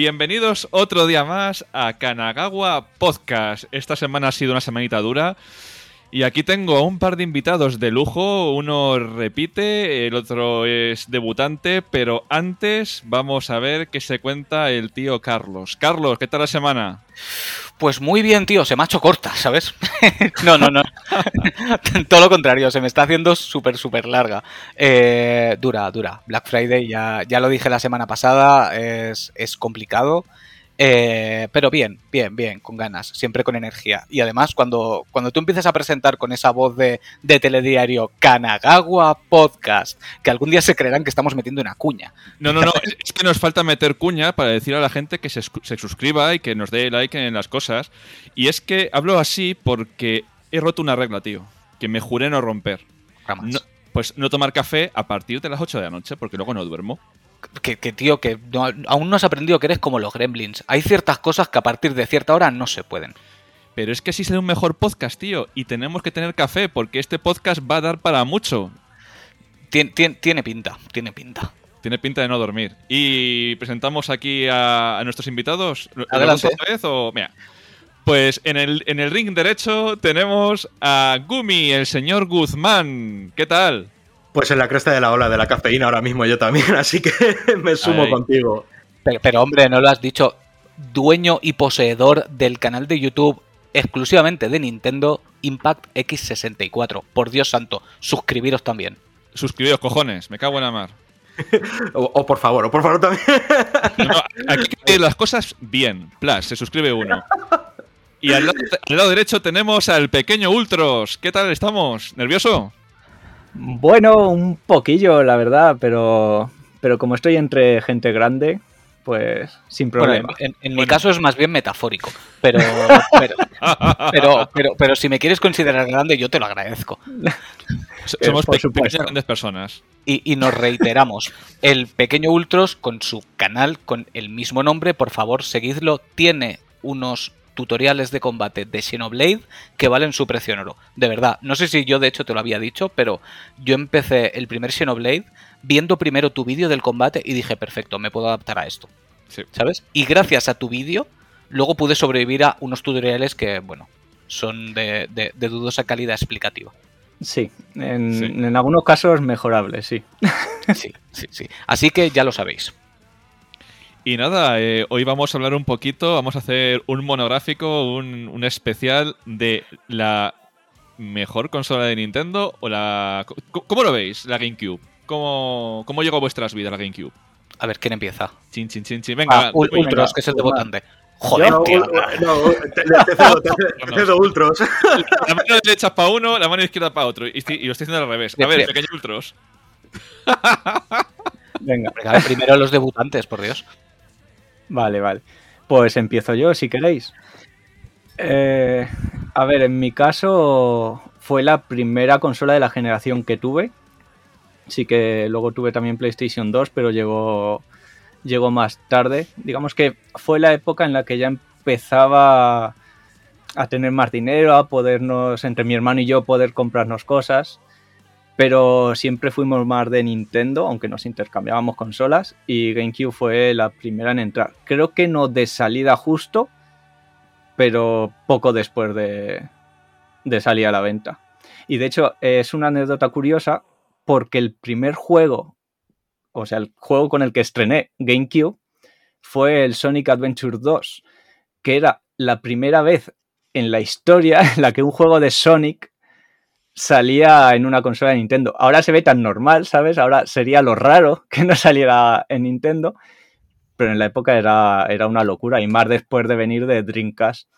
Bienvenidos otro día más a Kanagawa Podcast. Esta semana ha sido una semanita dura. Y aquí tengo un par de invitados de lujo. Uno repite, el otro es debutante. Pero antes vamos a ver qué se cuenta el tío Carlos. Carlos, ¿qué tal la semana? Pues muy bien, tío, se me ha hecho corta, ¿sabes? no, no, no. Todo lo contrario, se me está haciendo súper, súper larga. Eh, dura, dura. Black Friday, ya, ya lo dije la semana pasada, es, es complicado. Eh, pero bien, bien, bien, con ganas, siempre con energía. Y además, cuando, cuando tú empiezas a presentar con esa voz de, de telediario Kanagawa Podcast, que algún día se creerán que estamos metiendo una cuña. No, no, no, es que nos falta meter cuña para decir a la gente que se, se suscriba y que nos dé like en las cosas. Y es que hablo así porque he roto una regla, tío, que me juré no romper. No, pues no tomar café a partir de las 8 de la noche, porque luego no duermo que, tío, que aún no has aprendido que eres como los gremlins. Hay ciertas cosas que a partir de cierta hora no se pueden. Pero es que así será un mejor podcast, tío. Y tenemos que tener café, porque este podcast va a dar para mucho. Tien, tiene pinta, tiene pinta. Tiene pinta de no dormir. Y presentamos aquí a, nuestros invitados. Adelante. otra vez o...? Mira. Pues en el, en el ring derecho tenemos a Gumi, el señor Guzmán. ¿Qué tal? Pues en la cresta de la ola de la cafeína ahora mismo yo también, así que me sumo contigo. Pero, hombre, no lo has dicho. Dueño y poseedor del canal de YouTube exclusivamente de Nintendo Impact X64. Por Dios santo, suscribiros también. Suscribiros, cojones, me cago en la mar. o, por favor, o por favor también. aquí que las cosas bien. Plus, se suscribe uno. Y al lado, al lado derecho tenemos al pequeño Ultros. ¿Qué tal estamos? ¿Nervioso? Bueno, un poquillo, la verdad, pero, pero como estoy entre gente grande, pues sin problema. en, mi caso es más bien metafórico, pero pero, pero, pero, si me quieres considerar grande, yo te lo agradezco. Somos pequeñas grandes personas. Y, y, nos reiteramos, el pequeño Ultros con su canal con el mismo nombre, por favor, seguidlo, tiene unos tutoriales de combate de Xenoblade que valen su precio en oro. De verdad, no sé si yo de hecho te lo había dicho, pero yo empecé el primer Xenoblade viendo primero tu vídeo del combate y dije, perfecto, me puedo adaptar a esto. ¿Sabes? Y gracias a tu vídeo, luego pude sobrevivir a unos tutoriales que, bueno, son de, dudosa calidad explicativa. Sí en, en, algunos casos mejorables, sí. Sí, sí, sí. Así que ya lo sabéis. Y nada, eh, hoy vamos a hablar un poquito, vamos a hacer un monográfico, un, especial de la mejor consola de Nintendo o la... ¿Cómo lo veis, la GameCube? ¿Cómo, cómo llegó a vuestras vidas la GameCube? A ver, ¿quién empieza? Chin, chin, chin, chin. Venga, ah, Ultros, que es el debutante. Joder, tío. No, te, cedo, Ultros. La mano derecha para uno, la mano izquierda para otro. Y, y, lo estoy haciendo al revés. A ver, pequeño Ultros. Venga, primero los debutantes, por Dios. Vale, vale. Pues empiezo yo, si queréis. Eh, a ver, en mi caso fue la primera consola de la generación que tuve. Sí que luego tuve también PlayStation 2, pero llegó, llegó más tarde. Digamos que fue la época en la que ya empezaba a tener más dinero, a podernos, entre mi hermano y yo, poder comprarnos cosas pero siempre fuimos más de Nintendo, aunque nos intercambiábamos consolas, y GameCube fue la primera en entrar. Creo que no de salida justo, pero poco después de, salir a la venta. Y de hecho es una anécdota curiosa porque el primer juego, o sea, el juego con el que estrené GameCube fue el Sonic Adventure 2, que era la primera vez en la historia en la que un juego de Sonic salía en una consola de Nintendo. Ahora se ve tan normal, ¿sabes? Ahora sería lo raro que no saliera en Nintendo, pero en la época era, era una locura y más después de venir de Dreamcast.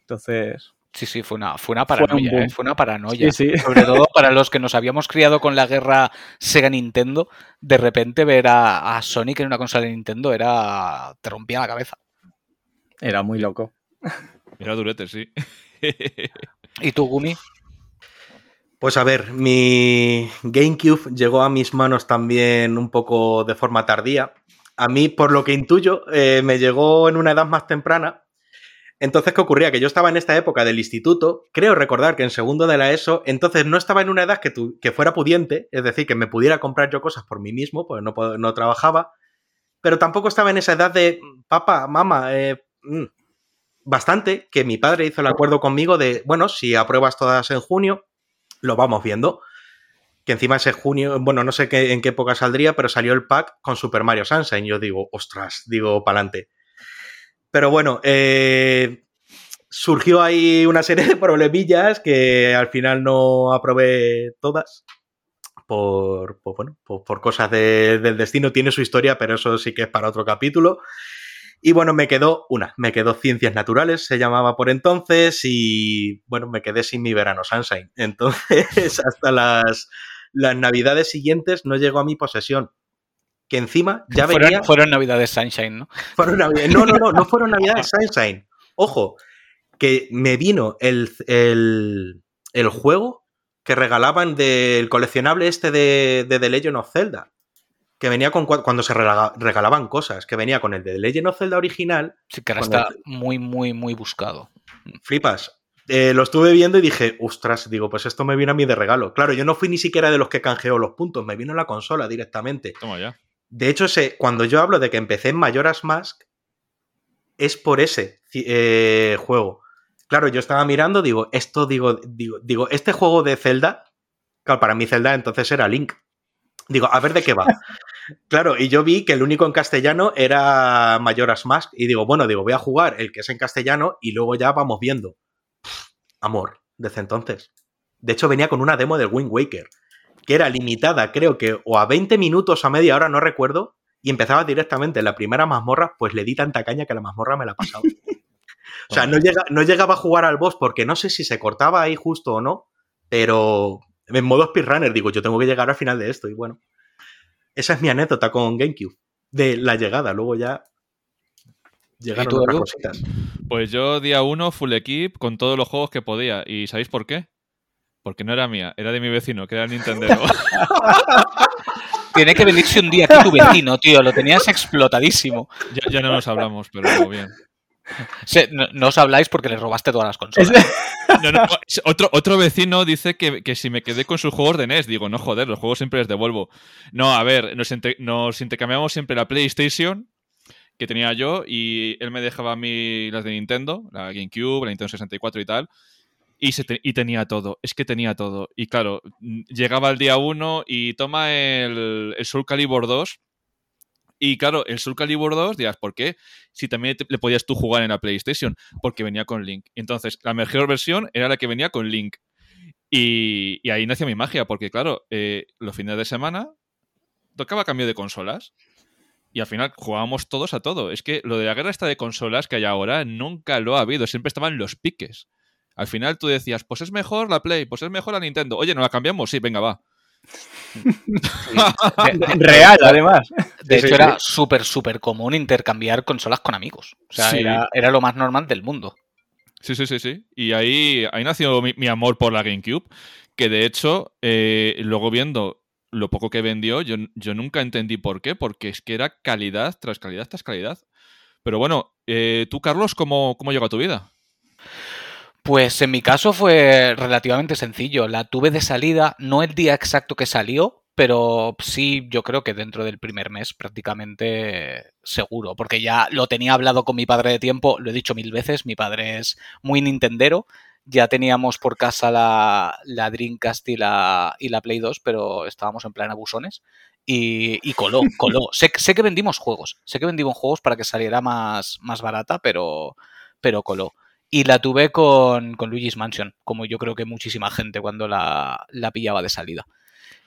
Entonces... Sí, sí, fue una, fue una paranoia, fue, ¿eh? fue una paranoia. Sobre todo para los que nos habíamos criado con la guerra Sega-Nintendo, de repente ver a, a, Sonic en una consola de Nintendo era... te rompía la cabeza. Era muy loco. Era durete, sí. ¿Y tú, Gumi? Pues a ver, mi GameCube llegó a mis manos también un poco de forma tardía. A mí, por lo que intuyo, eh, me llegó en una edad más temprana. Entonces, ¿qué ocurría? Que yo estaba en esta época del instituto, creo recordar que en segundo de la ESO, entonces no estaba en una edad que, que fuera pudiente, es decir, que me pudiera comprar yo cosas por mí mismo, pues no, no trabajaba. pero tampoco estaba en esa edad de papá, mamá, eh, mm, bastante que mi padre hizo el acuerdo conmigo de, bueno, si apruebas todas en junio, lo vamos viendo. Que encima ese junio, bueno, no sé qué, en qué época saldría, pero salió el pack con Super Mario Sunshine. Yo digo, ostras, digo, pa'lante. Pero bueno, eh, surgió ahí una serie de problemillas que al final no aprobé todas. Por, por bueno, por, por cosas de- del destino. Tiene su historia, pero eso sí que es para otro capítulo. Y bueno, me quedó una, me quedó Ciencias Naturales, se llamaba por entonces, y bueno, me quedé sin mi verano Sunshine. Entonces, hasta las, las navidades siguientes no llegó a mi posesión. Que encima ya venía. Fueron, fueron Navidades Sunshine, ¿no? Fueron navidades- No, no, no, no fueron navidades Sunshine. Ojo, que me vino el, el, el juego que regalaban del coleccionable este de, de The Legend of Zelda. Que venía con cua- cuando se rega- regalaban cosas, que venía con el de Legend of Zelda original. Sí, que ahora está muy, muy, muy buscado. Flipas. Eh, lo estuve viendo y dije, ostras, digo, pues esto me vino a mí de regalo. Claro, yo no fui ni siquiera de los que canjeó los puntos, me vino en la consola directamente. Toma ya. De hecho, ese, cuando yo hablo de que empecé en Majora's Mask, es por ese eh, juego. Claro, yo estaba mirando, digo, esto, digo, digo, digo, este juego de Zelda, claro, para mí Zelda entonces era Link. Digo, a ver de qué va. Claro, y yo vi que el único en castellano era Majora's Mask, y digo, bueno, digo, voy a jugar el que es en castellano y luego ya vamos viendo. Amor, desde entonces. De hecho, venía con una demo del Wind Waker que era limitada, creo que o a 20 minutos o a media hora, no recuerdo, y empezaba directamente en la primera mazmorra, pues le di tanta caña que la mazmorra me la pasaba. o sea, no, llega- no llegaba a jugar al boss porque no sé si se cortaba ahí justo o no, pero en modo speedrunner digo, yo tengo que llegar al final de esto y bueno, esa es mi anécdota con GameCube, de la llegada, luego ya llegaron tú, otras Edu? cositas. Pues yo día uno, full equip, con todos los juegos que podía. ¿Y sabéis por qué? Porque no era mía, era de mi vecino, que era Nintendo. Tiene que venirse un día aquí tu vecino, tío. Lo tenías explotadísimo. ya, ya no nos hablamos, pero bien. Se- no, no os habláis porque le robaste todas las consolas. No, no, es- otro, otro vecino dice que, que si me quedé con sus juegos de NES, digo, no joder, los juegos siempre les devuelvo. No, a ver, nos, entre- nos intercambiamos siempre la PlayStation que tenía yo y él me dejaba a mí las de Nintendo, la GameCube, la Nintendo 64 y tal. Y, se te- y tenía todo, es que tenía todo. Y claro, llegaba el día 1 y toma el, el Soul Calibur 2. Y claro, el Soul Calibur 2, dirás, ¿por qué? Si también le podías tú jugar en la PlayStation, porque venía con Link. Entonces, la mejor versión era la que venía con Link. Y, y ahí nació mi magia, porque claro, eh, los fines de semana tocaba cambio de consolas. Y al final jugábamos todos a todo. Es que lo de la guerra esta de consolas que hay ahora nunca lo ha habido. Siempre estaban los piques. Al final tú decías, pues es mejor la Play, pues es mejor la Nintendo. Oye, ¿no la cambiamos? Sí, venga, va. Real, además. de hecho, era súper, súper común intercambiar consolas con amigos. O sea, Sí. era, era lo más normal del mundo. Sí, sí, sí, sí. Y ahí, ahí nació mi, mi amor por la GameCube, que de hecho, eh, luego viendo lo poco que vendió, yo, yo nunca entendí por qué, porque es que era calidad tras calidad tras calidad. Pero bueno, eh, tú, Carlos, ¿cómo, cómo llegó a tu vida? Pues en mi caso fue relativamente sencillo. La tuve de salida, no el día exacto que salió, pero sí, yo creo que dentro del primer mes prácticamente seguro, porque ya lo tenía hablado con mi padre de tiempo, lo he dicho mil veces, mi padre es muy nintendero, ya teníamos por casa la, la Dreamcast y la, y la Play 2, pero estábamos en plan abusones. Y, y coló, coló. sé, sé que vendimos juegos, sé que vendimos juegos para que saliera más, más barata, pero, pero coló. Y la tuve con, con Luigi's Mansion, como yo creo que muchísima gente cuando la, la pillaba de salida.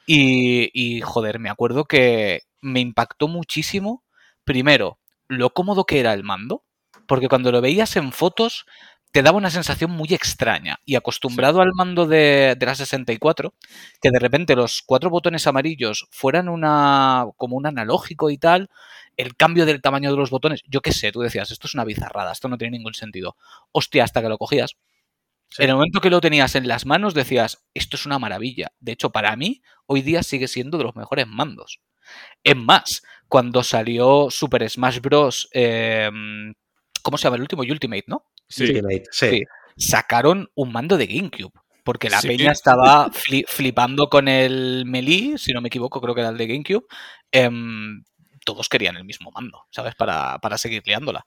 Y, y, joder, me acuerdo que me impactó muchísimo, primero, lo cómodo que era el mando, porque cuando lo veías en fotos te daba una sensación muy extraña. Y acostumbrado al mando de, de la 64, que de repente los cuatro botones amarillos fueran una como un analógico y tal, el cambio del tamaño de los botones, yo qué sé, tú decías, esto es una bizarrada, esto no tiene ningún sentido. Hostia, hasta que lo cogías. En el momento que lo tenías en las manos decías, esto es una maravilla. De hecho, para mí, hoy día sigue siendo de los mejores mandos. Es más, cuando salió Super Smash Bros. eh, ¿Cómo se llama el último? Ultimate, ¿no? Sí, Ultimate, sí. Sí. Sacaron un mando de GameCube. Porque la Sí. peña estaba fli- flipando con el Melee, si no me equivoco, creo que era el de GameCube. em, todos querían el mismo mando, ¿sabes? Para, para, seguir liándola.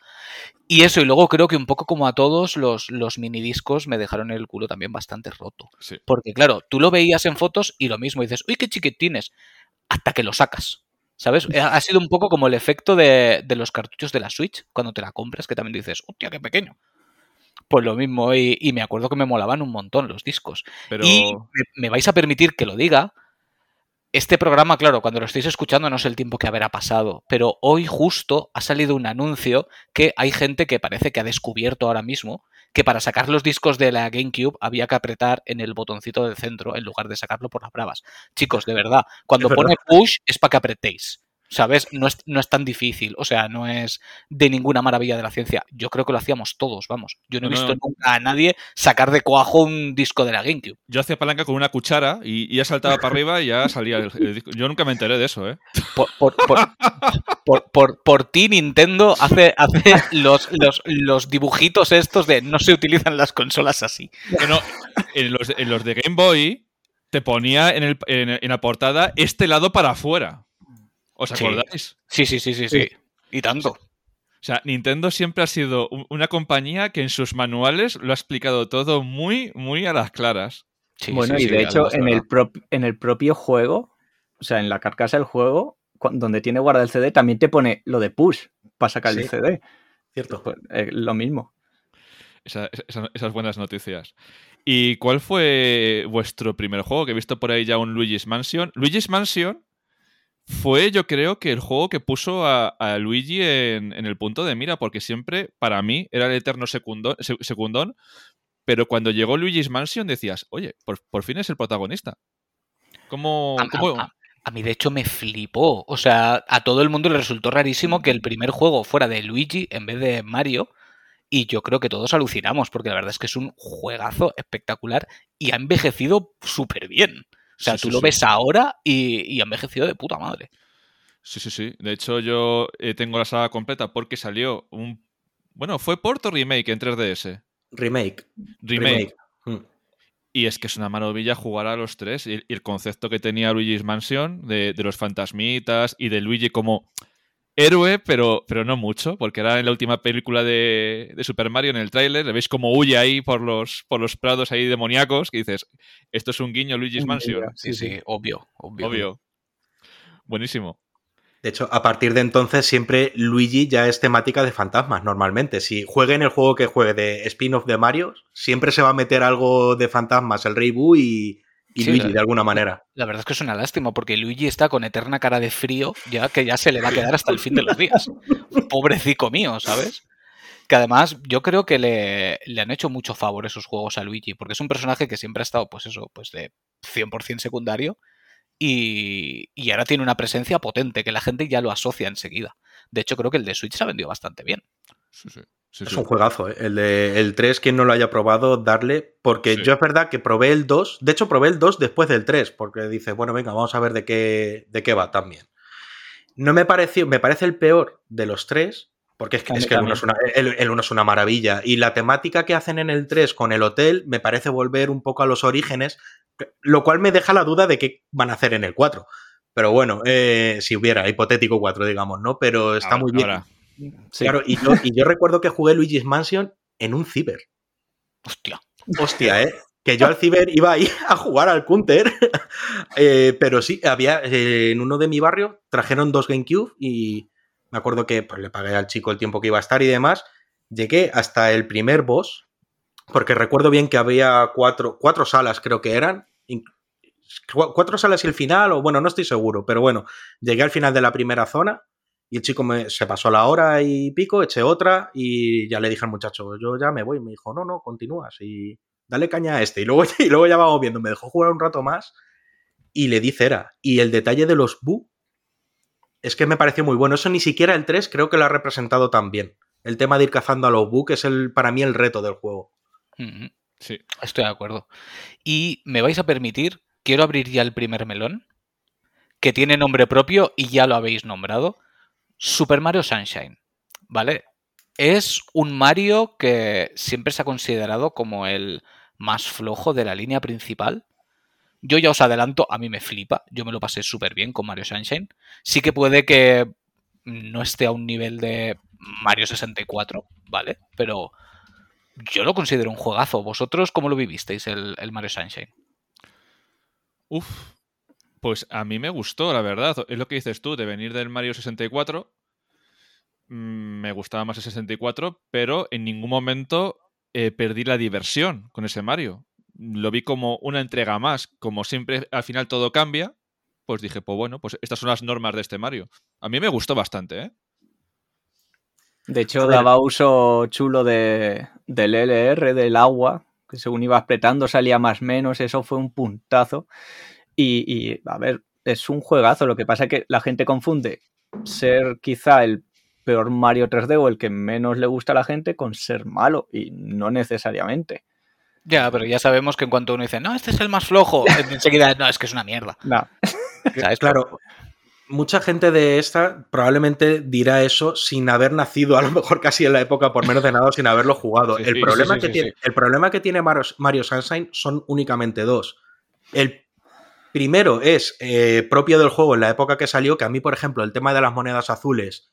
Y eso, y luego creo que un poco como a todos, los, los minidiscos me dejaron el culo también bastante roto. Sí. Porque claro, tú lo veías en fotos y lo mismo, dices, uy, qué chiquitines, hasta que lo sacas. ¿Sabes? Ha sido un poco como el efecto de, de los cartuchos de la Switch, cuando te la compras, que también dices, hostia, qué pequeño. Pues lo mismo, y, y, me acuerdo que me molaban un montón los discos. Pero... Y me, me, vais a permitir que lo diga. Este programa, claro, cuando lo estéis escuchando no sé el tiempo que habrá pasado, pero hoy justo ha salido un anuncio que hay gente que parece que ha descubierto ahora mismo que para sacar los discos de la GameCube había que apretar en el botoncito del centro en lugar de sacarlo por las bravas. Chicos, de verdad, cuando pone push es para que apretéis. ¿Sabes? No es, no es, tan difícil, o sea, no es de ninguna maravilla de la ciencia. Yo creo que lo hacíamos todos, vamos. Yo no he visto no. nunca a nadie sacar de cuajo un disco de la GameCube. Yo hacía palanca con una cuchara y, y ya saltaba para arriba y ya salía el, el, disco. Yo nunca me enteré de eso, ¿eh? Por, por, por, por, por ti, Nintendo hace, hace los, los, los, dibujitos estos de no se utilizan las consolas así. Bueno, en los, en los de Game Boy te ponía en, el, en, en la portada este lado para afuera. ¿Os acordáis? Sí, sí, sí, sí, sí. sí. Y tanto. O sea, Nintendo siempre ha sido una compañía que en sus manuales lo ha explicado todo muy, muy a las claras. Sí, bueno, sí, y de hecho, en el, en el propio juego, o sea, en la carcasa del juego, donde tiene guardado el CD, también te pone lo de push para sacar el CD. Cierto. Pues, eh, lo mismo. Esa, esa, esas buenas noticias. ¿Y cuál fue vuestro primer juego? Que he visto por ahí ya un Luigi's Mansion. Luigi's Mansion fue yo creo que el juego que puso a, a Luigi en, en, el punto de mira, porque siempre para mí era el eterno secundón, secundón pero cuando llegó Luigi's Mansion decías, oye, por, por fin es el protagonista. ¿Cómo, a, cómo... A, a, mí de hecho me flipó, o sea, a todo el mundo le resultó rarísimo que el primer juego fuera de Luigi en vez de Mario. Y yo creo que todos alucinamos, porque la verdad es que es un juegazo espectacular y ha envejecido súper bien. O sea, sí, tú sí, lo ves ahora y, y, ha envejecido de puta madre. Sí, sí, sí. De hecho, yo eh, tengo la saga completa porque salió un. Bueno, ¿fue Porto Remake en 3DS? Remake. Remake. Remake. Mm. Y es que es una maravilla jugar a los tres. Y, el concepto que tenía Luigi's Mansion de, de, los fantasmitas y de Luigi como héroe, pero, pero no mucho, porque era en la última película de, de Super Mario, en el tráiler, le veis como huye ahí por los, por los prados ahí demoníacos, que dices, esto es un guiño Luigi's Mansion. Sí, sí, obvio, obvio. Obvio. Buenísimo. De hecho, a partir de entonces siempre Luigi ya es temática de fantasmas normalmente. Si juegue en el juego que juegue de spin-off de Mario, siempre se va a meter algo de fantasmas, el Rey Boo y, y sí, Luigi, la, de alguna manera. La verdad es que es una lástima, porque Luigi está con eterna cara de frío, ya que ya se le va a quedar hasta el fin de los días. Pobrecico mío, ¿sabes? Que además yo creo que le, le, han hecho mucho favor esos juegos a Luigi, porque es un personaje que siempre ha estado, pues eso, pues de 100% secundario, y, y, ahora tiene una presencia potente, que la gente ya lo asocia enseguida. De hecho, creo que el de Switch se ha vendido bastante bien. Sí, sí. Sí, es sí. un juegazo, ¿eh? el, de, el 3, quien no lo haya probado, darle, porque sí. yo es verdad que probé el 2, de hecho probé el 2 después del 3, porque dice, bueno, venga, vamos a ver de qué, de qué va también. No me pareció, me parece el peor de los tres, porque es que, es que el, uno es una, el, el, es una maravilla, y la temática que hacen en el 3 con el hotel me parece volver un poco a los orígenes, lo cual me deja la duda de qué van a hacer en el 4. Pero bueno, eh, si hubiera, hipotético 4, digamos, ¿no? Pero está ahora, muy bien. Ahora. Sí. Claro, y yo, y yo recuerdo que jugué Luigi's Mansion en un ciber. Hostia. Hostia, ¿eh? Que yo al ciber iba ahí a jugar al counter. eh, pero sí, había eh, en uno de mi barrio trajeron dos GameCube y me acuerdo que pues, le pagué al chico el tiempo que iba a estar y demás. Llegué hasta el primer boss, porque recuerdo bien que había cuatro, cuatro salas, creo que eran. Cuatro salas y el final, o bueno, no estoy seguro, pero bueno, llegué al final de la primera zona y el chico me, se pasó la hora y pico, eché otra y ya le dije al muchacho, yo ya me voy. Me dijo, no, no, continúas y dale caña a este. Y luego, y luego ya vamos viendo, me dejó jugar un rato más y le di cera. Y el detalle de los Bu es que me pareció muy bueno. Eso ni siquiera el 3 creo que lo ha representado tan bien. El tema de ir cazando a los Bu, que es el, para mí el reto del juego. Sí. Estoy de acuerdo. Y me vais a permitir, quiero abrir ya el primer melón, que tiene nombre propio y ya lo habéis nombrado Super Mario Sunshine, ¿vale? Es un Mario que siempre se ha considerado como el más flojo de la línea principal. Yo ya os adelanto, a mí me flipa, yo me lo pasé súper bien con Mario Sunshine. Sí que puede que no esté a un nivel de Mario 64, ¿vale? Pero yo lo considero un juegazo. ¿Vosotros cómo lo vivisteis el, Mario Sunshine? Uf, pues a mí me gustó, la verdad. Es lo que dices tú, de venir del Mario 64. mm, Me gustaba más el 64, pero en ningún momento eh, perdí la diversión con ese Mario. Lo vi como una entrega más. Como siempre al final todo cambia, pues dije, pues bueno, pues estas son las normas de este Mario. A mí me gustó bastante, ¿eh? De hecho, daba uso chulo de, del LR, del agua, que según iba apretando salía más menos, eso fue un puntazo. Y, y, a ver, es un juegazo, lo que pasa es que la gente confunde ser quizá el peor Mario 3D o el que menos le gusta a la gente con ser malo, y no necesariamente. Ya, pero ya sabemos que en cuanto uno dice, no, este es el más flojo, enseguida, no, es que es una mierda. No. ¿Sabes? Claro, mucha gente de esta probablemente dirá eso sin haber nacido, a lo mejor casi en la época, por menos de nada, sin haberlo jugado. Sí, el, sí, problema sí, que sí, tiene, sí. el problema que tiene Mario, Mario Sunshine son únicamente dos. El primero es eh, propio del juego en la época que salió, que a mí, por ejemplo, el tema de las monedas azules.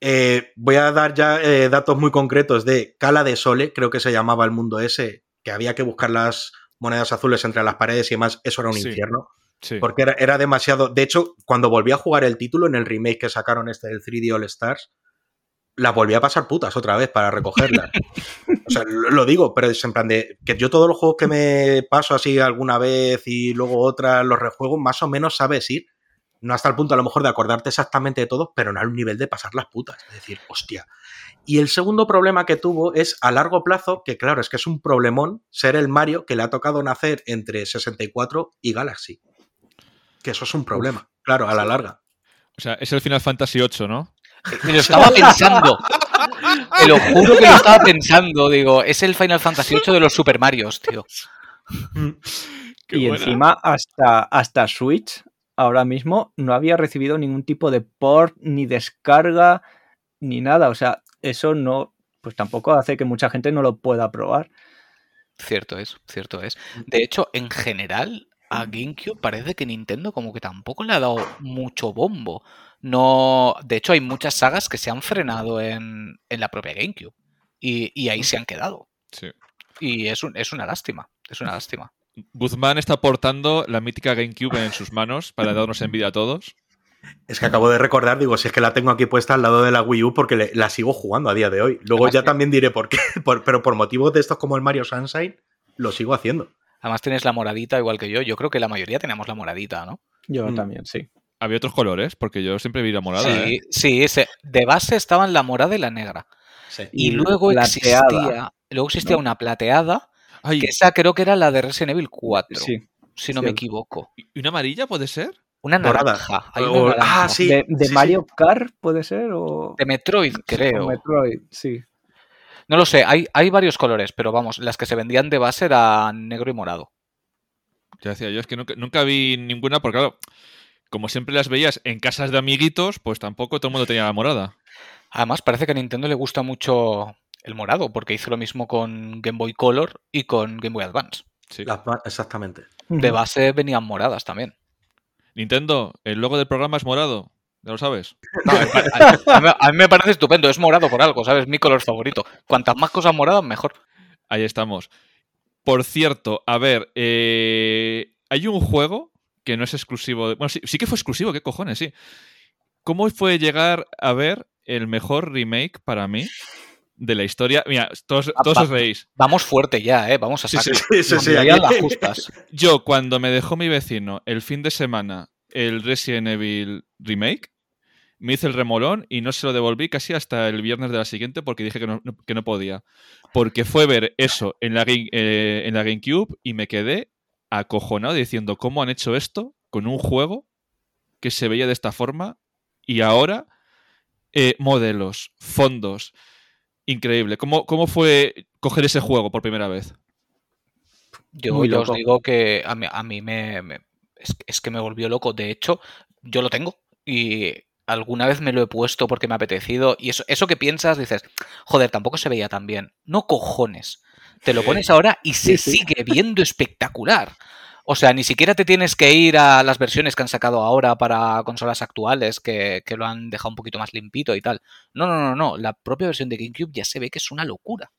eh, voy a dar ya eh, datos muy concretos de Cala de Sole, creo que se llamaba el mundo ese, que había que buscar las monedas azules entre las paredes y demás, eso era un Sí. infierno. Sí. Porque era, era demasiado. De hecho, cuando volví a jugar el título en el remake que sacaron este del 3D All Stars, las volví a pasar putas otra vez para recogerlas. o sea, lo, lo digo, pero es en plan de que yo todos los juegos que me paso así alguna vez y luego otras los rejuego, más o menos sabes ir. No hasta el punto a lo mejor de acordarte exactamente de todos, pero no al nivel de pasar las putas. Es decir, hostia. Y el segundo problema que tuvo es a largo plazo, que claro, es que es un problemón ser el Mario que le ha tocado nacer entre 64 y Galaxy. Que eso es un problema, claro, a la larga. O sea, es el Final Fantasy VIII, ¿no? Me lo estaba pensando. Te lo juro que lo estaba pensando. Digo, es el Final Fantasy VIII de los Super Marios, tío. Qué y buena. encima hasta, hasta Switch ahora mismo no había recibido ningún tipo de port, ni descarga, ni nada. O sea, eso no, pues tampoco hace que mucha gente no lo pueda probar. Cierto es, cierto es. De hecho, en general, a GameCube parece que Nintendo como que tampoco le ha dado mucho bombo. No, de hecho, hay muchas sagas que se han frenado en, en la propia GameCube. Y, y ahí se han quedado. Sí. Y es, un- es una lástima. Es una lástima. Guzmán está portando la mítica GameCube en sus manos para darnos envidia a todos. Es que acabo de recordar, digo, si es que la tengo aquí puesta al lado de la Wii U porque le- la sigo jugando a día de hoy. Luego Además ya también diré por qué, por- pero por motivos de estos como el Mario Sunshine, lo sigo haciendo. Además tienes la moradita igual que yo. Yo creo que la mayoría tenemos la moradita, ¿no? Yo Mm. también, sí. Había otros colores, porque yo siempre vi la morada. sí, ¿eh? sí, se- de base estaban la morada y la negra. Sí. Y Y luego plateada, existía, luego existía ¿no? una plateada, Ay, que esa creo que era la de Resident Evil 4, Sí. si no me equivoco. ¿y una amarilla puede ser? Una naranja. hay O- ah, sí. de de sí. Mario Kart puede ser o, De Metroid, o creo. Metroid, sí. No lo sé, hay, hay varios colores, pero vamos, las que se vendían de base eran negro y morado. Ya decía yo, es que nunca, nunca vi ninguna, porque claro, como siempre las veías en casas de amiguitos, pues tampoco todo el mundo tenía la morada. Además, parece que a Nintendo le gusta mucho el morado, porque hizo lo mismo con Game Boy Color y con Game Boy Advance. Sí. Exactamente. De base venían moradas también. Nintendo, el logo del programa es morado, ya lo sabes. No, a, mí, a mí- a mí me parece estupendo, es morado por algo, ¿sabes? Mi color favorito. Cuantas más cosas moradas, mejor. Ahí estamos. Por cierto, a ver, eh, hay un juego que no es exclusivo. de- bueno, sí, sí que fue exclusivo, ¿qué cojones? Sí. ¿Cómo fue llegar a ver el mejor remake para mí de la historia? Mira, todos, todos Apa. os reís. Vamos fuerte ya, ¿eh? Vamos a Sí, sacar. sí, sí, sí, sí, las. Yo, cuando me dejó mi vecino el fin de semana el Resident Evil Remake, me hice el remolón y no se lo devolví casi hasta el viernes de la siguiente porque dije que no, no- que no podía. Porque fue ver eso en la, Game- eh, en la GameCube y me quedé acojonado diciendo cómo han hecho esto con un juego que se veía de esta forma y ahora eh, modelos, fondos. Increíble. ¿Cómo, ¿Cómo fue coger ese juego por primera vez? Yo Muy os loco. digo que a mí, a mí me, me- es, es que me volvió loco. De hecho, yo lo tengo y alguna vez me lo he puesto porque me ha apetecido. Y eso, eso que piensas, dices, joder, tampoco se veía tan bien. No cojones. Te lo pones ahora y se Sí, sí. sigue viendo espectacular. O sea, ni siquiera te tienes que ir a las versiones que han sacado ahora para consolas actuales, que, que lo han dejado un poquito más limpito y tal. No, no, no, no. La propia versión de GameCube ya se ve que es una locura.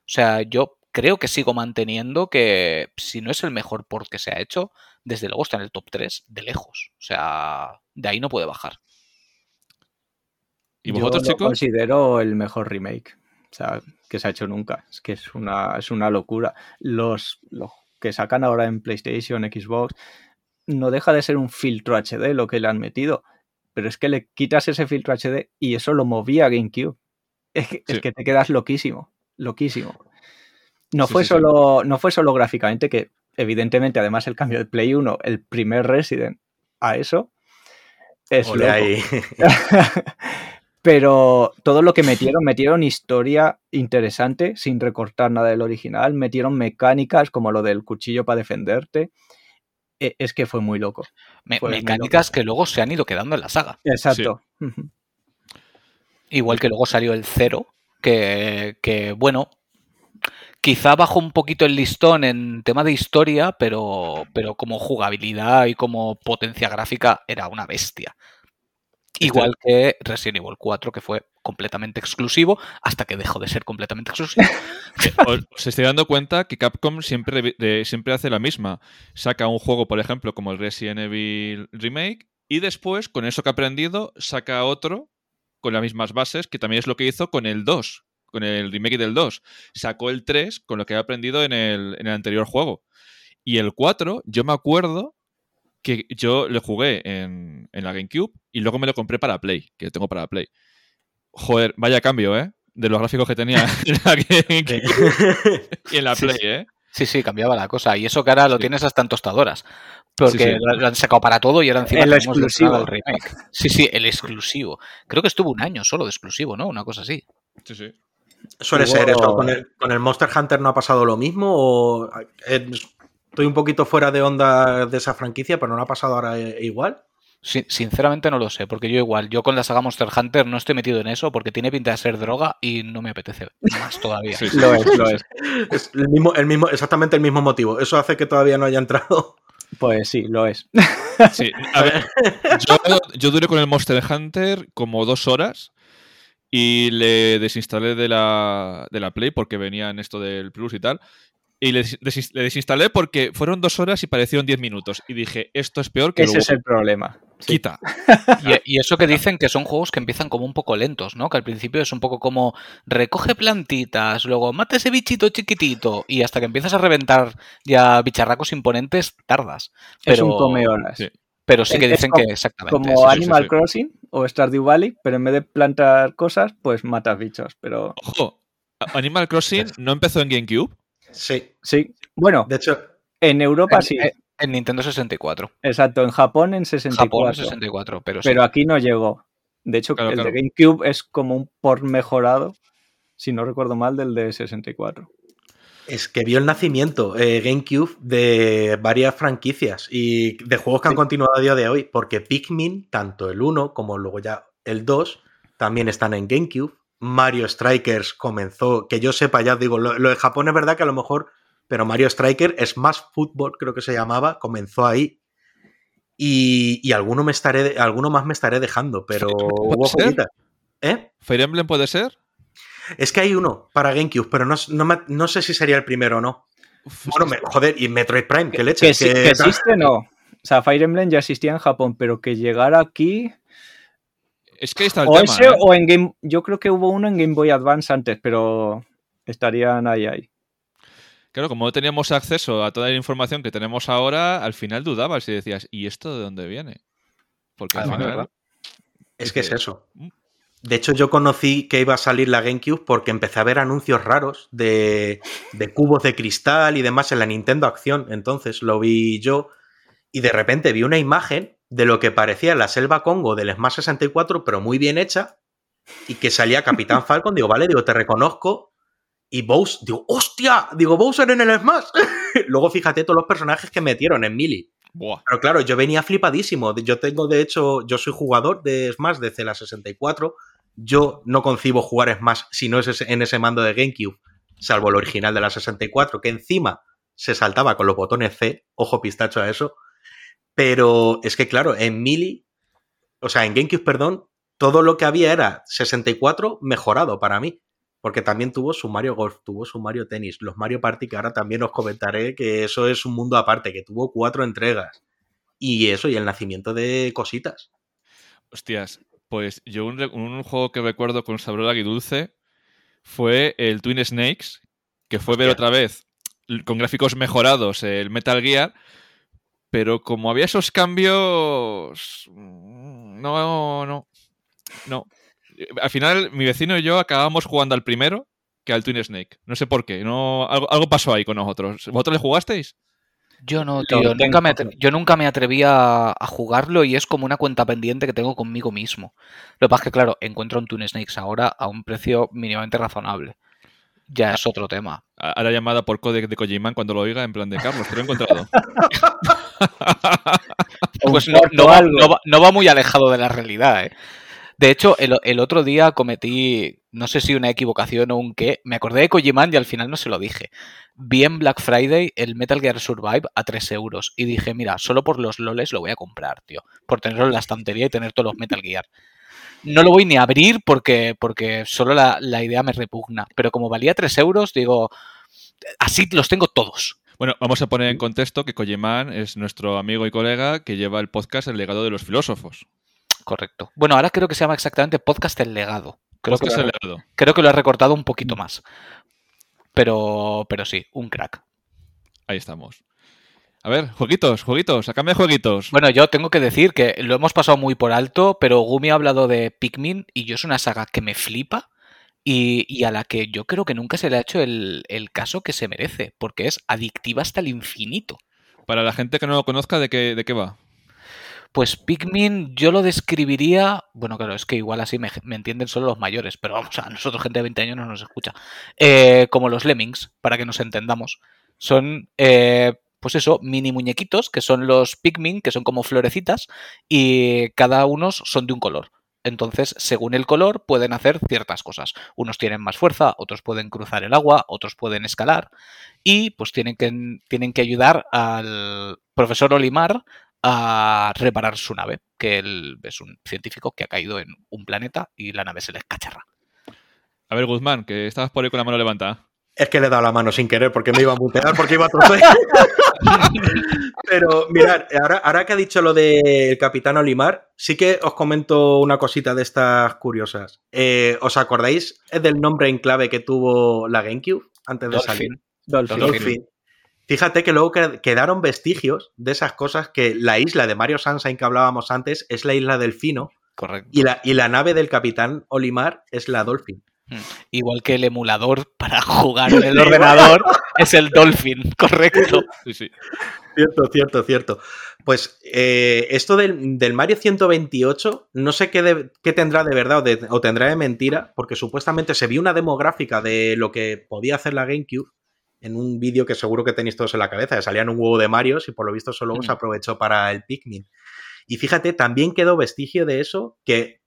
O sea, yo creo que sigo manteniendo que si no es el mejor port que se ha hecho, desde luego está en el top 3 de lejos. O sea, de ahí no puede bajar. ¿Y vosotros, chicos? considero el mejor remake. O sea, que se ha hecho nunca. Es que es una, es una locura. Los, los que sacan ahora en PlayStation, Xbox, no deja de ser un filtro HD lo que le han metido. Pero es que le quitas ese filtro HD y eso lo movía GameCube. Es que, es que te quedas loquísimo. Loquísimo. No, Sí, fue sí, sí. solo, no fue solo gráficamente, que evidentemente, además, el cambio de Play 1, el primer Resident a eso, es Ole loco. Pero todo lo que metieron, metieron historia interesante sin recortar nada del original, metieron mecánicas como lo del cuchillo para defenderte. E- Es que fue muy loco. Me- Fue muy mecánicas que luego se han ido quedando en la saga. Exacto. Igual que luego salió el cero, que, que, bueno, quizá bajó un poquito el listón en tema de historia, pero, pero como jugabilidad y como potencia gráfica era una bestia. Igual que Resident Evil 4, que fue completamente exclusivo, hasta que dejó de ser completamente exclusivo. Os, os estoy dando cuenta que Capcom siempre, de- siempre hace la misma. Saca un juego, por ejemplo, como el Resident Evil Remake, y después, con eso que ha aprendido, saca otro con las mismas bases, que también es lo que hizo con el 2, con el remake del 2. Sacó el 3 con lo que ha aprendido en el, en el anterior juego. Y el 4, yo me acuerdo que yo lo jugué en, en la GameCube y luego me lo compré para Play, que tengo para Play. Joder, vaya cambio, ¿eh? De los gráficos que tenía en la GameCube y en la Play. ¿eh? Sí, sí, cambiaba la cosa. Y eso que ahora lo Sí. tienes hasta en tostadoras. Porque Sí, sí. Lo, han sacado para todo y ahora encima El exclusivo. el remake. Sí, sí, el exclusivo. Creo que estuvo un año solo de exclusivo, ¿no? Una cosa así. Sí, sí. Suele Hubo- ser eso. ¿Con el, con el Monster Hunter no ha pasado lo mismo? O eh, estoy un poquito fuera de onda de esa franquicia, pero no ha pasado ahora eh, igual. Sin- sinceramente no lo sé, porque yo igual, yo con la saga Monster Hunter no estoy metido en eso porque tiene pinta de ser droga y no me apetece más todavía. Sí, sí. Lo es, lo es. Es el mismo, el mismo, exactamente el mismo motivo. Eso hace que todavía no haya entrado. Pues sí, lo es. Sí, a ver, yo, yo duré con el Monster Hunter como dos horas y le desinstalé de la, de la Play porque venía en esto del Plus y tal. Y le, le desinstalé porque fueron dos horas y parecieron diez minutos. Y dije, esto es peor que Ese luego es el problema. Sí. quita. Y, y eso que dicen que son juegos que empiezan como un poco lentos, ¿no? Que al principio es un poco como recoge plantitas, luego mata ese bichito chiquitito y hasta que empiezas a reventar ya bicharracos imponentes tardas. Es Pero, un come horas. Sí. pero sí que Es dicen como- que exactamente. Como eso. sí, sí, Animal sí. Crossing o Stardew Valley, pero en vez de plantar cosas, pues matas bichos. Pero Ojo, Animal Crossing no empezó en GameCube. Sí. sí. Bueno, De hecho, en Europa En- sí. en- En Nintendo 64. Exacto, en Japón en 64. Japón en 64, pero sí. aquí no llegó. De hecho, Claro, el claro. de GameCube es como un por mejorado, si no recuerdo mal, del de 64. es que vio el nacimiento eh, GameCube de varias franquicias y de juegos que han Sí. continuado a día de hoy, porque Pikmin, tanto el 1 como luego ya el 2, también están en GameCube. Mario Strikers comenzó, que yo sepa ya, digo, lo, lo de Japón es verdad que a lo mejor, pero Mario Striker, Smash Football creo que se llamaba, comenzó ahí. Y, y alguno, me estaré, alguno más me estaré dejando, pero ¿Puede hubo. ¿Eh? ¿Fire Emblem puede ser? Es que hay uno para GameCube, pero no, no me- no sé si sería el primero o no. Uf, Bueno, me- que- joder, y Metroid Prime, qué leche. Que, sí- que existe, no. O sea, Fire Emblem ya existía en Japón, pero que llegara aquí. Es que está el O tema. ese ¿eh? o en Game. Yo creo que hubo uno en Game Boy Advance antes, pero estarían ahí, ahí. Claro, como no teníamos acceso a toda la información que tenemos ahora, al final dudabas y decías, ¿y esto de dónde viene? Porque al Además, final. ¿verdad? Es que es eso. Mm. De hecho, yo conocí que iba a salir la GameCube porque empecé a ver anuncios raros de, de cubos de cristal y demás en la Nintendo Acción. Entonces lo vi yo y de repente vi una imagen de lo que parecía la selva Congo del Smash 64, pero muy bien hecha, y que salía Capitán Falcon. Digo, vale, digo, te reconozco. Y Bowser, digo, ¡hostia! Digo, Bowser en el Smash. Luego fíjate todos los personajes que metieron en. Buah. Pero claro, yo venía flipadísimo. Yo tengo, de hecho, yo soy jugador de Smash desde la 64. Yo no concibo jugar Smash si no es en ese mando de GameCube, salvo el original de la 64, que encima se saltaba con los botones C, ojo pistacho a eso. Pero es que, claro, en Mili, o sea, en GameCube, perdón, todo lo que había era 64 mejorado para mí. Porque también tuvo su Mario Golf, tuvo su Mario Tennis, los Mario Party, que ahora también os comentaré que eso es un mundo aparte, que tuvo cuatro entregas. Y eso, y el nacimiento de cositas. Hostias, pues yo un, un juego que recuerdo con sabor agridulce fue el Twin Snakes, que fue ver otra vez con gráficos mejorados el Metal Gear, pero como había esos cambios, mm, no, no, no. Al final, mi vecino y yo acabamos jugando al primero que al Twin Snake. No sé por qué. No, algo, algo pasó ahí con nosotros. ¿Vosotros le jugasteis? Yo no, tío. Nunca me yo nunca me atreví a, a, jugarlo y es como una cuenta pendiente que tengo conmigo mismo. Lo que pasa es que, claro, encuentro un Twin Snakes ahora a un precio mínimamente razonable. Ya es otro tema. Ahora llamada por codec de Kojiman cuando lo oiga, en plan de Carlos, te lo he encontrado. pues no, no, va, no, va, no, va, muy alejado de la realidad, ¿eh? De hecho, el, el, otro día cometí, no sé si una equivocación o un qué, me acordé de Kojiman y al final no se lo dije. Vi en Black Friday el Metal Gear Survive a 3 euros y dije, mira, solo por los loles lo voy a comprar, tío. Por tenerlo en la estantería y tener todos los Metal Gear. No lo voy ni a abrir porque, porque solo la, la idea me repugna. Pero como valía 3 euros, digo, así los tengo todos. Bueno, vamos a poner en contexto que Koyeman es nuestro amigo y colega que lleva el podcast El legado de los filósofos. Correcto. Bueno, ahora creo que se llama exactamente Podcast El legado. Creo, podcast que, el legado. creo que lo ha recortado un poquito más. Pero, pero sí, un crack. Ahí estamos. A ver, jueguitos, jueguitos, sacame jueguitos. Bueno, yo tengo que decir que lo hemos pasado muy por alto, pero Gumi ha hablado de Pikmin y yo es una saga que me flipa y, y, a la que yo creo que nunca se le ha hecho el, el, caso que se merece, porque es adictiva hasta el infinito. Para la gente que no lo conozca, ¿de qué, de qué va? Pues Pikmin yo lo describiría, bueno, claro, es que igual así me, me, entienden solo los mayores, pero vamos, a nosotros gente de 20 años no nos escucha, eh, como los Lemmings, para que nos entendamos. Son, eh, pues eso, mini muñequitos, que son los Pikmin, que son como florecitas, y cada uno son de un color. Entonces, según el color, pueden hacer ciertas cosas. Unos tienen más fuerza, otros pueden cruzar el agua, otros pueden escalar. Y pues tienen que, tienen que ayudar al profesor Olimar a reparar su nave, que él es un científico que ha caído en un planeta y la nave se le escacharra. A ver, Guzmán, que estabas por ahí con la mano levantada. Es que le he dado la mano sin querer porque me iba a mutear, porque iba a. Pero mirad, ahora, ahora, que ha dicho lo del Capitán Olimar, sí que os comento una cosita de estas curiosas. Eh, ¿Os acordáis del nombre en clave que tuvo la GameCube antes de Dolphin. salir? Dolphin. Dolphin. Fíjate que luego quedaron vestigios de esas cosas que la isla de Mario Sunshine que hablábamos antes es la isla Delfino. Correcto. Y la, y la nave del Capitán Olimar es la Dolphin. Igual que el emulador para jugar en el ordenador es el Dolphin, correcto. Sí, sí. Cierto, cierto, cierto. Pues eh, esto del, del, Mario 128, no sé qué, de, qué tendrá de verdad o, de, o, tendrá de mentira, porque supuestamente se vio una demográfica de lo que podía hacer la GameCube en un vídeo que seguro que tenéis todos en la cabeza, que salían un huevo de Marios y por lo visto solo mm. se aprovechó para el Pikmin. Y fíjate, también quedó vestigio de eso, que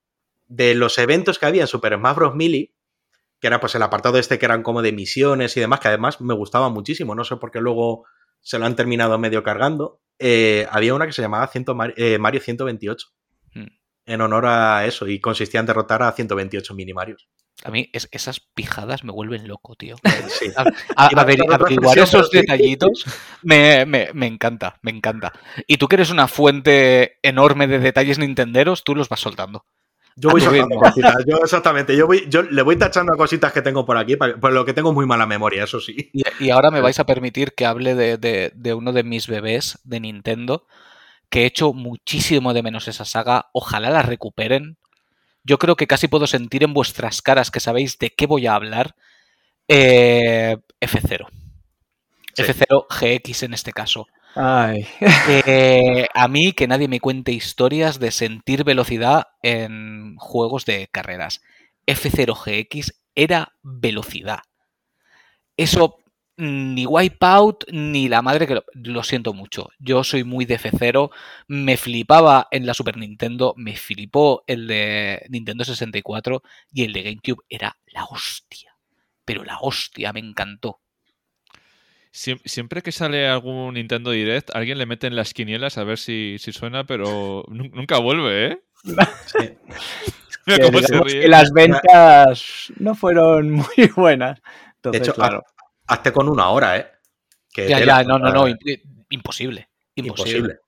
de los eventos que había en Super Smash Bros. Melee, que era pues el apartado este que eran como de misiones y demás, que además me gustaba muchísimo, no sé por qué luego se lo han terminado medio cargando, eh, había una que se llamaba eh, Mario 128, mm. en honor a eso, y consistía en derrotar a 128 mini Marios. A mí es, esas pijadas me vuelven loco, tío. Sí. A, a, a, ver, averiguar esos detallitos me, me, me, encanta, me encanta. Y tú que eres una fuente enorme de detalles nintenderos, tú los vas soltando. Yo voy soltando cositas, yo exactamente, yo, voy, yo le voy tachando a cositas que tengo por aquí, por lo que tengo muy mala memoria, eso sí. Y, y ahora me vais a permitir que hable de, de, de, uno de mis bebés de Nintendo, que he hecho muchísimo de menos esa saga, ojalá la recuperen. Yo creo que casi puedo sentir en vuestras caras que sabéis de qué voy a hablar. Eh, F0. Sí. F0 GX en este caso. Ay. Eh, a mí que nadie me cuente historias de sentir velocidad en juegos de carreras. F0GX era velocidad. Eso ni Wipeout ni la madre que lo, lo, siento mucho. Yo soy muy de F0. Me flipaba en la Super Nintendo, me flipó el de Nintendo 64 y el de GameCube era la hostia. Pero la hostia, me encantó. Siem- siempre que sale algún Nintendo Direct, alguien le mete en las quinielas a ver si, si suena, pero nu- nunca vuelve, ¿eh? Sí. Mira Que cómo se digamos ríe. que las ventas no fueron muy buenas. De hecho, claro. haz- hazte con una hora, ¿eh? Que Ya, ya, no, no, no, imp- imposible. Imposible. imposible.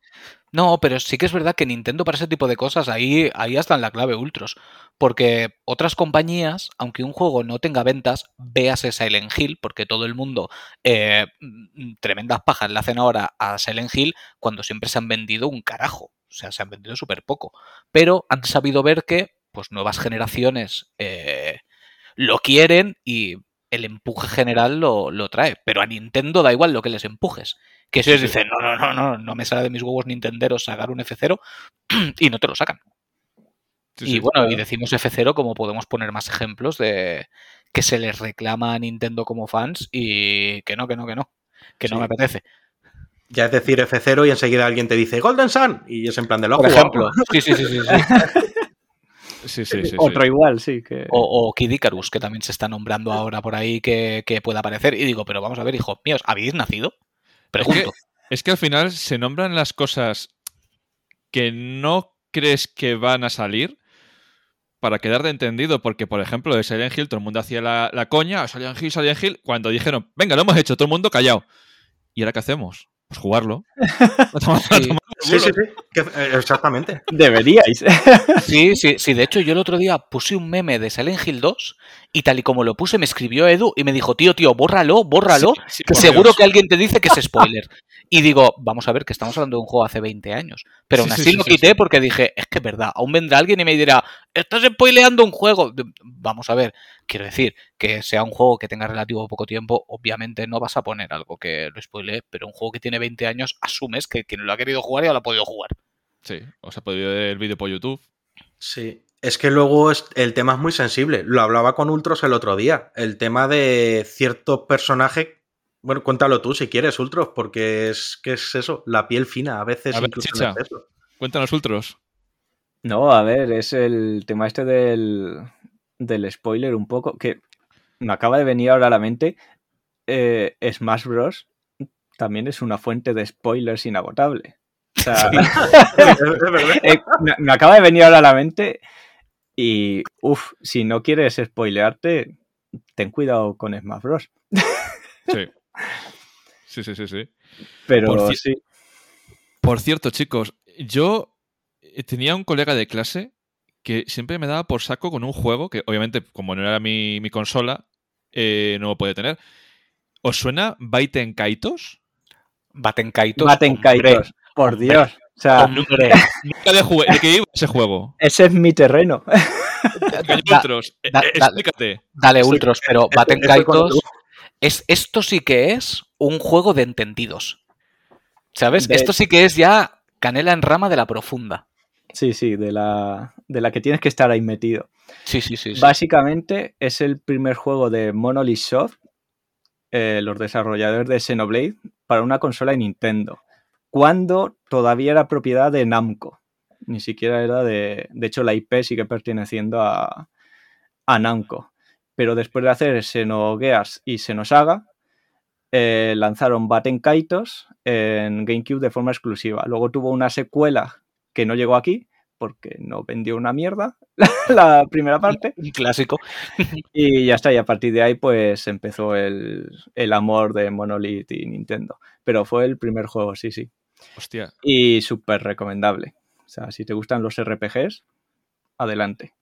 No, pero sí que es verdad que Nintendo para ese tipo de cosas, ahí, ahí está en la clave Ultros. Porque otras compañías, aunque un juego no tenga ventas, véase Silent Hill, porque todo el mundo, eh, mm, tremendas pajas le hacen ahora a Silent Hill cuando siempre se han vendido un carajo. O sea, se han vendido súper poco. Pero han sabido ver que pues nuevas generaciones eh, lo quieren y el empuje general lo, lo trae. Pero a Nintendo da igual lo que les empujes. Que si ellos dicen, no, no, no, no, no me sale de mis huevos nintenderos sacar un F0 y no te lo sacan. Sí, y sí. bueno, y decimos F0 como podemos poner más ejemplos de que se les reclama a Nintendo como fans y que no, que no, que no, que no me apetece. Ya es decir F0 y enseguida alguien te dice Golden Sun y es en plan de lo Por ejemplo, sí, sí, sí, sí, sí. Sí, sí, sí, sí. Otro igual, sí. Que... O, o Kid Icarus, que también se está nombrando ahora por ahí que, que pueda aparecer. Y digo, pero vamos a ver, hijos míos, ¿habéis nacido? Pregunto. Es que al final se nombran las cosas que no crees que van a salir para quedar de entendido, porque por ejemplo de Silent Hill todo el mundo hacía la, la coña, Silent Hill, Silent Hill, cuando dijeron, venga, lo hemos hecho, todo el mundo callado. ¿Y ahora qué hacemos? Pues jugarlo. Sí. Sí, sí, eh, exactamente. Deberíais. Sí, sí, sí. De hecho, yo el otro día puse un meme de Silent Hill 2 y tal y como lo puse, me escribió Edu y me dijo, tío, tío, bórralo, bórralo, Sí, sí, que por seguro Dios. que alguien te dice que es spoiler. Y digo, vamos a ver, que estamos hablando de un juego hace 20 años. Pero Sí, aún sí, así sí, lo sí, quité sí. porque dije, es que es verdad, aún vendrá alguien y me dirá, estás spoileando un juego. De- Vamos a ver, quiero decir, que sea un juego que tenga relativo poco tiempo, obviamente no vas a poner algo que lo spoilee, pero un juego que tiene 20 años, asumes que quien lo ha querido jugar ya lo ha podido jugar. Sí, os ha podido ver el vídeo por YouTube. Sí. Es que luego es- el tema es muy sensible. Lo hablaba con Ultros el otro día. El tema de ciertos personajes. Bueno, cuéntalo tú si quieres, Ultros, porque es que es eso, la piel fina, a veces A ver, chicha. Cuéntanos, Ultros. No, a ver, es el tema este del, del spoiler un poco, que me acaba de venir ahora a la mente. Eh, Smash Bros. también es una fuente de spoilers inagotable. O sea, Es- es verdad. eh, me, me acaba de venir ahora a la mente y, uff, si no quieres spoilearte, ten cuidado con Smash Bros. Sí. Sí, sí, sí, sí. Pero Por sí, Por cierto, chicos, yo eh, tenía un colega de clase que siempre me daba por saco con un juego que, obviamente, como no era mi, mi consola, eh, no lo puede tener. ¿Os suena Baiten Kaitos? Baten Kaitos. Baten Kaitos, por hombre, Dios. O sea, Hombre, Nunca de, jugué- ¿De qué iba ese juego? ese es mi terreno. Da- Ultros, eh, da- explícate. dale, Ultros, pero Baten Kaitos. Es, esto sí que es un juego de entendidos. ¿Sabes? De- Esto sí que es ya canela en rama de la profunda. Sí, sí, de la, de la que tienes que estar ahí metido. Sí, sí, sí. sí. Básicamente es el primer juego de Monolith Soft, eh, los desarrolladores de Xenoblade, para una consola de Nintendo, cuando todavía era propiedad de Namco. Ni siquiera era de... De hecho, la IP sigue perteneciendo a, a Namco. Pero después de hacer Xenogears y Xenosaga, eh, lanzaron Baten Kaitos en GameCube de forma exclusiva. Luego tuvo una secuela que no llegó aquí porque no vendió una mierda la primera parte. Un clásico. Y ya está, y a partir de ahí pues empezó el, el amor de Monolith y Nintendo. Pero fue el primer juego, sí, sí. Hostia. Y súper recomendable. O sea, si te gustan los RPGs, adelante.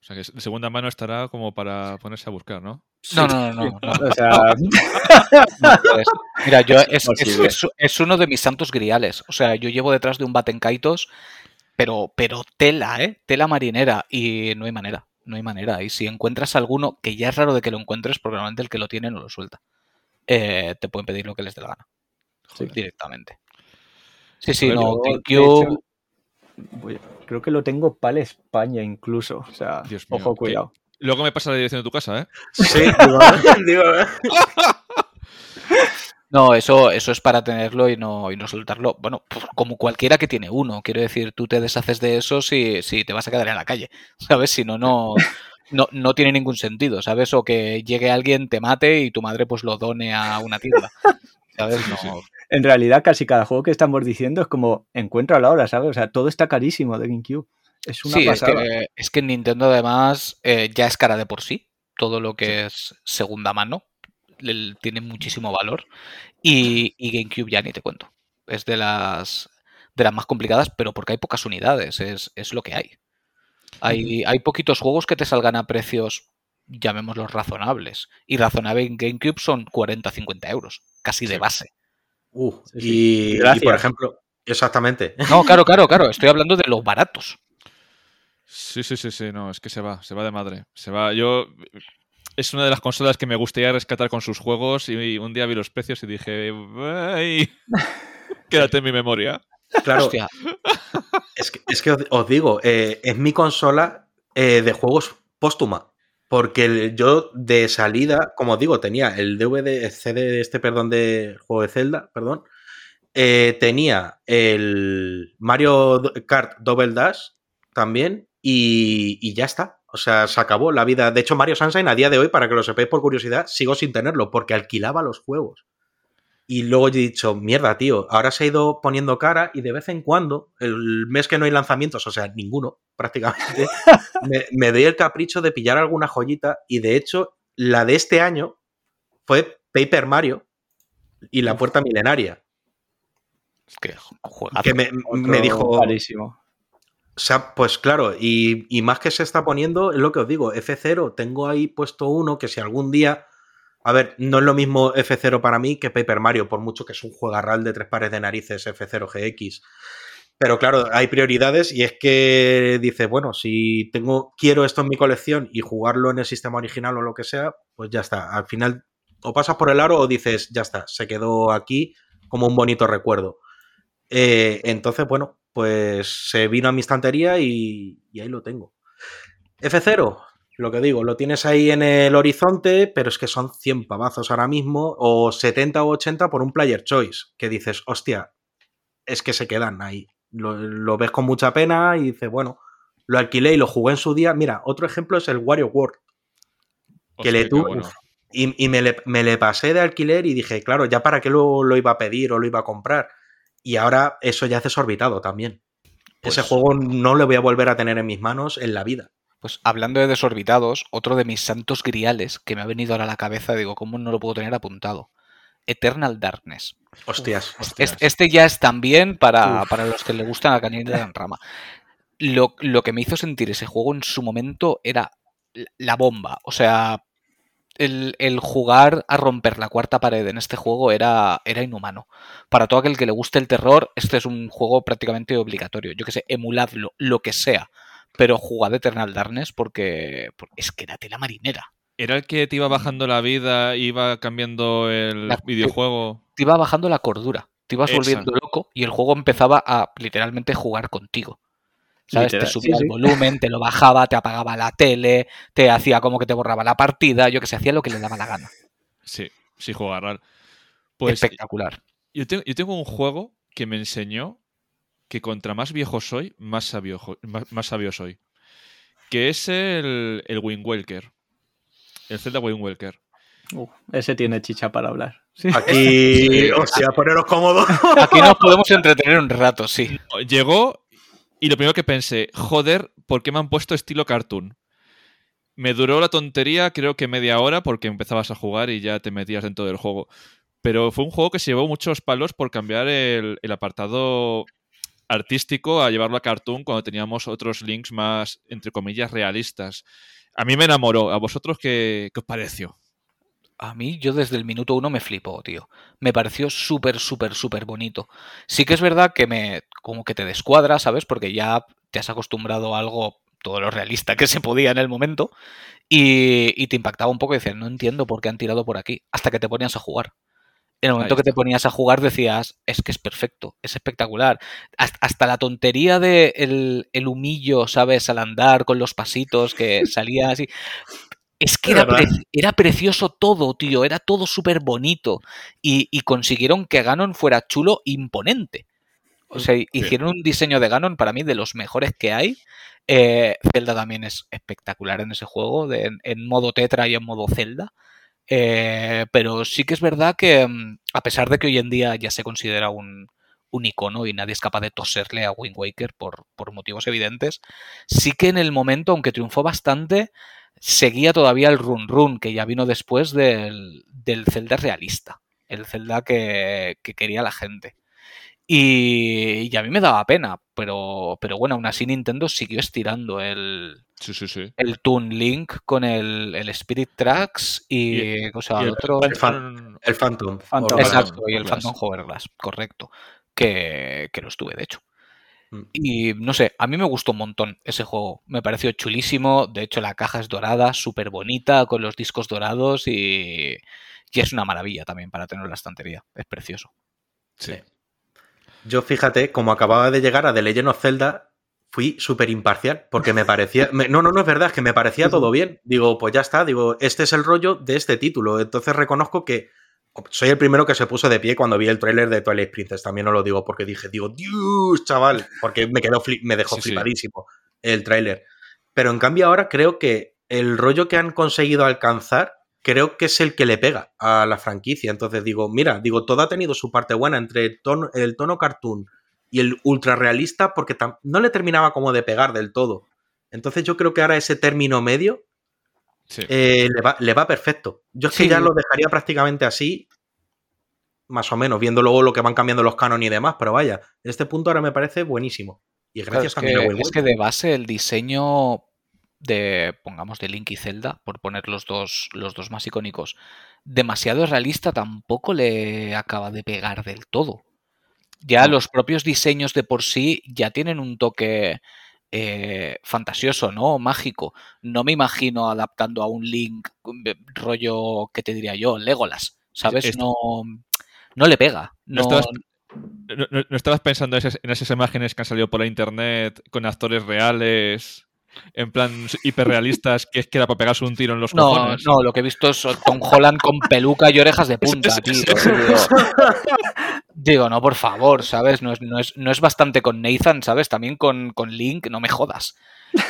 O sea, que de segunda mano estará como para ponerse a buscar, ¿no? No, no, no, no, no. O sea. Mira, yo es, es- Imposible. es- es uno de mis santos griales. O sea, yo llevo detrás de un Batenkaitos, pero, pero tela, ¿eh? Tela marinera. Y no hay manera. No hay manera. Y si encuentras alguno, que ya es raro de que lo encuentres, porque normalmente el que lo tiene no lo suelta. eh, te pueden pedir lo que les dé la gana. Joder. Directamente. Sí, sí, no. yo, de GameCube- hecho, voy- creo que lo tengo para España incluso. O sea, Dios mío, ojo, qué- cuidado. Luego me pasa la dirección de tu casa, ¿eh? Sí, digo, digo, No, eso, eso es para tenerlo y no, y no soltarlo. Bueno, pues como cualquiera que tiene uno. Quiero decir, tú te deshaces de eso si, si te vas a quedar en la calle. ¿Sabes? Si no, no, no, no tiene ningún sentido, ¿sabes? O que llegue alguien, te mate y tu madre pues lo done a una tienda. ¿Sabes? No. En realidad, casi cada juego que estamos diciendo es como encuentro a la hora, ¿sabes? O sea, todo está carísimo de GameCube. Es una Sí, es pasada. que, es que Nintendo además eh, ya es cara de por sí. Todo lo que es segunda mano le- tiene muchísimo valor. Y, y GameCube ya ni te cuento. Es de las, de las más complicadas, pero porque hay pocas unidades. Es, es lo que hay. Hay, hay poquitos juegos que te salgan a precios, llamémoslos razonables. Y razonable en GameCube son 40-50 euros, casi de base. Uh, Sí, sí. y, por ejemplo, exactamente. No, claro, claro, claro. Estoy hablando de los baratos. Sí, sí, sí, sí, no, es que se va, se va de madre. Se va. Yo. Es una de las consolas que me gustaría rescatar con sus juegos y un día vi los precios y dije. "Ay, Quédate en mi memoria. Claro, Hostia, es que, es que os, os digo, eh, es mi consola eh, de juegos póstuma. Porque yo de salida, como os digo, tenía el DVD, CD, este, perdón, de juego de Zelda, perdón. eh, tenía el Mario Kart Double Dash también y, y ya está. O sea, se acabó la vida. De hecho, Mario Sunshine a día de hoy, para que lo sepáis por curiosidad, sigo sin tenerlo porque alquilaba los juegos. Y luego he dicho, mierda, tío, ahora se ha ido poniendo cara y de vez en cuando, el mes que no hay lanzamientos, o sea, ninguno prácticamente, me, me doy el capricho de pillar alguna joyita y de hecho, la de este año fue Paper Mario y la puerta milenaria, es que que me, dijo, Carísimo. o sea, pues claro, y, y más que se está poniendo, es lo que os digo, F0, tengo ahí puesto uno que si algún día, a ver, no es lo mismo F0 para mí que Paper Mario, por mucho que es un juegarral de tres pares de narices F0 GX. Pero claro, hay prioridades y es que dice, bueno, si tengo, quiero esto en mi colección y jugarlo en el sistema original o lo que sea, pues ya está. Al final, o pasas por el aro o dices, ya está, se quedó aquí como un bonito recuerdo. Eh, entonces, bueno, pues se vino a mi estantería y, y ahí lo tengo. F0, lo que digo, lo tienes ahí en el horizonte, pero es que son 100 pavazos ahora mismo, o 70 o 80 por un player choice, que dices, hostia, es que se quedan ahí. Lo, lo ves con mucha pena y dices, bueno, lo alquilé y lo jugué en su día. Mira, otro ejemplo es el Wario World. Que Hostia, le tuve- bueno. Y, y me, le, me le pasé de alquiler y dije, claro, ya para qué lo, lo iba a pedir o lo iba a comprar. Y ahora eso ya es desorbitado también. Ese Pues- juego no lo voy a volver a tener en mis manos en la vida. Pues hablando de desorbitados, otro de mis santos griales que me ha venido ahora a la cabeza, digo, ¿cómo no lo puedo tener apuntado? Eternal Darkness. Hostias. Hostias. Es- Este ya es también para, para los que le gustan la canilla en rama. Lo, lo que me hizo sentir ese juego en su momento era la- la bomba. O sea, el, el jugar a romper la cuarta pared en este juego era, era inhumano. Para todo aquel que le guste el terror, este es un juego prácticamente obligatorio. Yo que sé, emuladlo, lo que sea. Pero jugad Eternal Darkness porque, porque es que era tela marinera. ¿Era el que te iba bajando la vida, iba cambiando el La- videojuego? Te iba bajando la cordura, te ibas volviendo loco y el juego empezaba a literalmente jugar contigo. ¿Sabes? Literal, te subía sí, el sí. volumen, te lo bajaba, te apagaba la tele, te hacía como que te borraba la partida, yo que sé, hacía lo que le daba la gana. Sí, sí, jugarral. Pues Espectacular. yo tengo, yo tengo un juego que me enseñó que contra más viejo soy, más sabio, más, más sabio soy. Que es el, el Wind Waker. El Zelda Wind Waker. Uf, ese tiene chicha para hablar. Sí. Aquí, hostia, poneros cómodos. Aquí nos podemos entretener un rato, sí. Llegó y lo primero que pensé, joder, ¿por qué me han puesto estilo cartoon? Me duró la tontería creo que media hora porque empezabas a jugar y ya te metías dentro del juego. Pero fue un juego que se llevó muchos palos por cambiar el, el apartado artístico a llevarlo a cartoon cuando teníamos otros links más, entre comillas, realistas. A mí me enamoró. ¿A vosotros qué, qué os pareció? A mí, yo desde el minuto uno me flipó, tío. Me pareció súper, súper, súper bonito. Sí que es verdad que me. como que te descuadra, ¿sabes? Porque ya te has acostumbrado a algo todo lo realista que se podía en el momento. Y, y te impactaba un poco y decías, no entiendo por qué han tirado por aquí. Hasta que te ponías a jugar. En el momento que te ponías a jugar decías, es que es perfecto, es espectacular. Hasta, la tontería de el, el humillo, ¿sabes? Al andar con los pasitos que salía así. Es que era, pre- era precioso todo, tío. Era todo súper bonito. Y, y consiguieron que Ganon fuera chulo imponente. O sea, hicieron un diseño de Ganon para mí de los mejores que hay. Eh, Zelda también es espectacular en ese juego, de- en, modo Tetra y en modo Zelda. Eh, pero sí que es verdad que, mm, a pesar de que hoy en día ya se considera un, un icono y nadie es capaz de toserle a Wind Waker por, por motivos evidentes, sí que en el momento, aunque triunfó bastante, seguía todavía el run run que ya vino después del, del Zelda realista, el Zelda que, que quería la gente. Y, y a mí me daba pena, pero, pero bueno, aún así Nintendo siguió estirando el, Sí, sí, sí. el Toon Link con el, el Spirit Tracks y, o sea, Y el el- otro... El, fan- el Phantom. Exacto, y el. Phantom Hourglass, correcto. Que, que lo estuve, de hecho. Mm. Y no sé, a mí me gustó un montón ese juego. Me pareció chulísimo. De hecho, la caja es dorada, súper bonita, con los discos dorados y, y es una maravilla también para tener en la estantería. Es precioso. Sí. Yo fíjate, como acababa de llegar a The Legend of Zelda, fui súper imparcial, porque me parecía... me- no, no, no es verdad, es que me parecía todo bien. Digo, pues ya está, digo, este es el rollo de este título. Entonces reconozco que soy el primero que se puso de pie cuando vi el tráiler de Twilight Princess. También os lo digo porque dije, digo, Dios, chaval, porque me, quedó me dejó Sí, sí. flipadísimo el tráiler. Pero en cambio ahora creo que el rollo que han conseguido alcanzar creo que es el que le pega a la franquicia. Entonces digo, mira, digo, todo ha tenido su parte buena entre el tono, el tono cartoon y el ultra realista porque no le terminaba como de pegar del todo. Entonces yo creo que ahora ese término medio Sí. eh, le, va, le va perfecto. Yo es que ya lo dejaría prácticamente así, más o menos, viendo luego lo que van cambiando los canon y demás, pero vaya, en este punto ahora me parece buenísimo. Y Claro, gracias es, también a que, es que de base el diseño de, pongamos, de Link y Zelda, por poner los dos, los dos más icónicos, demasiado realista tampoco le acaba de pegar del todo. Ya No. los propios diseños de por sí ya tienen un toque eh, fantasioso, ¿no? Mágico. No me imagino adaptando a un Link eh, rollo, ¿qué te diría yo? Legolas, ¿sabes? Esto- No, no le pega. No No, estabas- ¿No, no- no estabas pensando en esas, en esas imágenes que han salido por la internet con actores reales, en plan hiperrealistas, que es que era para pegarse un tiro en los No, cojones? no, lo que he visto es Tom Holland con peluca y orejas de punta, tío. Digo, digo, no, por favor, ¿sabes? No es, no es, no es bastante con Nathan, ¿sabes? También con, con Link, no me jodas.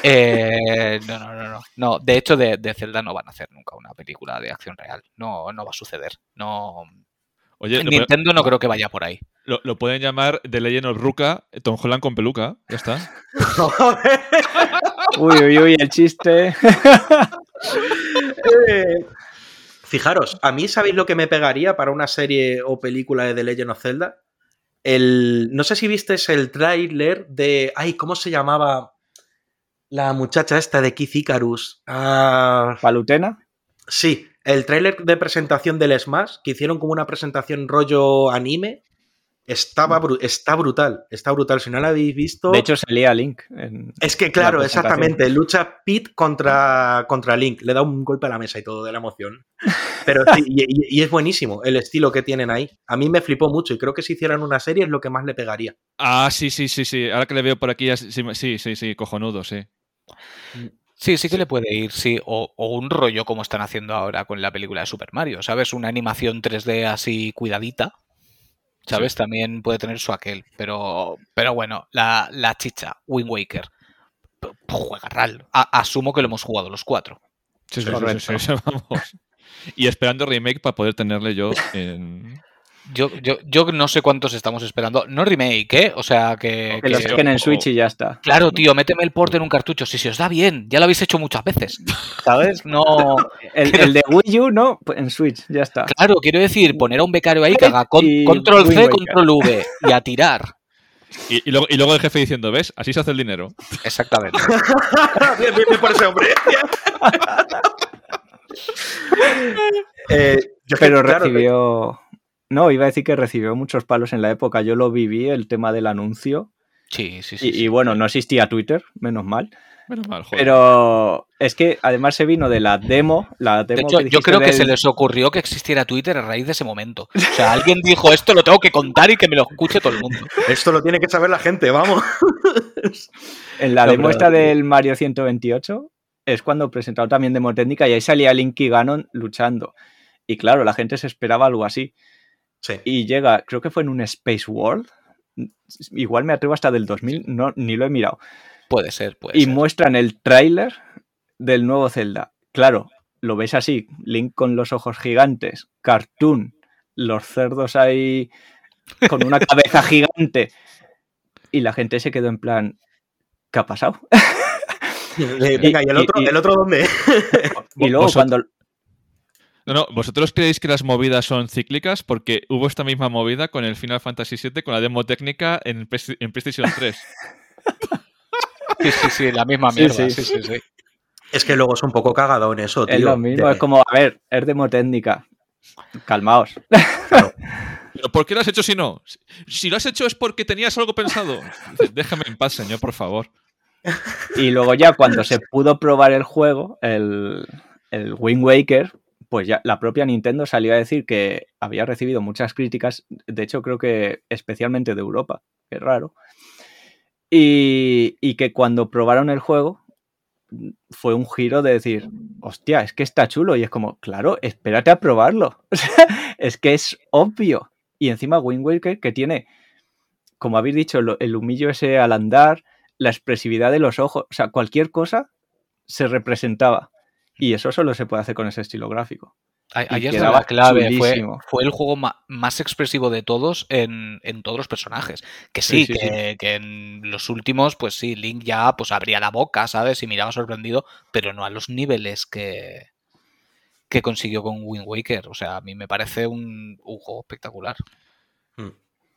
Eh, no, no, no, no. No, de hecho, de, de Zelda no van a hacer nunca una película de acción real. No, no va a suceder. No. Oye, Nintendo no creo que vaya por ahí. lo- lo pueden llamar The Legend of Ruka, Tom Holland con peluca, ya está. Uy, uy, uy, el chiste. Eh, Fijaros, a mí sabéis lo que me pegaría para una serie o película de The Legend of Zelda. El, no sé si visteis el tráiler de. Ay, ¿cómo se llamaba? La muchacha esta de Keith Icarus. Ah, Palutena. sí, el tráiler de presentación del Smash, que hicieron como una presentación rollo anime. Estaba bru- está brutal, está brutal. Si no la habéis visto. De hecho, salía Link. en- Es que, claro, exactamente. Lucha Pete contra, contra Link. Le da un golpe a la mesa y todo de la emoción. Pero sí, y, y- y es buenísimo el estilo que tienen ahí. A mí me flipó mucho y creo que si hicieran una serie es lo que más le pegaría. Ah, sí, sí, sí, sí. Ahora que le veo por aquí, sí, sí, sí, sí, cojonudo, sí. Sí, sí que le puede ir, sí. O, o un rollo como están haciendo ahora con la película de Super Mario, ¿sabes? Una animación 3D así cuidadita. ¿Sabes? También puede tener su aquel. Pero, pero bueno, la, la chicha, Wind Waker. p- Juega RAL. A- asumo que lo hemos jugado los cuatro. Sí, sí, sí, sí, vamos. Y esperando remake para poder tenerle yo en... Yo, yo, yo no sé cuántos estamos esperando. No remake, ¿eh? O sea que. Que lo que- saquen en Switch y ya está. Claro, tío, méteme el port en un cartucho. Si se os da bien, ya lo habéis hecho muchas veces. ¿Sabes? No. El, el de Wii U, no, pues en Switch, ya está. Claro, quiero decir, poner a un becario ahí que haga con- control C, Waker. control V y a tirar. Y, y luego, y luego el jefe diciendo, ¿ves? Así se hace el dinero. Exactamente. bien, bien, bien por ese hombre. Eh, yo es que, Pero claro, recibió. No, iba a decir que recibió muchos palos en la época. Yo lo viví, el tema del anuncio. Sí, sí, sí. Y, sí. y bueno, no existía Twitter, menos mal. Menos mal, joder. Pero es que además se vino de la demo. La De demo hecho, que yo creo que del- se les ocurrió que existiera Twitter a raíz de ese momento. O sea, alguien dijo esto lo tengo que contar y que me lo escuche todo el mundo. esto lo tiene que saber la gente, vamos. En la No, demo esta del Mario 128 es cuando presentaron también demo técnica y ahí salía Link y Ganon luchando. Y claro, la gente se esperaba algo así. Sí. Y llega, creo que fue en un Space World, igual me atrevo hasta del 2000, no, ni lo he mirado. Puede ser, puede y ser. muestran el tráiler del nuevo Zelda. Claro, lo ves así, Link con los ojos gigantes, cartoon, los cerdos ahí con una cabeza gigante. Y la gente se quedó en plan, ¿qué ha pasado? Venga, ¿y el y- otro, y- el otro dónde? Y luego cuando... No, no, ¿vosotros creéis que las movidas son cíclicas? Porque hubo esta misma movida con el Final Fantasy VII, con la demo técnica en, Play- en PlayStation 3. Sí, sí, sí, la misma mierda. sí. Sí, sí, sí. Es que luego es un poco cagado en eso, tío. Es lo mismo, De- es como, a ver, es demotécnica. Calmaos. ¿Pero por qué lo has hecho si no? Si- Si lo has hecho es porque tenías algo pensado. Déjame en paz, señor, por favor. Y luego ya cuando se pudo probar el juego, el, el Wind Waker, pues ya la propia Nintendo salió a decir que había recibido muchas críticas, de hecho creo que especialmente de Europa, que es raro, y, y que cuando probaron el juego fue un giro de decir, hostia, es que está chulo, y es como, claro, espérate a probarlo, es que es obvio. Y encima Wind Waker que tiene, como habéis dicho, el humillo ese al andar, la expresividad de los ojos, o sea, cualquier cosa se representaba. Y eso solo se puede hacer con ese estilo gráfico. Ahí Y ahí es quedaba la clave. Fue, fue el juego más expresivo de todos en, en todos los personajes. Que sí, Sí, sí, que, que en los últimos, pues sí, Link ya pues abría la boca, ¿sabes? Y miraba sorprendido, pero no a los niveles que, que consiguió con Wind Waker. O sea, a mí me parece un, un juego espectacular. Mm.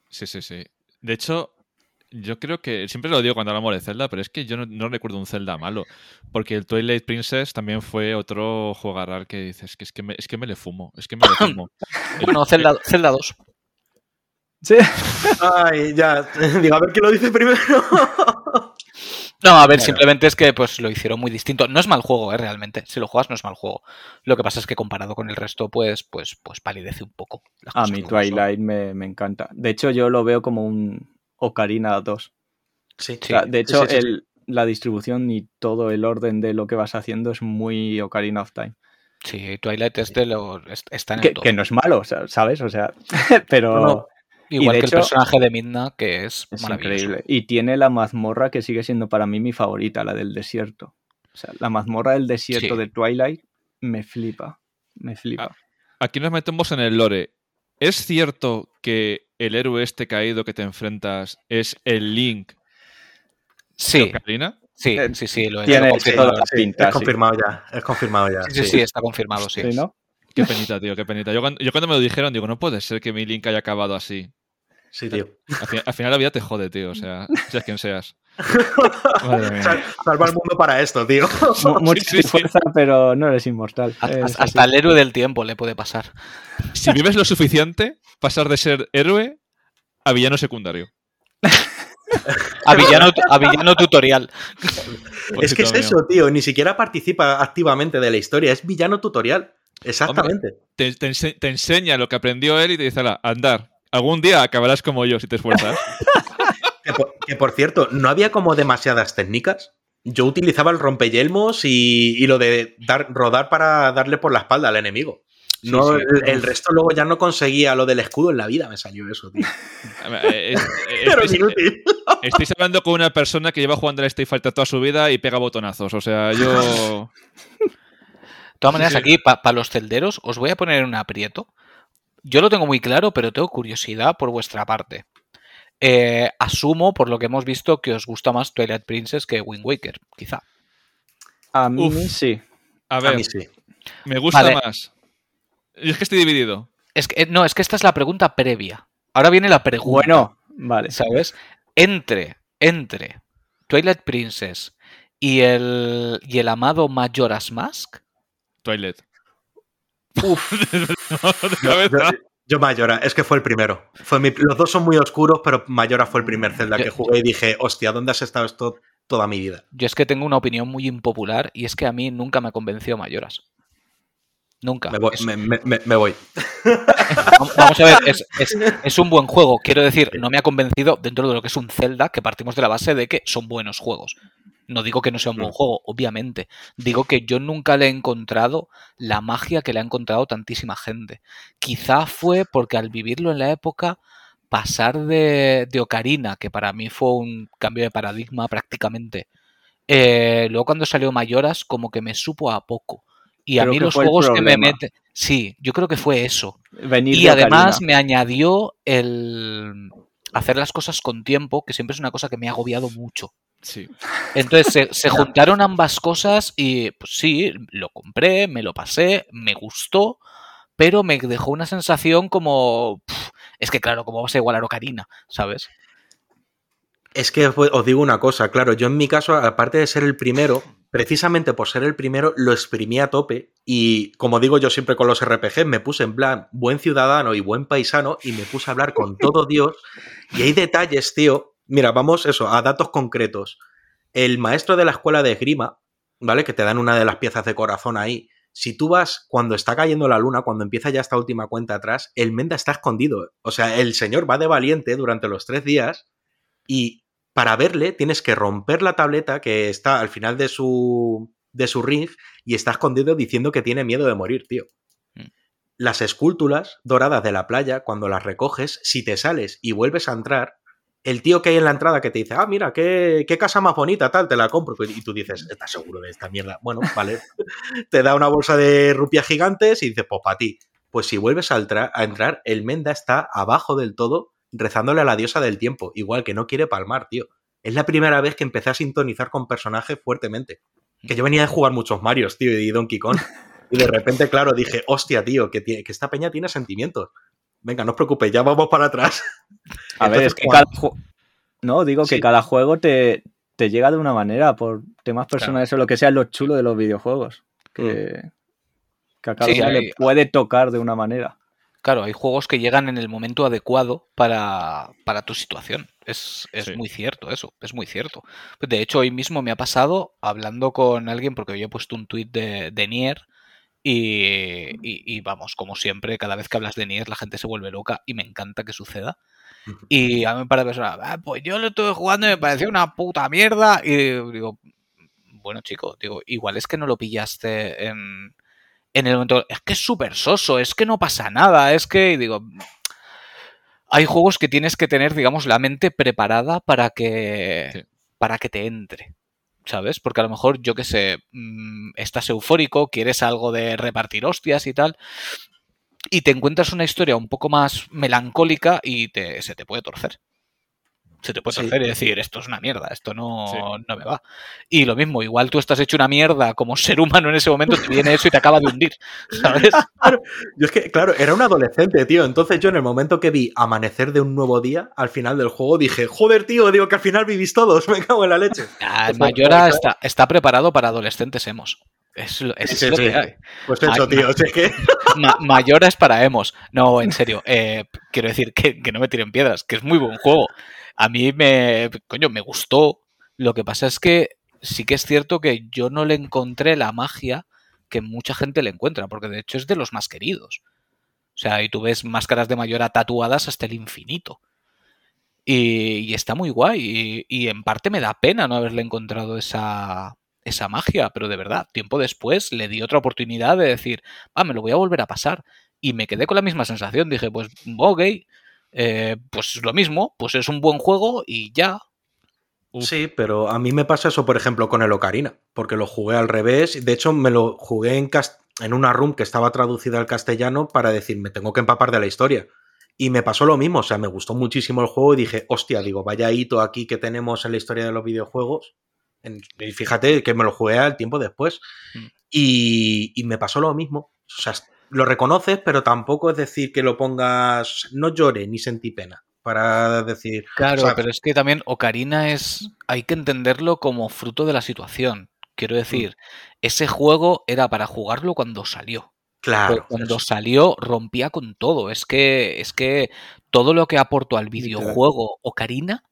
Sí, sí, sí. De hecho, yo creo que siempre lo digo cuando hablamos de Zelda, pero es que yo no, no recuerdo un Zelda malo. Porque el Twilight Princess también fue otro jugarral que dices que es que me, es que me le fumo. Es que me le fumo. Bueno, Zelda, Zelda 2. Sí. Ay, ya. Digo, a ver quién lo dice primero. No, a ver, simplemente es que pues lo hicieron muy distinto. No es mal juego, ¿eh? realmente. Si lo juegas no es mal juego. Lo que pasa es que comparado con el resto, pues, pues, pues palidece un poco. A mí. Twilight me, me encanta. De hecho, yo lo veo como un Ocarina 2. Sí, O sea, de sí, hecho, sí, sí, sí. el- la distribución y todo el orden de lo que vas haciendo es muy Ocarina of Time. Sí, Twilight es de los- es- está en el Que, top. que no es malo, ¿sabes? O sea, pero No. Igual que hecho- el personaje de Midna, que es, es maravilloso. increíble. Y tiene la mazmorra que sigue siendo para mí mi favorita, la del desierto. O sea, la mazmorra del desierto Sí. de Twilight me flipa. Me flipa. Aquí nos metemos en el lore. ¿Es cierto que el héroe este caído que te enfrentas es el Link Sí, Ocarina? sí, Eh, sí, sí, lo he confirmado. sí, pinta, es sí. confirmado ya. Es confirmado ya. Sí, sí, sí, está confirmado, sí. Sí, ¿no? Qué penita, tío, qué penita. Yo cuando, yo cuando me lo dijeron, digo, no puede ser que mi Link haya acabado así. Sí, tío. Al, fin- al final la vida te jode, tío. O sea, seas quien seas. Salva al mundo para esto, tío. Mu- Mucha sí, sí. fuerza, pero no eres inmortal. Hasta, Es hasta- así. hasta el héroe del tiempo le puede pasar. Si vives lo suficiente, pasar de ser héroe a villano secundario. A villano, a villano tutorial. Es que es eso, tío. Ni siquiera participa activamente de la historia. Es villano tutorial. Exactamente. Te, te ense- te enseña lo que aprendió él y te dice, "Ala, andar. Algún día acabarás como yo si te esfuerzas. Que, por, que, por cierto, no había como demasiadas técnicas. Yo utilizaba el rompeyelmos y, y lo de dar, rodar para darle por la espalda al enemigo. No, sí. El, el resto luego ya no conseguía lo del escudo en la vida, me salió eso, tío. Eh, eh, eh, Pero estáis, inútil. estáis hablando con una persona que lleva jugando al Street Fighter toda su vida y pega botonazos. O sea, yo... De todas maneras, sí. aquí, para los celderos, os voy a poner en un aprieto. Yo lo tengo muy claro, pero tengo curiosidad por vuestra parte. Eh, asumo, por lo que hemos visto, que os gusta más Twilight Princess que Wind Waker, quizá. A mí Uf. sí. A A ver, mí sí. me gusta Vale. más. Y es que estoy dividido. Es que, eh, no, es que esta es la pregunta previa. Ahora viene la pregunta. Bueno, vale. ¿Sabes? Entre, entre Twilight Princess y el, y el amado Majora's Mask. Twilight. Uf, De cabeza. Yo Mayora, es que fue el primero. Fue mi- los dos son muy oscuros, pero Mayora fue el primer Zelda Yo- que jugué y dije, hostia, ¿dónde has estado esto toda mi vida? Yo es que tengo una opinión muy impopular y es que a mí nunca me ha convencido Majora's. Nunca. Me voy. Es- me- me- me- me voy. Vamos vamos a ver, es, es- es un buen juego. Quiero decir, no me ha convencido dentro de lo que es un Zelda, que partimos de la base de que son buenos juegos. No digo que no sea un buen juego, obviamente. Digo que yo nunca le he encontrado la magia que le ha encontrado tantísima gente. Quizá fue porque al vivirlo en la época, pasar de, de Ocarina, que para mí fue un cambio de paradigma prácticamente, eh, luego cuando salió Mayoras, como que me supo a poco. Y a mí los juegos que me meten. Sí, yo creo que fue eso. Venir Y de además Ocarina. me añadió el hacer las cosas con tiempo, que siempre es una cosa que me ha agobiado mucho. Sí. Entonces se, se juntaron ambas cosas y pues sí, lo compré, me lo pasé, me gustó, pero me dejó una sensación como... es que claro, ¿cómo vas a igualar Ocarina? ¿Sabes? Es que os digo una cosa, claro, yo en mi caso, aparte de ser el primero, precisamente por ser el primero, lo exprimí a tope y, como digo yo siempre con los RPG, me puse en plan buen ciudadano y buen paisano y me puse a hablar con todo Dios. Y hay detalles, tío. Mira, vamos eso, a datos concretos. El maestro de la escuela de esgrima, ¿vale? Que te dan una de las piezas de corazón ahí. Si tú vas cuando está cayendo la luna, cuando empieza ya esta última cuenta atrás, el Menda está escondido. O sea, el señor va de valiente durante los tres días y para verle tienes que romper la tableta que está al final de su, de su ring y está escondido diciendo que tiene miedo de morir, tío. Mm. Las esculturas doradas de la playa, cuando las recoges, si te sales y vuelves a entrar, el tío que hay en la entrada que te dice, ah, mira, qué, qué casa más bonita, tal, te la compro. Y tú dices, ¿estás seguro de esta mierda? Bueno, vale. te da una bolsa de rupias gigantes y dices, pues para ti. Pues si vuelves a, a entrar, el Menda está abajo del todo rezándole a la diosa del tiempo, igual que no quiere palmar, tío. Es la primera vez que empecé a sintonizar con personajes fuertemente. Que yo venía de jugar muchos Marios, tío, y Donkey Kong. Y de repente, claro, dije, hostia, tío, que, que esta peña tiene sentimientos. Venga, no os preocupéis, ya vamos para atrás. A ver, es que cada No, digo que cada juego te, te llega de una manera por temas personales o lo que sea, lo chulo de los videojuegos. Que, que a cada Sí, hay- le puede tocar de una manera. Claro, hay juegos que llegan en el momento adecuado para, para tu situación. Es, es Sí. muy cierto eso, es muy cierto. De hecho, hoy mismo me ha pasado hablando con alguien, porque hoy he puesto un tuit de, de Nier, y, y- y vamos, como siempre, cada vez que hablas de Nier la gente se vuelve loca y me encanta que suceda. Y a mí me parece personas, "Ah, pues yo lo estuve jugando y me pareció una puta mierda. Y digo, bueno, chico, digo, igual es que no lo pillaste en, en el momento. Es que es súper soso, es que no pasa nada, es que. Y digo. Hay juegos que tienes que tener, digamos, la mente preparada para que. Sí. para que te entre. ¿Sabes? Porque a lo mejor, yo qué sé, mm, estás eufórico, quieres algo de repartir hostias y tal. Y te encuentras una historia un poco más melancólica y te, se te puede torcer. Se te puede Sí. torcer y decir, esto es una mierda, esto no, Sí. no me va. Y lo mismo, igual tú estás hecho una mierda como ser humano en ese momento, te viene eso y te acaba de hundir, ¿sabes? Yo es que, claro, era un adolescente, tío. Entonces yo en el momento que vi amanecer de un nuevo día, al final del juego, dije, joder, tío, digo que al final vivís todos, me cago en la leche. Ah, Mayora está, está preparado para adolescentes hemos. Es, lo- es Sí, sí, lo sí. que hay. Pues eso, Ay, tío, sea, es que... Ma- Mayora es para emos. No, en serio. eh, quiero decir que, que no me tiren piedras, que es muy buen juego. A mí me, coño, me gustó. Lo que pasa es que sí que es cierto que yo no le encontré la magia que mucha gente le encuentra, porque de hecho es de los más queridos. O sea, y tú ves máscaras de Mayora tatuadas hasta el infinito. Y, está muy guay. Y, y en parte me da pena no haberle encontrado esa, esa magia, pero de verdad, tiempo después le di otra oportunidad de decir, ah, me lo voy a volver a pasar. Y me quedé con la misma sensación. Dije, pues, ok, eh, pues lo mismo, pues es un buen juego y ya. Uf. Sí, pero a mí me pasa eso, por ejemplo, con el Ocarina, porque lo jugué al revés. De hecho, me lo jugué en, en una room que estaba traducida al castellano para decir, me tengo que empapar de la historia. Y me pasó lo mismo, o sea, me gustó muchísimo el juego y dije, hostia, digo, vaya hito aquí que tenemos en la historia de los videojuegos. Y fíjate que me lo jugué al tiempo después. Mm. Y, y me pasó lo mismo. O sea, lo reconoces, pero tampoco es decir que lo pongas, no llore ni sentí pena, para decir, Claro, O sea, pero es que también Ocarina es. Hay que entenderlo como fruto de la situación. Quiero decir, ese juego era para jugarlo cuando salió. claro, Pero cuando salió rompía con todo. Es que, es que todo lo que aportó al videojuego Ocarina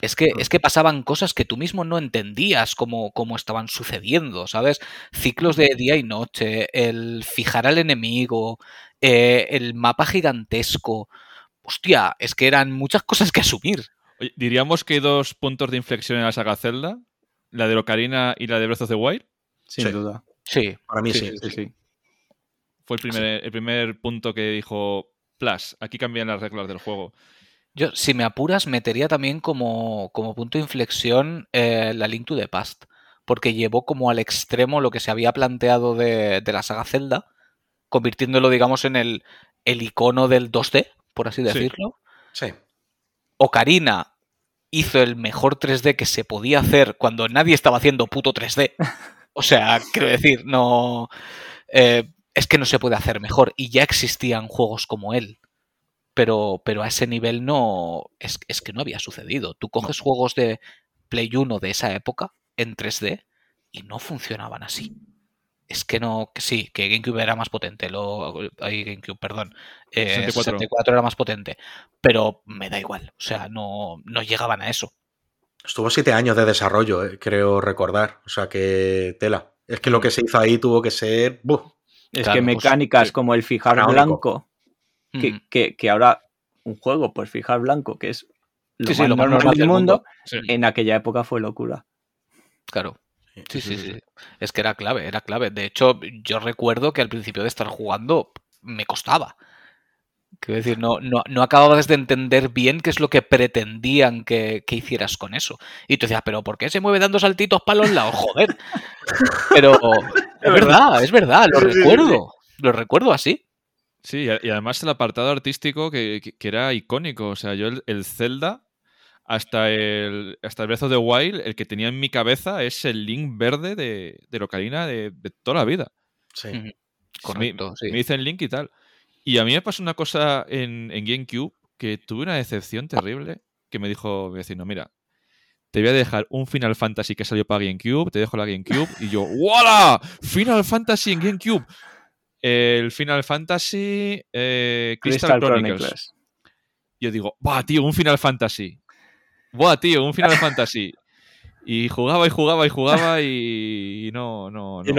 es que, es que pasaban cosas que tú mismo no entendías cómo, cómo estaban sucediendo, ¿sabes? Ciclos de día y noche, el fijar al enemigo, eh, el mapa gigantesco. Hostia, es que eran muchas cosas que asumir. Oye, Diríamos que hay dos puntos de inflexión en la saga Zelda, la de Ocarina y la de Breath of the Wild. Sin Sí. duda. Sí, Para mí sí. Sí, sí. Fue el primer, el primer punto que dijo, Plus. Aquí cambian las reglas del juego. Yo, si me apuras, metería también como, como punto de inflexión eh, la Link to the Past, porque llevó como al extremo lo que se había planteado de, de la saga Zelda, convirtiéndolo, digamos, en el, el icono del 2D, por así Sí. decirlo. Sí. Ocarina hizo el mejor 3D que se podía hacer cuando nadie estaba haciendo puto 3D. O sea, quiero decir, no. eh, es que no se puede hacer mejor. Y ya existían juegos como él. Pero, pero a ese nivel no. Es, es que no había sucedido. Tú coges juegos de Play 1 de esa época en 3D y no funcionaban así. Es que no, que sí, que GameCube era más potente, lo, ay, GameCube, perdón, eh, 64. 64 era más potente, pero me da igual, o sea, no, no llegaban a eso. Estuvo siete años de desarrollo, eh, creo recordar. O sea que tela. Es que lo que se hizo ahí tuvo que ser. ¡buf! Es Claro, que pues, mecánicas como el fijar blanco, Mm. que- que ahora un juego, pues fijar blanco, que es lo Sí, sí, más lo más normal normal del mundo, mundo. Sí. en aquella época fue locura. Claro. Sí, sí, sí. Es que era clave, era clave. De hecho, yo recuerdo que al principio de estar jugando me costaba. Quiero decir, no, no, no acababas de entender bien qué es lo que pretendían que, que hicieras con eso. Y tú decías, pero ¿por qué se mueve dando saltitos para los lados? Joder. Pero es verdad, es verdad, lo recuerdo. Lo recuerdo así. Sí, y además el apartado artístico que, que- que era icónico. O sea, yo el, el Zelda, hasta el, hasta el Breath of the Wild, el que tenía en mi cabeza es el Link verde de, de Ocarina de, de toda la vida. Sí. Me- Correcto, sí. Me dicen Link y tal. Y a mí me pasó una cosa en, en GameCube que tuve una decepción terrible que me dijo mi vecino, mira, te voy a dejar un Final Fantasy que salió para GameCube, te dejo la GameCube y yo, ¡Wala! Final Fantasy en GameCube. El Final Fantasy eh, Crystal, Chronicles. Yo digo, ¡buah, tío, un Final Fantasy! ¡Buah, tío, un Final Fantasy! Y jugaba y jugaba y jugaba y, y no, no,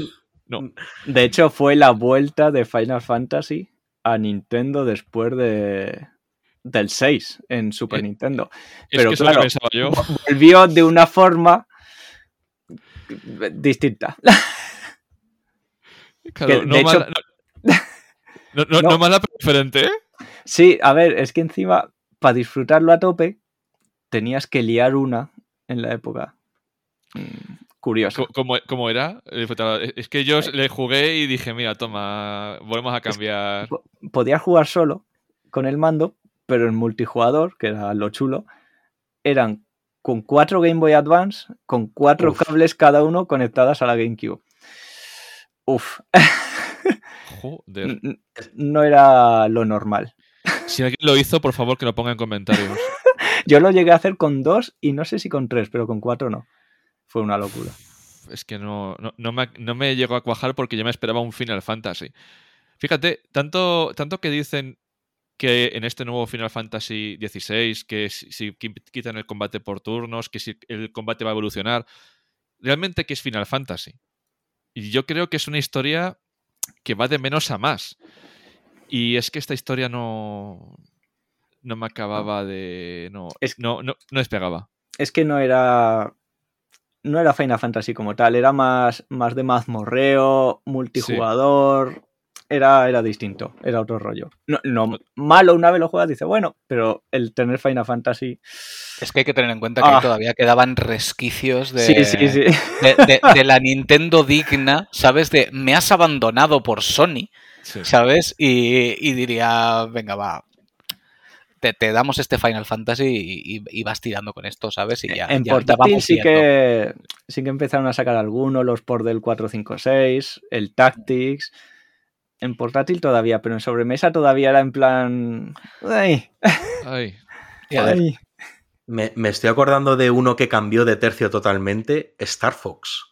no. De hecho, fue la vuelta de Final Fantasy a Nintendo después de del 6 en Super Eh, Nintendo. es pero que eso claro, lo yo. Volvió de una forma distinta. Claro, de no, no, no- no- No. no mala, pero diferente, ¿eh? Sí, a ver, es que encima, para disfrutarlo a tope, tenías que liar una en la época. Mm, Curioso. ¿Cómo, cómo era? Eh, Es que yo le jugué y dije, mira, toma, volvemos a cambiar. Po- Podías jugar solo con el mando, pero en multijugador, que era lo chulo, eran con cuatro Game Boy Advance, con cuatro Uf. cables cada uno conectadas a la GameCube. Uf, Joder. no era lo normal. Si alguien lo hizo, por favor, que lo ponga en comentarios. Yo lo llegué a hacer con dos y no sé si con tres, pero con cuatro no. Fue una locura. Es que no, no, no me, no me llegó a cuajar porque yo me esperaba un Final Fantasy. Fíjate, tanto, tanto que dicen que en este nuevo Final Fantasy XVI, que si, si qui- quitan el combate por turnos, que si el combate va a evolucionar, realmente que es Final Fantasy. Y yo creo que es una historia que va de menos a más. Y es que esta historia no, no me acababa de... No, Es- no, no, no despegaba. Es que no era. No era Final Fantasy como tal, era más, más de mazmorreo, multijugador. Era, era distinto, era otro rollo. No, no, malo una vez lo juegas, dice, bueno, pero el tener Final Fantasy. Es que hay que tener en cuenta que Ah. todavía quedaban resquicios de, Sí, sí, sí. de, de- de la Nintendo digna, ¿sabes? De me has abandonado por Sony, Sí. ¿sabes? Y, y diría, venga, va. Te, te damos este Final Fantasy y, y- y vas tirando con esto, ¿sabes? Y ya, en ya- ya portátil vamos sí que, sí que empezaron a sacar algunos, los por del 456, el Tactics. En portátil todavía, pero en sobremesa todavía era en plan. ¡Ay! Ay. Me, me estoy acordando de uno que cambió de tercio totalmente, Star Fox.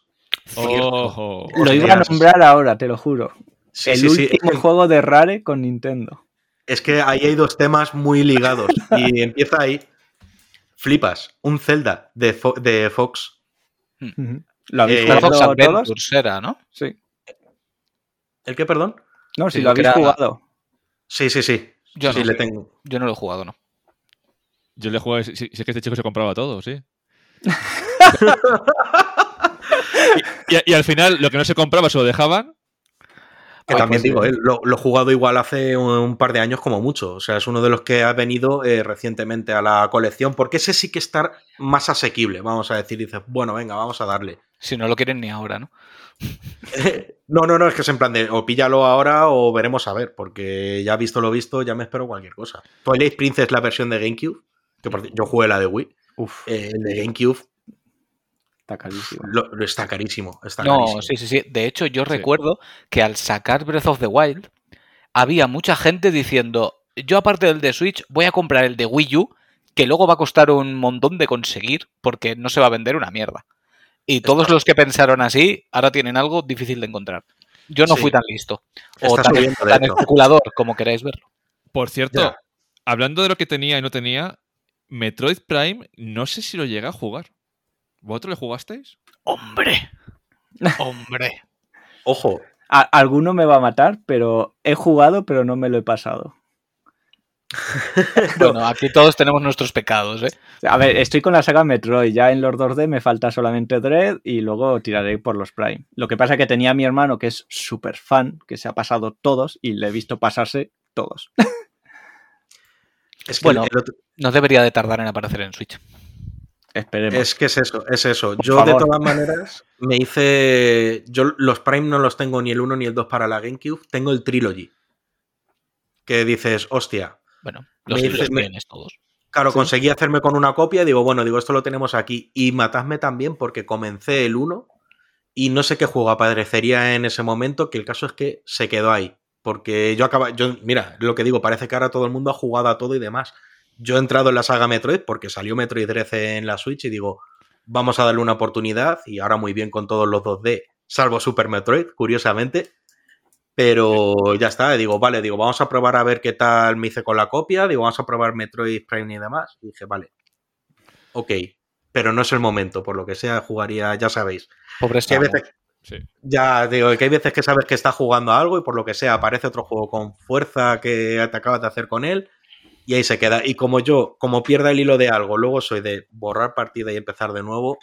Lo iba a nombrar ahora, te lo juro. Sí, el sí, sí. último juego de Rare con Nintendo. Es que ahí hay dos temas muy ligados. Y empieza ahí. Flipas. Un Zelda de, Fo- de Fox. ¿Lo habéis Eh, Star Fox? Adventures era, ¿no? Sí. ¿El qué, perdón? No, si lo habéis era- jugado. Sí, sí, sí. Yo sí, no. le tengo. Yo no lo he jugado, ¿no? Yo le jugué, si, si es que este chico se compraba todo, sí. y, y- y al final, lo que no se compraba se lo dejaban. Que Ay, también pues, digo, eh, lo, lo he jugado igual hace un, un par de años como mucho. O sea, es uno de los que ha venido eh, recientemente a la colección, porque ese sí que está más asequible, vamos a decir. Dices, bueno, venga, vamos a darle. Si no lo quieren ni ahora, ¿no? No, no, no, es que es en plan de o píllalo ahora o veremos a ver, porque ya visto lo visto, ya me espero cualquier cosa. Twilight Princess, la versión de GameCube, que por cierto, yo jugué la de Wii, Uf, eh, el de GameCube está carísimo. lo- lo está carísimo. Está No, carísimo. sí, sí, sí. De hecho, yo Sí. recuerdo que al sacar Breath of the Wild, había mucha gente diciendo, yo aparte del de Switch, voy a comprar el de Wii U, que luego va a costar un montón de conseguir, porque no se va a vender una mierda. Y todos los que pensaron así, ahora tienen algo difícil de encontrar. Yo no Sí. fui tan listo. O Está tan, tan especulador, como queráis verlo. Por cierto, Ya. hablando de lo que tenía y no tenía, Metroid Prime, no sé si lo llegué a jugar. ¿Vosotros le jugasteis? ¡Hombre! ¡Hombre! Ojo, A- alguno me va a matar, pero he jugado, pero no me lo he pasado. Bueno, aquí todos tenemos nuestros pecados, ¿eh? A ver, estoy con la saga Metroid. Ya en los 2D me falta solamente Dread y luego tiraré por los Prime. Lo que pasa es que tenía a mi hermano que es súper fan, que se ha pasado todos y le he visto pasarse todos. es que Bueno. el otro- No debería de tardar en aparecer en Switch. Esperemos. Es que es eso, es eso. Por Yo de todas maneras me hice. Yo los Prime no los tengo ni el 1 ni el 2 para la GameCube, tengo el Trilogy. Que dices, hostia. Bueno, los, Me los dice- me- tienes todos. Claro, Sí. conseguí hacerme con una copia y digo, bueno, digo, esto lo tenemos aquí. Y matadme también porque comencé el 1 y no sé qué juego aparecería en ese momento, que el caso es que se quedó ahí. Porque yo acaba, yo, mira, lo que digo, parece que ahora todo el mundo ha jugado a todo y demás. Yo he entrado en la saga Metroid porque salió Metroid 13 en la Switch y digo, vamos a darle una oportunidad y ahora muy bien con todos los 2D, salvo Super Metroid, curiosamente. Pero ya está, digo, vale, digo, vamos a probar a ver qué tal me hice con la copia, digo, vamos a probar Metroid Prime y demás. Y dije, vale, ok, pero no es el momento, por lo que sea, jugaría, ya sabéis. Que veces, Sí. ya digo, que hay veces que sabes que está jugando a algo y por lo que sea aparece otro juego con fuerza que te acabas de hacer con él y ahí se queda. Y como yo, como pierda el hilo de algo, luego soy de borrar partida y empezar de nuevo,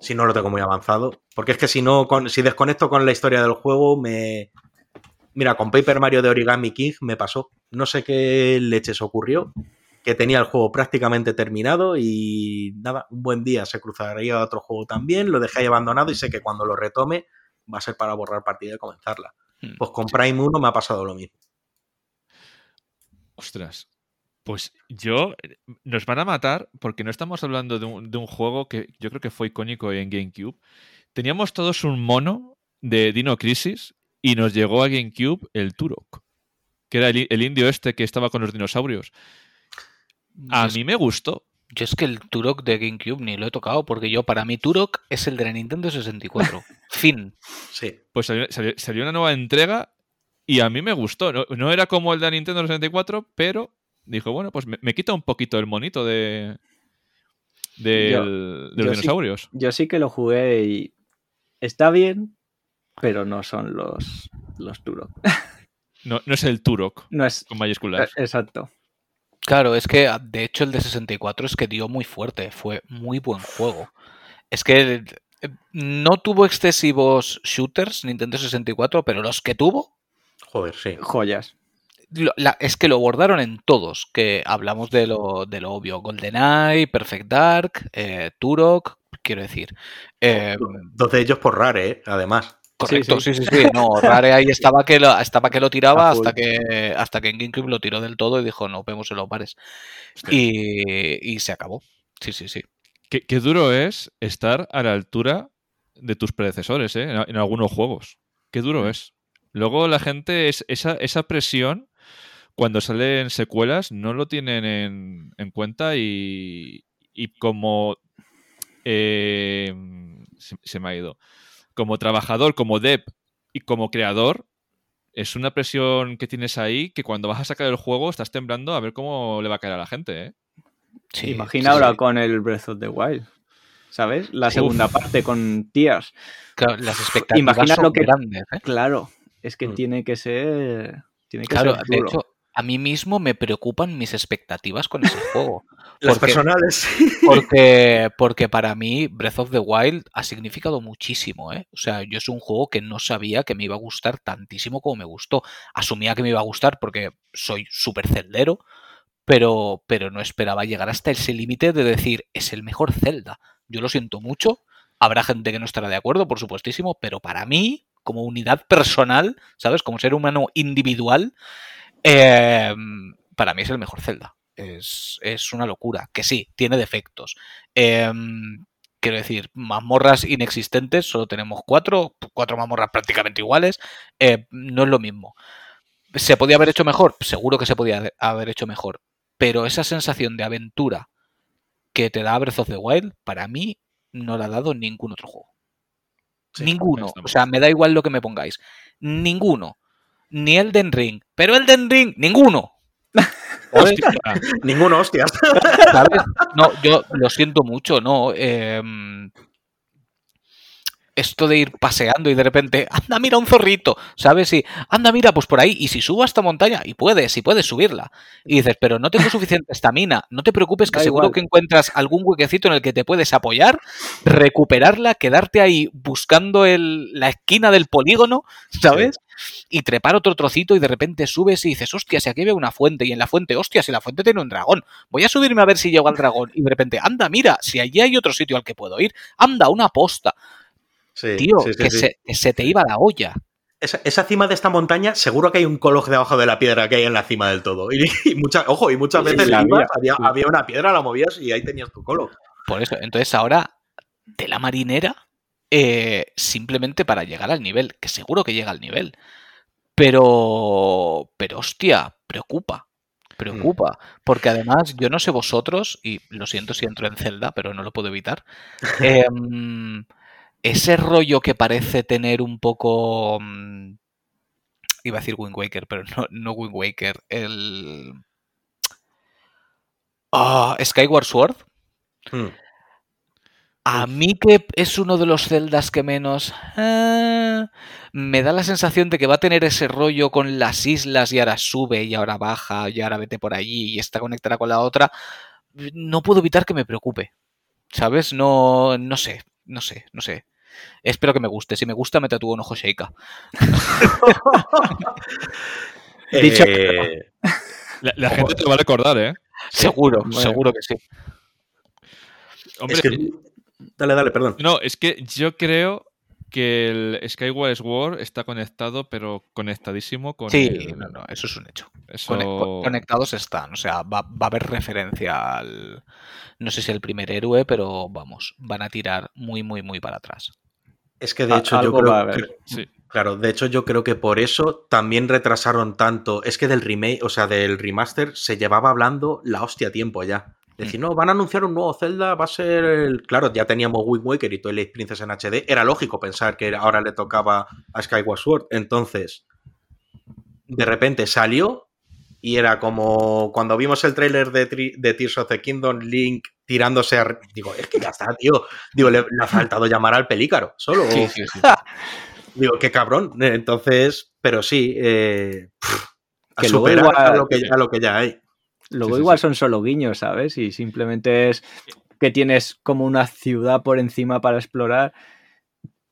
si no lo tengo muy avanzado. Porque es que si no, con- si desconecto con la historia del juego, me... Mira, con Paper Mario de Origami King me pasó. No sé qué leches ocurrió, que tenía el juego prácticamente terminado y nada, un buen día se cruzaría otro juego también, lo dejé ahí abandonado y sé que cuando lo retome va a ser para borrar partida y comenzarla. Hmm. Pues con Prime 1 me ha pasado lo mismo. Ostras. Pues yo. Nos van a matar porque no estamos hablando de un, de un juego que yo creo que fue icónico en GameCube. Teníamos todos un mono de Dino Crisis y nos llegó a GameCube el Turok. Que era el, el indio este que estaba con los dinosaurios. A es- mí me gustó. Yo es que el Turok de GameCube ni lo he tocado, porque yo, para mí, Turok es el de la Nintendo 64. fin. Sí. Pues salió, salió- salió una nueva entrega y a mí me gustó. No, no era como el de la Nintendo 64, pero dijo, bueno, pues me, me quita un poquito el monito de, Yo- de yo los sí- dinosaurios. Yo sí que lo jugué y está bien, pero no son los, los Turok. No, no es el Turok No es. con mayúsculas. eh, Exacto. Claro, es que de hecho el de 64 es que dio muy fuerte, fue muy buen juego. Es que eh, no tuvo excesivos shooters Nintendo 64, pero los que tuvo, Joder, sí. Joyas. la- es que lo bordaron en todos, que hablamos de lo, de lo obvio, GoldenEye, Perfect Dark, eh, Turok, quiero decir. eh, Dos de ellos por rare, ¿eh? además. Correcto, sí. sí, sí, sí, no, Rare ahí estaba que lo, estaba que lo tiraba hasta que, hasta que en GameCube lo tiró del todo y dijo, no, vemos en los bares. Y, y se acabó. Sí, sí, sí. qué, qué duro es estar a la altura de tus predecesores ¿eh? en, en algunos juegos. Qué duro Mm. es. Luego la gente, es, esa, esa presión, cuando salen secuelas, no lo tienen en, en cuenta y, y como... eh, se, se me ha ido. Como trabajador, como dev y como creador, es una presión que tienes ahí que cuando vas a sacar el juego estás temblando a ver cómo le va a caer a la gente. ¿eh? Sí, Imagina sí, ahora sí. con el Breath of the Wild. ¿Sabes? La Uf. segunda parte con Tears. Claro, las expectativas Imagina son lo que- grandes. ¿eh? Claro, es que Mm. tiene que ser. Tiene que Claro, ser de duro. hecho, a mí mismo me preocupan mis expectativas con ese juego. Las Porque- personales. Porque, porque para mí Breath of the Wild ha significado muchísimo, ¿eh? O sea, yo es un juego que no sabía que me iba a gustar tantísimo como me gustó. Asumía que me iba a gustar porque soy súper celdero, pero, pero no esperaba llegar hasta ese límite de decir, es el mejor Zelda. Yo lo siento mucho, habrá gente que no estará de acuerdo, por supuestísimo, pero para mí, como unidad personal, ¿sabes? Como ser humano individual, eh, para mí es el mejor Zelda. Es, es una locura. Que sí, tiene defectos. Eh, quiero decir, mazmorras inexistentes, solo tenemos cuatro, cuatro mazmorras prácticamente iguales. eh, no es lo mismo. ¿Se podía haber hecho mejor? Seguro que se podía haber hecho mejor. Pero esa sensación de aventura que te da Breath of the Wild, para mí, no la ha dado ningún otro juego. Sí, Ninguno. O sea, me da igual lo que me pongáis. Ninguno. Ni Elden Ring. Pero Elden Ring, ninguno. Hostia, Ninguno, hostias. ¿sabes? No, yo lo siento mucho, ¿no? Em, esto de ir paseando y de repente, anda, mira un zorrito, ¿sabes? Y anda, mira, pues por ahí, y si subo a esta montaña, y puedes, y puedes subirla. Y dices, pero no tengo suficiente estamina, no te preocupes que Da seguro igual. que encuentras algún huequecito en el que te puedes apoyar, recuperarla, quedarte ahí buscando el- la esquina del polígono, ¿sabes? Y trepar otro trocito y de repente subes y dices, hostia, si aquí veo una fuente y en la fuente, hostia, si la fuente tiene un dragón, voy a subirme a ver si llego al dragón y de repente, anda, mira, si allí hay otro sitio al que puedo ir, anda, una posta, Sí, tío, sí, sí, que. Se, que se te iba la olla. Esa, esa cima de esta montaña, seguro que hay un coloj debajo de la piedra que hay en la cima del todo. Y, ojo, y muchas Sí, veces la ibas, había, había, una piedra, la movías y ahí tenías tu coloj. Por eso, entonces ahora, de la marinera, eh, simplemente para llegar al nivel, que seguro que llega al nivel, pero, pero hostia, preocupa. Preocupa, porque además yo no sé vosotros, y lo siento si entro en Zelda, pero no lo puedo evitar. em, ese rollo que parece tener un poco. mm, Iba a decir Wind Waker, pero no, no Wind Waker. El. Ah, Skyward Sword. Mm. A mí que es uno de los celdas que menos... ah, me da la sensación de que va a tener ese rollo con las islas y ahora sube y ahora baja y ahora vete por allí y está conectada con la otra. No puedo evitar que me preocupe. ¿Sabes? No, no sé, no sé, no sé. Espero que me guste. Si me gusta, me tatúo un ojo Sheikah. Dicho Eh, la, la gente te lo va a recordar, ¿eh? Seguro, seguro que sí. Hombre, es que- Dale, dale, perdón. no, es que yo creo que el Skyward Sword está conectado, pero conectadísimo con Sí, el- no, no, eso es un hecho. Eso... Conectados están. O sea, va, va a haber referencia al. No sé si el primer héroe, pero vamos, van a tirar muy, muy, muy para atrás. Es que de A- hecho yo creo que- Sí. Claro, de hecho yo creo que por eso también retrasaron tanto. Es que del remake, o sea, del remaster se llevaba hablando la hostia tiempo ya. Decir, no, van a anunciar un nuevo Zelda, va a ser el... Claro, ya teníamos Wind Waker y Twilight Princess en HD. Era lógico pensar que ahora le tocaba a Skyward Sword. Entonces, de repente salió y era como cuando vimos el tráiler de, de Tears of the Kingdom, Link tirándose a... Digo, es que ya está, tío. Digo, le, le ha faltado llamar al pelícaro, solo. Sí, sí, sí. Digo, qué cabrón. Entonces, pero sí, eh, pff, a Que luego superar igual- a, lo que, a lo que ya hay. Luego Sí, sí, igual sí. son solo guiños, ¿sabes? Y simplemente es que tienes como una ciudad por encima para explorar.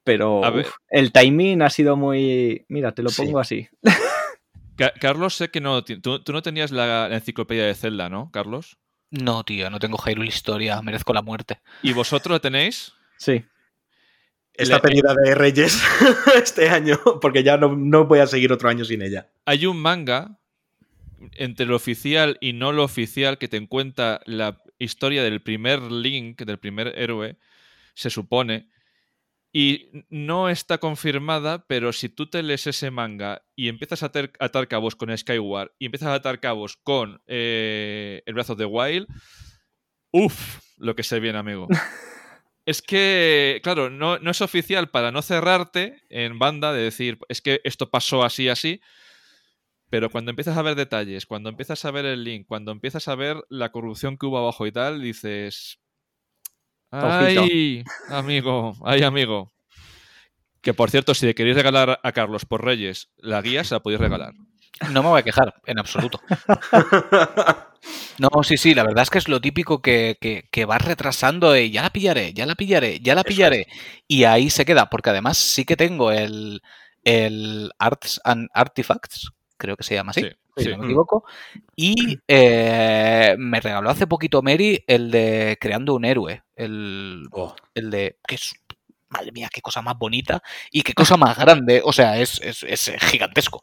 Pero uf, el timing ha sido muy... Mira, te lo Sí. pongo así. Ca- Carlos, sé que no. Tú, tú no tenías la, la enciclopedia de Zelda, ¿no, Carlos? No, tío, no tengo Hyrule Historia, merezco la muerte. ¿Y vosotros la tenéis? Sí. Esta Le- pedida de Reyes este año, porque ya no, no voy a seguir otro año sin ella. Hay un manga entre lo oficial y no lo oficial que te cuenta la historia del primer Link, del primer héroe, se supone. Y no está confirmada, pero si tú te lees ese manga y empiezas a atar, cabos con Skyward y empiezas a atar cabos con eh, el brazo de Wild, uff, lo que se viene, amigo. Es que, claro, no, no es oficial para no cerrarte en banda de decir, es que esto pasó así, así, pero cuando empiezas a ver detalles, cuando empiezas a ver el link, cuando empiezas a ver la corrupción que hubo abajo y tal, dices. Ay, amigo, ay, amigo. Que por cierto, si le queréis regalar a Carlos por Reyes la guía, se la podéis regalar. No me voy a quejar, en absoluto. No, sí, sí, la verdad es que es lo típico que, que, que vas retrasando de ya la pillaré, ya la pillaré, ya la pillaré. Y ahí se queda, porque además sí que tengo el, el Arts and Artifacts, creo que se llama así, Sí, si sí. no me equivoco. Y eh, me regaló hace poquito Mary el de Creando un héroe, el, Oh, el de que es madre mía qué cosa más bonita y qué cosa más grande o sea es, es- es gigantesco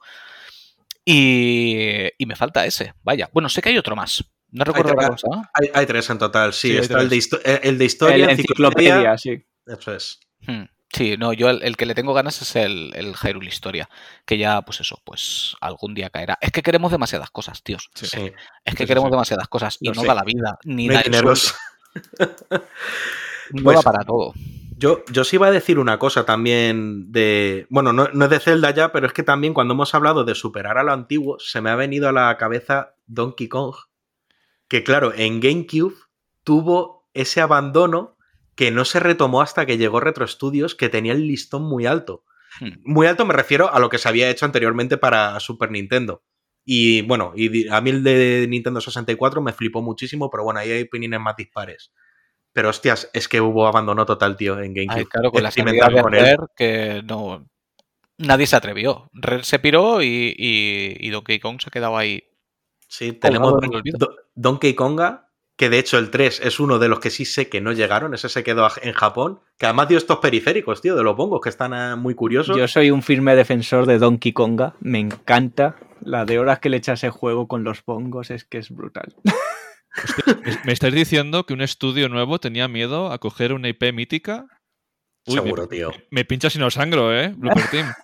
y, y me falta ese vaya bueno sé que hay otro más no recuerdo la cosa hay, hay tres en total, sí. Está el de, el de historia, El enciclopedia. enciclopedia, sí. Eso es. Hmm. Sí no yo el, el que le tengo ganas es el, el Hyrule Historia que ya pues eso pues algún día caerá es que queremos demasiadas cosas tíos Sí. Sí. es que sí, queremos sí. demasiadas cosas y no sé. da la vida ni No da dineros. no Pues- da para todo Yo, yo sí iba a decir una cosa también de. Bueno, no, no es de Zelda ya, pero es que también cuando hemos hablado de superar a lo antiguo, se me ha venido a la cabeza Donkey Kong. Que claro, en GameCube tuvo ese abandono que no se retomó hasta que llegó Retro Studios, que tenía el listón muy alto. Hmm. Muy alto me refiero a lo que se había hecho anteriormente para Super Nintendo. Y bueno, y a mí el de Nintendo 64 me flipó muchísimo, pero bueno, ahí hay opiniones más dispares. Pero hostias, es que hubo abandono total, tío, en GameCube. Ay, claro, con la de con que no. Nadie se atrevió. Rare se piró y, y, y Donkey Kong se ha quedado ahí. Sí, tenemos Don- Donkey Konga, que de hecho el 3 es uno de los que sí sé que no llegaron, ese se quedó en Japón, que además dio estos periféricos, tío, de los bongos, que están eh, muy curiosos. Yo soy un firme defensor de Donkey Konga. Me encanta. La de horas que le echa ese juego con los bongos es que es brutal. Me- Me estáis diciendo que un estudio nuevo tenía miedo a coger una IP mítica. Uy, Seguro, me, tío. Me pincha si no sangro, ¿eh? Blooper Team.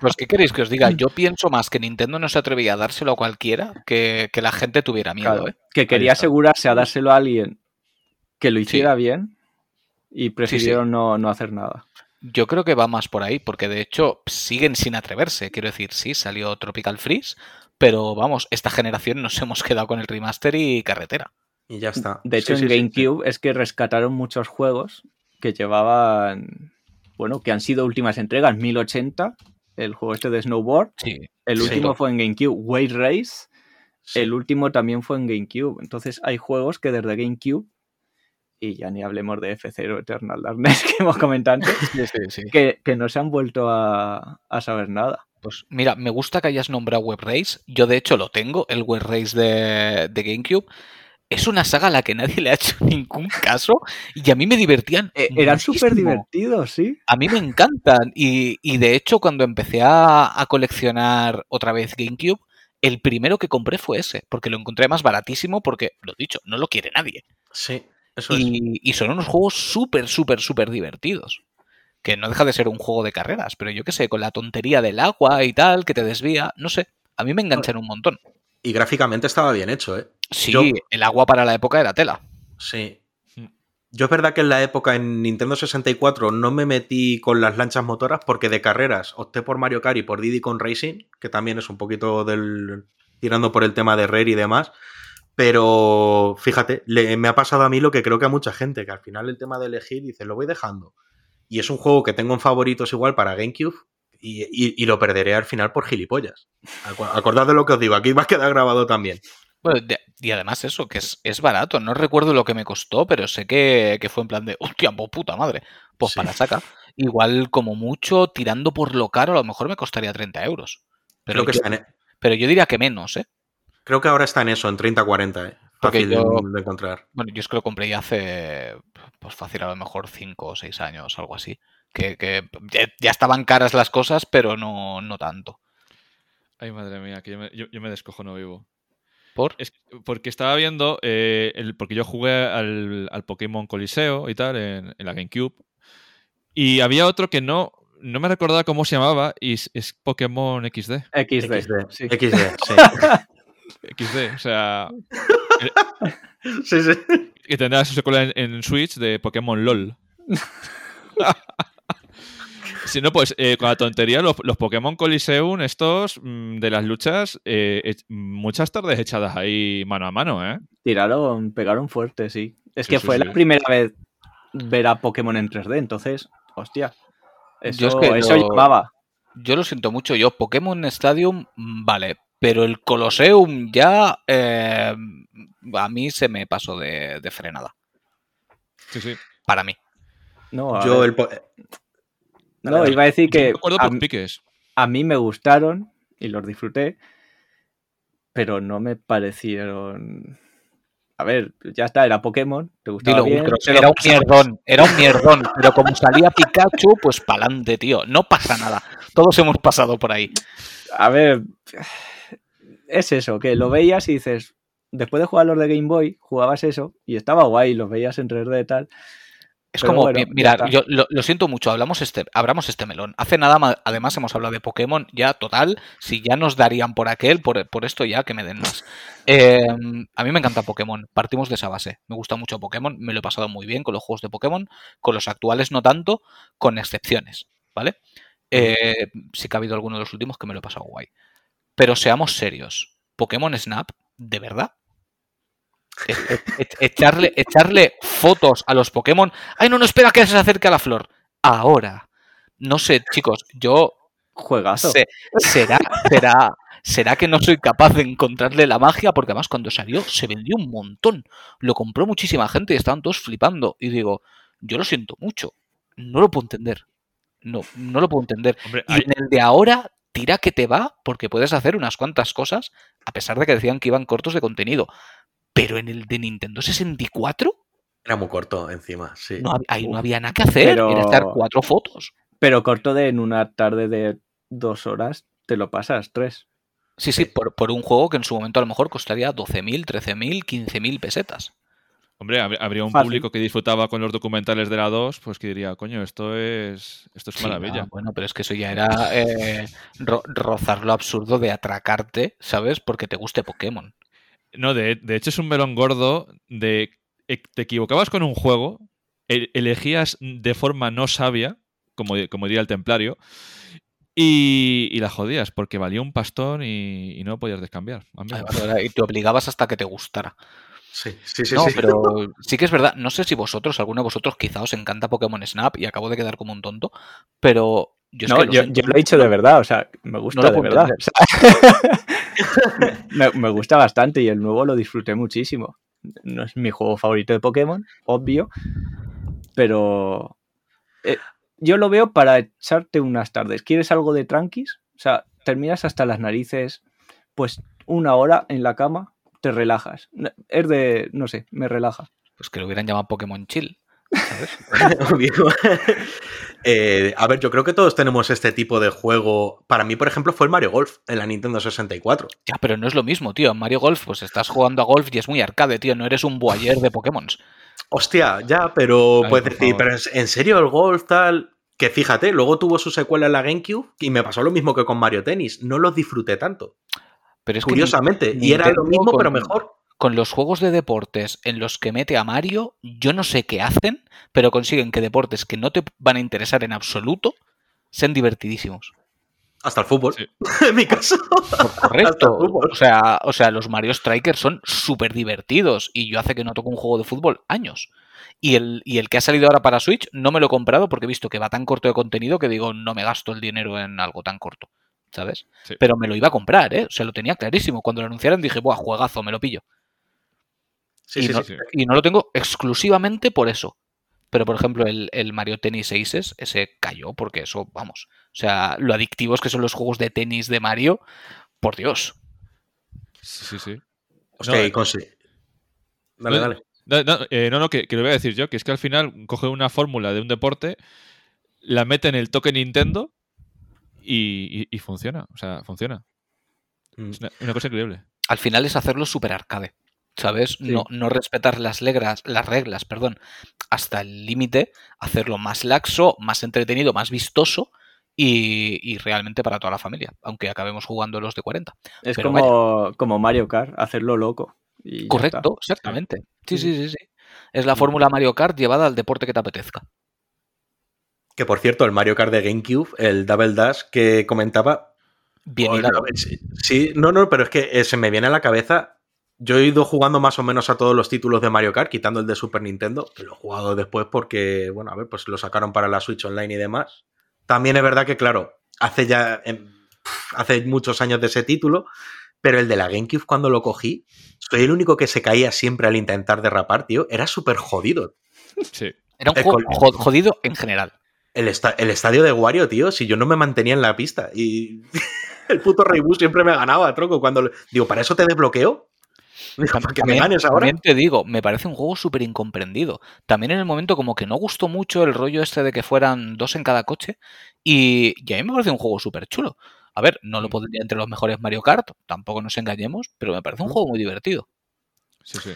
Pues, ¿qué queréis que os diga? Yo pienso más que Nintendo no se atrevía a dárselo a cualquiera que, que la gente tuviera miedo, Claro, ¿eh? que quería asegurarse a dárselo a alguien que lo hiciera bien y prefirieron No, no hacer nada. Yo creo que va más por ahí, porque de hecho siguen sin atreverse. Quiero decir, sí, salió Tropical Freeze, pero vamos, esta generación nos hemos quedado con el remaster y carretera. Y ya está. De hecho, Sí, en sí, sí, sí. GameCube es que rescataron muchos juegos que llevaban, bueno, que han sido últimas entregas, 1080, el juego este de Snowboard, Sí. el Sí. último fue en GameCube, Wave Race, Sí. el último también fue en GameCube. Entonces hay juegos que desde GameCube, y ya ni hablemos de F0 Eternal Darkness que hemos comentado antes, Sí, sí, sí. que, que no se han vuelto a, a saber nada. Pues mira, me gusta que hayas nombrado Web Race. Yo de hecho lo tengo, el Web Race de, de GameCube. Es una saga a la que nadie le ha hecho ningún caso y a mí me divertían. Eh, eran súper divertidos, sí. A mí me encantan. Y, y de hecho, cuando empecé a, a coleccionar otra vez GameCube, el primero que compré fue ese, porque lo encontré más baratísimo, porque, lo dicho, no lo quiere nadie. Sí, eso es. Y, y son unos juegos súper, súper, súper divertidos. Que no deja de ser un juego de carreras, pero yo qué sé, con la tontería del agua y tal, que te desvía, no sé. A mí me enganchan un montón. Y gráficamente estaba bien hecho, ¿eh? Sí, Yo- el agua para la época era tela. Sí. Mm. Yo es verdad que en la época en Nintendo 64 no me metí con las lanchas motoras porque de carreras opté por Mario Kart y por Diddy Kong Racing, que también es un poquito del tirando por el tema de Rare y demás. Pero fíjate, le- me ha pasado a mí lo que creo que a mucha gente, que al final el tema de elegir dice, lo voy dejando. Y es un juego que tengo en favoritos igual para GameCube y, y- y lo perderé al final por gilipollas. Acordad de lo que os digo, aquí va a quedar grabado también. Bueno, de- y además eso, que es, es barato. No recuerdo lo que me costó, pero sé que, que fue en plan de, hostia, pues puta madre. Pues Sí. para saca. Igual como mucho, tirando por lo caro, a lo mejor me costaría 30 euros. Pero, Creo que, yo, está en- e, pero yo diría que menos, ¿eh? creo que ahora está en eso, en 30-40. ¿eh? Fácil yo- de encontrar. Bueno, yo es que lo compré ya hace, pues fácil, a lo mejor 5 o 6 años, algo así. Que, que ya, estaban caras las cosas, pero no, no tanto. Ay, madre mía, que yo me, yo, yo me descojono vivo. ¿Por? Es que- porque estaba viendo, eh, el, porque yo jugué al, al Pokémon Coliseo y tal en, en la GameCube. Y había otro que no, no me recordaba cómo se llamaba y es, es Pokémon XD. XD. XD, sí. XD, sí. XD, o sea, sí, sí. que tendrá su secuela en, en Switch de Pokémon LOL. Si no, pues eh, con la tontería, los, los Pokémon Coliseum, estos mm, de las luchas, eh, muchas tardes echadas ahí mano a mano, ¿eh? Tiraron, pegaron fuerte, sí. Es Sí, que sí, fue sí. la primera vez ver a Pokémon en 3D, entonces, hostia. Eso, Yo es que eso lo- llamaba. yo lo siento mucho. Yo, Pokémon Stadium, mm, vale. Pero el Colosseum ya eh, a mí se me pasó de, de frenada. Sí, sí. Para mí. No, a Yo ver, el no, iba a decir que acuerdo a, por piques. a mí me gustaron y los disfruté, pero no me parecieron... A ver, ya está, era Pokémon, te gustaba Dilo, bien, Ultros, era un mierdón, era un mierdón. Pero como salía Pikachu, pues pa'lante, tío. No pasa nada. Todos hemos pasado por ahí. A ver, es eso, que lo veías y dices, después de jugar los de Game Boy, jugabas eso y estaba guay, los veías en 3D y tal. Es Pero como, bueno, mira, yo lo, lo siento mucho, hablamos este, abramos este melón. Hace nada, además, hemos hablado de Pokémon, ya total, si ya nos darían por aquel, por, por esto ya que me den más. Eh, a mí me encanta Pokémon, partimos de esa base. Me gusta mucho Pokémon, me lo he pasado muy bien con los juegos de Pokémon, con los actuales no tanto, con excepciones, ¿vale? Eh, sí que ha habido alguno de los últimos que me lo he pasado guay. Pero seamos serios, Pokémon Snap, ¿de verdad? Echarle, echarle fotos a los Pokémon. Ay, no, no espera que se acerque a la flor. Ahora. No sé, chicos, yo Juegazo. sé- será, será, será que no soy capaz de encontrarle la magia, porque además cuando salió se vendió un montón. Lo compró muchísima gente y estaban todos flipando. Y digo, yo lo siento mucho. No lo puedo entender. No, no lo puedo entender. Hombre, Y hay- en el de ahora, tira que te va, porque puedes hacer unas cuantas cosas, a pesar de que decían que iban cortos de contenido. Pero en el de Nintendo 64, Era muy corto encima, sí. no, ahí no había nada que hacer. Pero- Era echar cuatro fotos. Pero corto de en una tarde de dos horas, te lo pasas, tres. Sí, sí, por, por un juego que en su momento a lo mejor costaría 12.000, 13.000, 15.000 pesetas. Hombre, hab- habría un Fácil. público que disfrutaba con los documentales de la 2, pues que diría, coño, esto es esto es Sí, maravilla. ah, bueno, pero es que eso ya era eh, ro- rozar lo absurdo de atracarte, ¿sabes? Porque te guste Pokémon. No, de, de hecho es un melón gordo de e- te equivocabas con un juego, elegías de forma no sabia, como, como diría el templario, y, y la jodías porque valía un pastón y, y no podías descambiar. era- Y te obligabas hasta que te gustara. Sí, sí, sí. no, sí. pero sí que es verdad. No sé si vosotros, alguno de vosotros, quizá os encanta Pokémon Snap y acabo de quedar como un tonto, pero yo es no, que lo yo, siento yo lo he dicho de verdad, o sea, me gusta lo de verdad. entender. o sea, me, gusta bastante y el nuevo lo disfruté muchísimo. No es mi juego favorito de Pokémon, obvio, pero eh, yo lo veo para echarte unas tardes. ¿Quieres algo de tranquis? O sea, terminas hasta las narices, pues una hora en la cama, te relajas. Es de, no sé, me relaja. Pues que lo hubieran llamado Pokémon Chill. Eh, a ver, yo creo que todos tenemos este tipo de juego. Para mí, por ejemplo, fue el Mario Golf en la Nintendo 64. Ya, pero no es lo mismo, tío. En Mario Golf, pues estás jugando a golf y es muy arcade, tío. No eres un boyer de Pokémon. Hostia, ya, pero Ay, puedes decir, favor. pero en- serio el golf tal. Que fíjate, luego tuvo su secuela en la GameCube y me pasó lo mismo que con Mario Tennis. No los disfruté tanto, Pero es que curiosamente. Ni- y era lo mismo, con- pero mejor. Con los juegos de deportes en los que mete a Mario, yo no sé qué hacen, pero consiguen que deportes que no te van a interesar en absoluto sean divertidísimos. Hasta el fútbol, Sí. en mi caso. Correcto. O sea, o sea, los Mario Strikers son súper divertidos y yo hace que no toco un juego de fútbol años. Y el, y el que ha salido ahora para Switch no me lo he comprado porque he visto que va tan corto de contenido que digo, no me gasto el dinero en algo tan corto. ¿Sabes? Sí. Pero me lo iba a comprar, ¿eh? O sea, lo tenía clarísimo. Cuando lo anunciaron dije, buah, juegazo, me lo pillo. Sí, y, sí, no, sí. y no lo tengo exclusivamente por eso. Pero, por ejemplo, el, el Mario Tennis Aces, ese cayó porque eso, vamos. O sea, lo adictivos que son los juegos de tenis de Mario, por Dios. Sí, sí, sí. Hostia, No, y eh. Dale, dale. No, no, eh, no, no, que, que lo voy a decir yo, que es que al final coge una fórmula de un deporte, la mete en el toque Nintendo y, y- y funciona. O sea, funciona. Mm. Es una, una cosa increíble. Al final es hacerlo súper arcade. ¿Sabes? No, no respetar las reglas, las reglas, perdón, hasta el límite, hacerlo más laxo, más entretenido, más vistoso y, y realmente para toda la familia, aunque acabemos jugando los de 40. Es Pero como, como Mario Kart, hacerlo loco. y Correcto, exactamente. Sí, sí, sí, sí. Es la fórmula Mario Kart llevada al deporte que te apetezca. Que por cierto, el Mario Kart de GameCube, el Double Dash que comentaba. Bien sí, sí, no, no, pero es que eh, se me viene a la cabeza. Yo he ido jugando más o menos a todos los títulos de Mario Kart, quitando el de Super Nintendo, que lo he jugado después porque, bueno, a ver, pues lo sacaron para la Switch Online y demás. También es verdad que, claro, hace ya em, hace muchos años de ese título, pero el de la GameCube cuando lo cogí, soy el único que se caía siempre al intentar derrapar, tío. Era súper jodido. Sí. Era un juego jodido en general. El, esta- el estadio de Wario, tío, si yo no me mantenía en la pista y el puto Reibu siempre me ganaba, troco. Cuando digo, ¿para eso te desbloqueo? Que me ganes ahora. también te digo, me parece un juego súper incomprendido. También en el momento como que no gustó mucho el rollo este de que fueran dos en cada coche y, y a mí me parece un juego súper chulo. A ver, no lo pondría entre los mejores Mario Kart, tampoco nos engañemos, pero me parece un juego muy divertido. Sí, sí.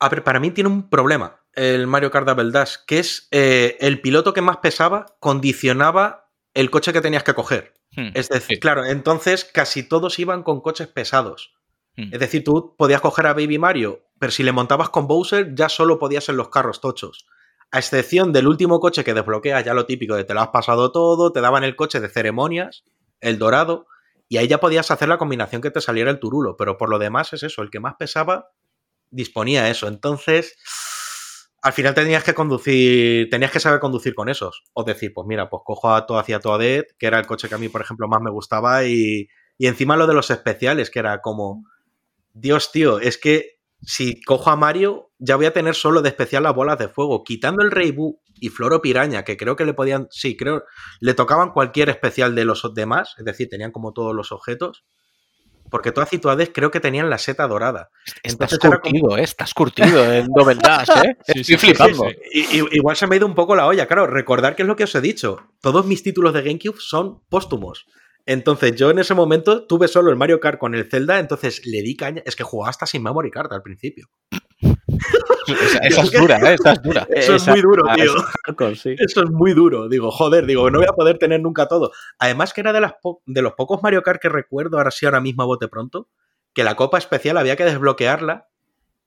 A ver, para mí tiene un problema el Mario Kart Double Dash, que es eh, el piloto que más pesaba condicionaba el coche que tenías que coger. Hmm, Es decir, sí. claro, entonces casi todos iban con coches pesados. Hmm. Es decir, tú podías coger a Baby Mario, pero si le montabas con Bowser ya solo podías en los carros tochos. A excepción del último coche que desbloqueas, ya lo típico de te lo has pasado todo, te daban el coche de ceremonias, el dorado, y ahí ya podías hacer la combinación que te saliera el turulo, pero por lo demás es eso, el que más pesaba disponía eso. Entonces, al final tenías que conducir, tenías que saber conducir con esos. O decir, pues mira, pues cojo a todo hacia Toadette, que era el coche que a mí, por ejemplo, más me gustaba, y, y encima lo de los especiales, que era como, Dios, tío, es que si cojo a Mario, ya voy a tener solo de especial las bolas de fuego. Quitando el Rey Boo y Floro Piraña, que creo que le podían, sí, creo, le tocaban cualquier especial de los demás, es decir, tenían como todos los objetos. Porque todas y creo que tenían la seta dorada. Estás Entonces como- curtido, ¿eh? Estás curtido en Double Dash, ¿eh? Sí, Estoy sí, flipando. sí, i- igual se me ha ido un poco la olla, claro. Recordar que es lo que os he dicho. Todos mis títulos de GameCube son póstumos. Entonces, yo en ese momento tuve solo el Mario Kart con el Zelda, entonces le di caña. Es que jugaba hasta sin memory card al principio. Esa, esa es dura, ¿eh? Esa es dura. Eso es muy duro, tío. es hardcore, sí. Eso es muy duro. Digo, joder, digo, no voy a poder tener nunca todo. Además, que era de, las de los pocos Mario Kart que recuerdo, ahora sí, ahora mismo a bote pronto, que la copa especial había que desbloquearla.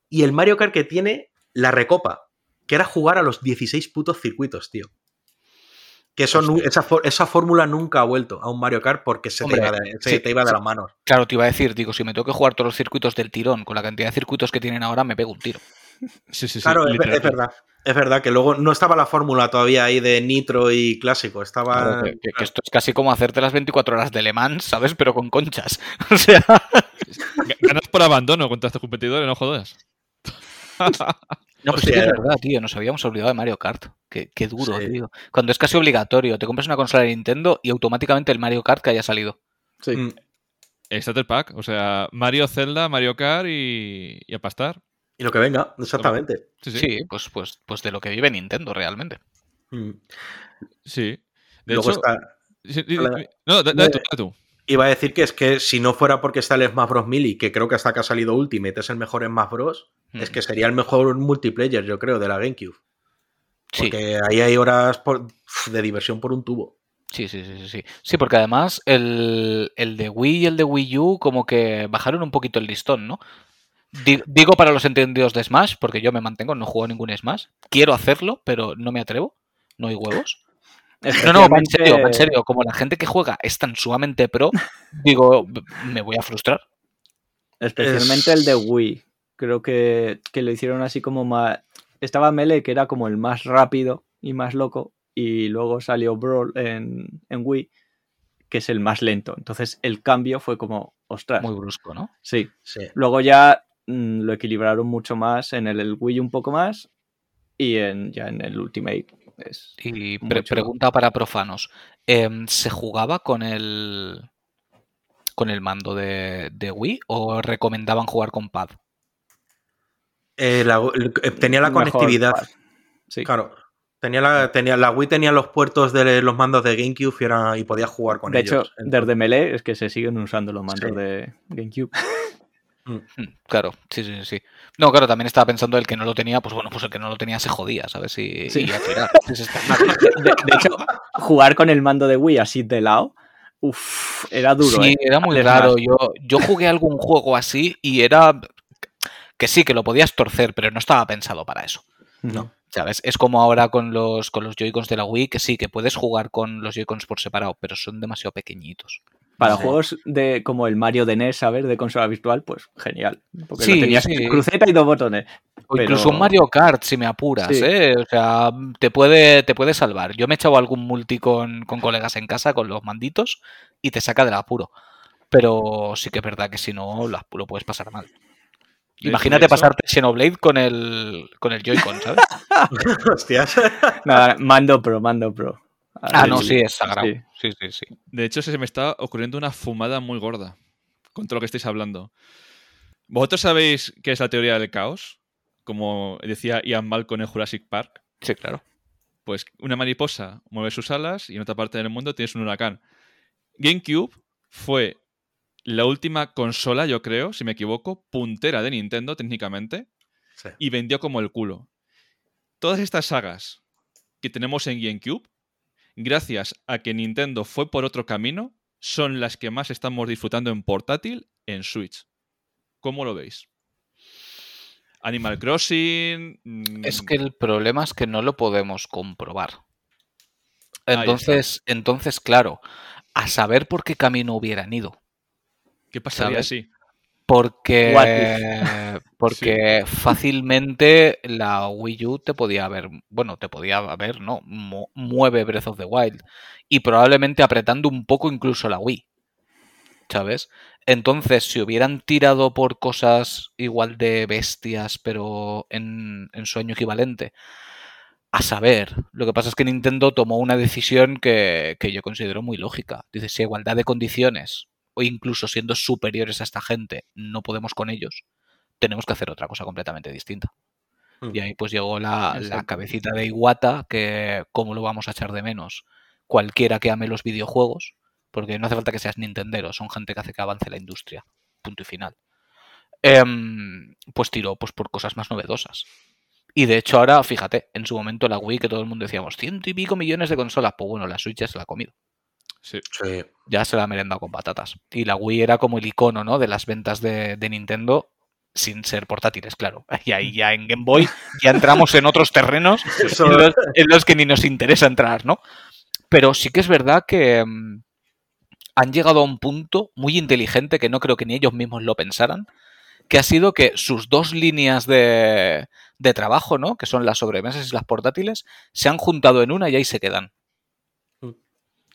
Y el Mario Kart que tiene la recopa, que era jugar a los 16 putos circuitos, tío. Que eso, esa, esa fórmula nunca ha vuelto a un Mario Kart porque se, Hombre, te, iba de, sí, se te iba de sí. las manos. Claro, te iba a decir, digo, si me tengo que jugar todos los circuitos del tirón con la cantidad de circuitos que tienen ahora, me pego un tiro. Sí, sí, sí. claro, es, verdad. Es verdad que luego no estaba la fórmula todavía ahí de nitro y clásico. Estaba. Claro, que, que- que esto es casi como hacerte las 24 horas de Le Mans, ¿sabes? Pero con conchas. O sea, Ga- Ganas por abandono contra estos competidores, no jodas. no, pues sí que es verdad, tío. Nos habíamos olvidado de Mario Kart. Qué, qué duro, Sí. tío. Cuando es casi obligatorio, te compras una consola de Nintendo y automáticamente el Mario Kart que haya salido. Sí. Mm, El Starter Pack, o sea, Mario, Zelda, Mario Kart y, y a pastar. Y lo que venga, exactamente. Sí, sí. Sí, pues, pues, pues de lo que vive Nintendo realmente. Mm. Sí. De Luego hecho, está. sí, sí, Hola. no, da- dale tú, dale tú. Iba a decir que es que si no fuera porque está el Smash Bros. Melee, que creo que hasta que ha salido Ultimate es el mejor Smash Bros., es Mm. que sería el mejor multiplayer, yo creo, de la GameCube. Sí, Porque ahí hay horas por- de diversión por un tubo. sí, sí, sí, sí, sí. Porque además el, el de Wii y el de Wii U como que bajaron un poquito el listón, ¿no? Di- Digo para los entendidos de Smash, porque yo me mantengo, no juego ningún Smash. Quiero hacerlo, pero no me atrevo. No hay huevos. No, no, en serio, en serio. Como la gente que juega es tan sumamente pro, digo, me voy a frustrar. Especialmente Es- el de Wii. Creo que, que lo hicieron así como más. Estaba Melee, que era como el más rápido y más loco. Y luego salió Brawl en, en Wii, que es el más lento. Entonces el cambio fue como, ostras. Muy brusco, ¿no? Sí. Sí. Luego ya mm, lo equilibraron mucho más en el, el Wii un poco más. Y en, ya en el Ultimate. Es, Y Muy pre- chulo. pregunta para profanos. Em, ¿Se jugaba con el con el mando de, de Wii o recomendaban jugar con pad? Eh, la- el- eh, tenía la mejor conectividad. Sí. Claro. Tenía la, tenía, la Wii tenía los puertos de los mandos de GameCube y, era- y podía jugar con de ellos. hecho, Entonces, desde Melee es que se siguen usando los mandos Sí. de GameCube. Mm, Claro, sí, sí, sí. No, claro, también estaba pensando el que no lo tenía, pues bueno, pues el que no lo tenía se jodía, ¿sabes? Y, Sí. y a tirar. De, de hecho, jugar con el mando de Wii así de lado, uff, era duro. Sí, ¿eh? era muy raro. Yo, yo jugué algún juego así y era que sí, que lo podías torcer, pero no estaba pensado para eso. No. ¿Sabes? Es como ahora con los, con los Joy-Cons de la Wii, que sí, que puedes jugar con los Joy-Cons por separado, pero son demasiado pequeñitos. Para Sí. juegos de como el Mario de NES, ¿sabes? De consola virtual, pues genial. Porque Sí, lo tenías sí. cruceta y dos botones. O Pero- incluso un Mario Kart, si me apuras, Sí. ¿eh? O sea, te puede, te puede salvar. Yo me he echado algún multi con, con colegas en casa con los manditos y te saca del apuro. Pero sí que es verdad que si no, lo, lo puedes pasar mal. De Imagínate pasarte Xenoblade con el, con el Joy-Con, ¿sabes? Hostias. Nada, mando pro, mando pro. Ah, no, sí. es sagrado. Sí. Sí, sí, sí. De hecho, se me está ocurriendo una fumada muy gorda con todo lo que estáis hablando. ¿Vosotros sabéis qué es la teoría del caos? Como decía Ian Malcolm en Jurassic Park. Sí, claro. Pues una mariposa mueve sus alas y en otra parte del mundo tienes un huracán. GameCube fue la última consola, yo creo, si me equivoco, puntera de Nintendo técnicamente Sí. y vendió como el culo. Todas estas sagas que tenemos en GameCube, gracias a que Nintendo fue por otro camino, son las que más estamos disfrutando en portátil en Switch. ¿Cómo lo veis? Animal Crossing. mm, Es que el problema es que no lo podemos comprobar. Entonces, entonces, claro, a saber por qué camino hubieran ido. ¿Qué pasaría ¿sabes? si? Porque, porque fácilmente la Wii U te podía haber, bueno, te podía haber, no, mu- mueve Breath of the Wild y probablemente apretando un poco incluso la Wii, ¿sabes? Entonces, si hubieran tirado por cosas igual de bestias, pero en, en su año equivalente, a saber, lo que pasa es que Nintendo tomó una decisión que, que yo considero muy lógica. Dice, si igualdad de condiciones, o incluso siendo superiores a esta gente, no podemos con ellos, tenemos que hacer otra cosa completamente distinta. Mm. Y ahí pues llegó la, la cabecita de Iwata, que cómo lo vamos a echar de menos cualquiera que ame los videojuegos, porque no hace falta que seas Nintendero, son gente que hace que avance la industria. Punto y final. Em, pues tiró pues, por cosas más novedosas. Y de hecho ahora, fíjate, en su momento la Wii, que todo el mundo decíamos, ciento y pico millones de consolas, pues bueno, la Switch ya se la ha comido. Sí. Sí. Ya se la ha merendado con patatas. Y la Wii era como el icono, ¿no? De las ventas de, de Nintendo sin ser portátiles, claro. Y ahí ya en Game Boy ya entramos en otros terrenos Eso- en los, en los que ni nos interesa entrar, ¿no? Pero sí que es verdad que mm, han llegado a un punto muy inteligente que no creo que ni ellos mismos lo pensaran, que ha sido que sus dos líneas de, de trabajo, ¿no? Que son las sobremesas y las portátiles, se han juntado en una y ahí se quedan.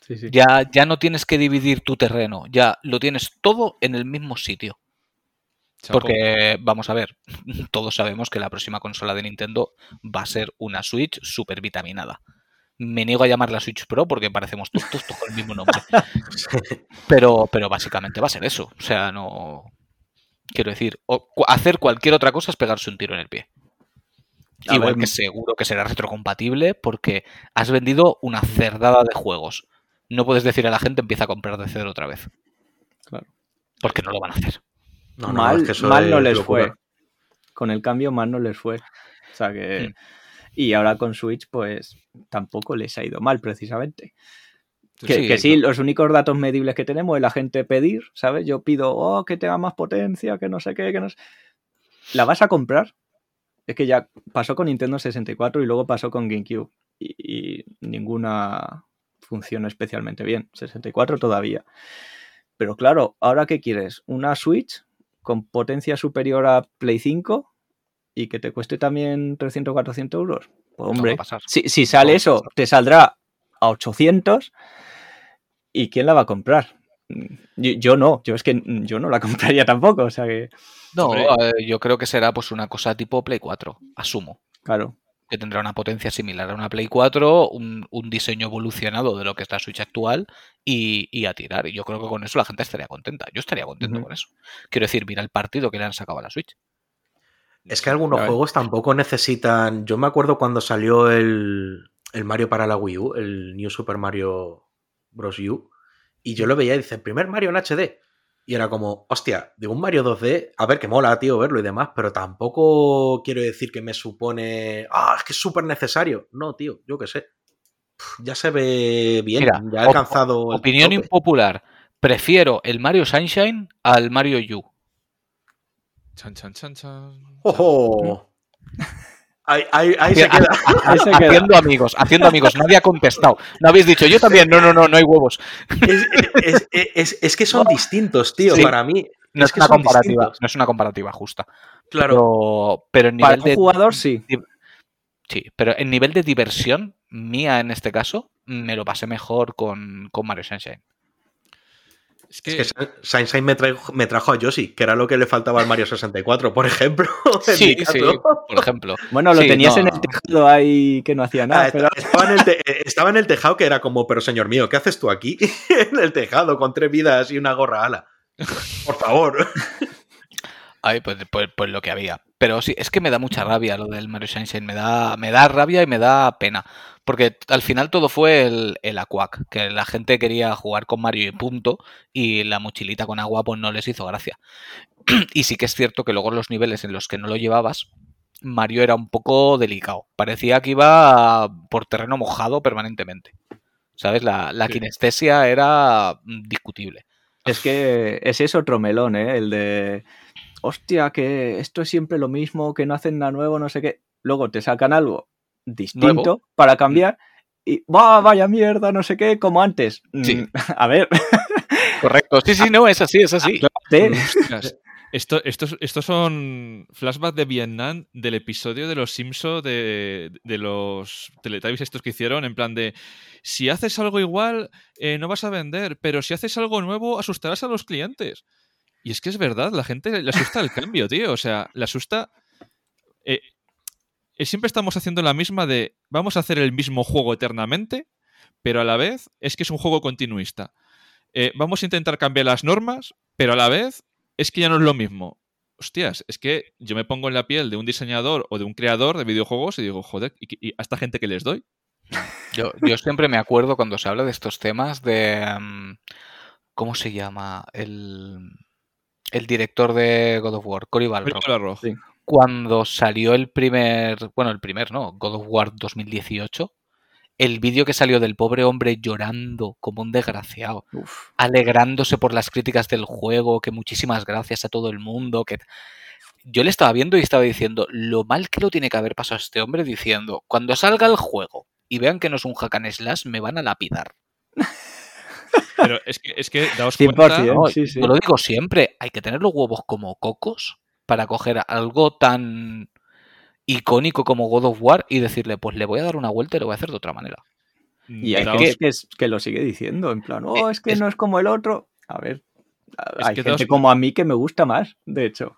Sí, sí. Ya, ya no tienes que dividir tu terreno, ya lo tienes todo en el mismo sitio. Chapo. Porque, vamos a ver, todos sabemos que la próxima consola de Nintendo va a ser una Switch super vitaminada. Me niego a llamarla Switch Pro porque parecemos tontos todos con el mismo nombre. Pero, pero básicamente va a ser eso. O sea, no. Quiero decir, o- hacer cualquier otra cosa es pegarse un tiro en el pie. A Igual ver, que seguro que será retrocompatible porque has vendido una cerdada de juegos. No puedes decir a la gente empieza a comprar de cero otra vez. Claro. Porque no lo van a hacer. No, no, mal es que mal no es les locura. fue. Con el cambio mal no les fue. O sea que... Mm. Y ahora con Switch, pues tampoco les ha ido mal, precisamente. Que Sí, que sí, los únicos datos medibles que tenemos es la gente pedir, ¿sabes? Yo pido, oh, que tenga más potencia, que no sé qué, que no sé. ¿La vas a comprar? Es que ya pasó con Nintendo 64 y luego pasó con GameCube. Y, y ninguna funciona especialmente bien. 64 todavía. Pero claro, ¿ahora qué quieres? ¿Una Switch con potencia superior a Play 5 y que te cueste también 300 400 euros? Pues hombre, si, si sale No eso, te saldrá a 800 ¿Y quién la va a comprar? Yo, yo no, yo es que yo no la compraría tampoco, o sea que, No, Hombre. eh, yo creo que será pues una cosa tipo Play 4, asumo. claro. Que tendrá una potencia similar a una Play 4, un, un diseño evolucionado de lo que es la Switch actual y, y a tirar. Y yo creo que con eso la gente estaría contenta. Yo estaría contento con eso. Quiero decir, mira el partido que le han sacado a la Switch. Es que algunos juegos tampoco necesitan. Yo me acuerdo cuando salió el, el Mario para la Wii U, el New Super Mario Bros. U, y yo lo veía y dice, primer Mario en HD. Y era como, hostia, de un Mario 2D, a ver que mola, tío, verlo y demás, pero tampoco quiero decir que me supone, ah, es que es súper necesario. No, tío, yo qué sé. Ya se ve bien, Mira, ya ha alcanzado. Opinión tope. impopular. Prefiero el Mario Sunshine al Mario U. Chan, chan, chan, chan. ¡Ojo! Ahí, ahí- ahí se queda. Ahí se queda. Haciendo amigos, haciendo amigos. Nadie ha contestado. No habéis dicho, yo también. No, no, no, no hay huevos. Es, es- es- es que son distintos, tío, Sí. para mí. No es, que una comparativa. distintos. No es una comparativa justa. Claro. Pero, pero en Para nivel un de. jugador sí. Sí, pero en nivel de diversión, mía en este caso, me lo pasé mejor con, con Mario Sunshine. Es Es que, que Sa- Sunshine me trajo, me trajo a Yoshi, que era lo que le faltaba al Mario 64, por ejemplo. Sí, sí, por ejemplo. Bueno, lo Sí, tenías no. en el tejado ahí que no hacía nada. Ah, pero- estaba, en el te- eh, estaba en el tejado que era como, pero señor mío, ¿qué haces tú aquí? en el tejado con tres vidas y una gorra ala. Por favor. Ay, pues, pues, pues lo que había. Pero sí, es que me da mucha rabia lo del Mario Sunshine. Me da, me da rabia y me da pena. Porque al final todo fue el, el Aquac, que la gente quería jugar con Mario y punto, y la mochilita con agua pues no les hizo gracia. y sí que es cierto que luego los niveles en los que no lo llevabas, Mario era un poco delicado. Parecía que iba por terreno mojado permanentemente. ¿Sabes? La, la Sí. kinestesia era mm, discutible. Es que ese es otro melón, ¿eh? El de, hostia, que esto es siempre lo mismo, que no hacen nada nuevo, no sé qué. Luego te sacan algo distinto Nuevo. para cambiar y, va, vaya mierda, no sé qué, como antes. Sí. Mm, A ver, Correcto. Sí, sí, no, es así, es así. Ostras, Esto, estos, estos son flashbacks de Vietnam del episodio de los Simpsons de, de los Teletubbies estos que hicieron, en plan de si haces algo igual, eh, no vas a vender, pero si haces algo nuevo, asustarás a los clientes. Y es que es verdad, la gente le asusta el cambio, tío. O sea, le asusta. eh, eh, siempre estamos haciendo la misma de vamos a hacer el mismo juego eternamente, pero a la vez es que es un juego continuista. Eh, vamos a intentar cambiar las normas, pero a la vez es que ya no es lo mismo. Hostias, es que yo me pongo en la piel de un diseñador o de un creador de videojuegos y digo, joder, ¿y, a esta gente que les doy? Yo, yo siempre me acuerdo cuando se habla de estos temas de. mm, ¿Cómo se llama? El, el director de God of War, Cory Balrog. Sí. Cuando salió el primer. Bueno, el primer, ¿no? God of War 2018. El vídeo que salió del pobre hombre llorando como un desgraciado, Uf. alegrándose por las críticas del juego, que muchísimas gracias a todo el mundo, que yo le estaba viendo y estaba diciendo lo mal que lo tiene que haber pasado este hombre diciendo, cuando salga el juego y vean que no es un hack and slash, me van a lapidar. Pero es que, es que daos 100%. cuenta. No, sí, sí. Yo lo digo siempre, hay que tener los huevos como cocos para coger algo tan icónico como God of War y decirle, pues le voy a dar una vuelta y lo voy a hacer de otra manera. Y hay daos- gente que, es- que lo sigue diciendo, en plan, oh, es que Es- no es como el otro. A ver, Es hay que gente daos- como a mí que me gusta más, de hecho.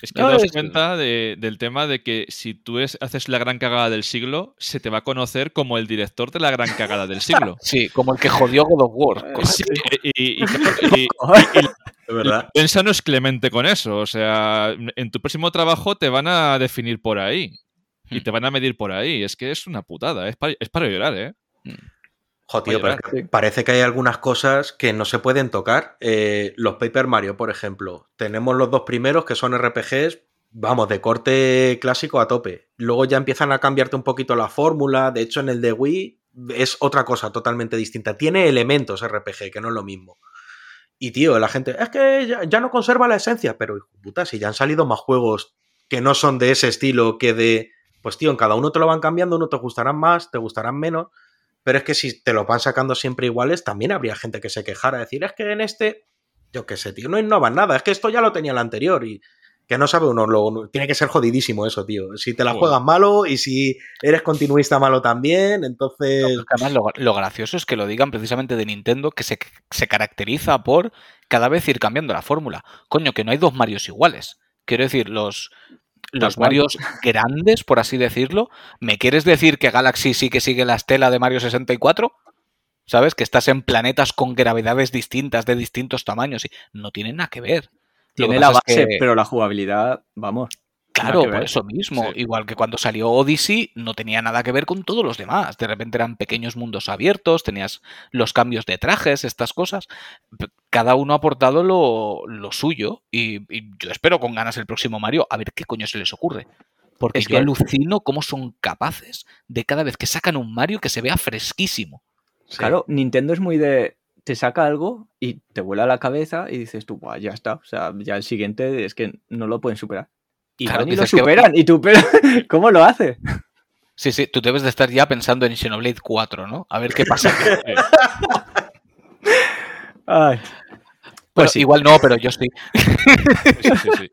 Es que No, daos es- cuenta de- del tema de que si tú es- haces la gran cagada del siglo, se te va a conocer como el director de la gran cagada del siglo. Sí, como el que jodió God of War. Eh. Sí, y, y- y- y- verdad. Piensa no es clemente con eso. O sea, en tu próximo trabajo te van a definir por ahí. Y Hmm. te van a medir por ahí. Es que es una putada. Es para, es para llorar, ¿eh? Jo, tío, Oye, pero es que sí. parece que hay algunas cosas que no se pueden tocar. Eh, los Paper Mario, por ejemplo. Tenemos los dos primeros que son RPGs, vamos, de corte clásico a tope. Luego ya empiezan a cambiarte un poquito la fórmula. De hecho, en el de Wii es otra cosa totalmente distinta. Tiene elementos RPG, que no es lo mismo. Y tío, la gente, es que ya, ya no conserva la esencia, pero hijo puta, si ya han salido más juegos que no son de ese estilo que de. Pues tío, en cada uno te lo van cambiando, uno te gustarán más, te gustarán menos. Pero es que si te lo van sacando siempre iguales, también habría gente que se quejara, decir, es que en este, yo qué sé, tío, no innovan nada, es que esto ya lo tenía el anterior y que no sabe uno, lo, tiene que ser jodidísimo eso, tío. Si te la Joder. juegas malo y si eres continuista malo también, entonces... No, además lo, lo gracioso es que lo digan precisamente de Nintendo, que se, se caracteriza por cada vez ir cambiando la fórmula. Coño, que no hay dos Marios iguales. Quiero decir, los, los. Marios grandes, por así decirlo. ¿Me quieres decir que Galaxy sí que sigue la estela de Mario 64? ¿Sabes? Que estás en planetas con gravedades distintas, de distintos tamaños. Y no tiene nada que ver. Tiene la base, es que- pero la jugabilidad, vamos. Claro, por eso mismo. Sí. Igual que cuando salió Odyssey, no tenía nada que ver con todos los demás. De repente eran pequeños mundos abiertos, tenías los cambios de trajes, estas cosas. Cada uno ha aportado lo, lo suyo y, y yo espero con ganas el próximo Mario a ver qué coño se les ocurre. Porque Es yo que- alucino cómo son capaces de cada vez que sacan un Mario que se vea fresquísimo. sí. Claro, Nintendo es muy de. Te saca algo y te vuela la cabeza y dices tú, Buah, ya está. O sea, ya el siguiente es que no lo pueden superar. Y Claro, van y lo dices que- superan. ¿Y tú, pero cómo lo hace? Sí, sí, tú debes de estar ya pensando en Xenoblade 4, ¿no? A ver qué pasa. Eh, Ay. Pues sí. igual no, pero yo sí. sí, sí, sí.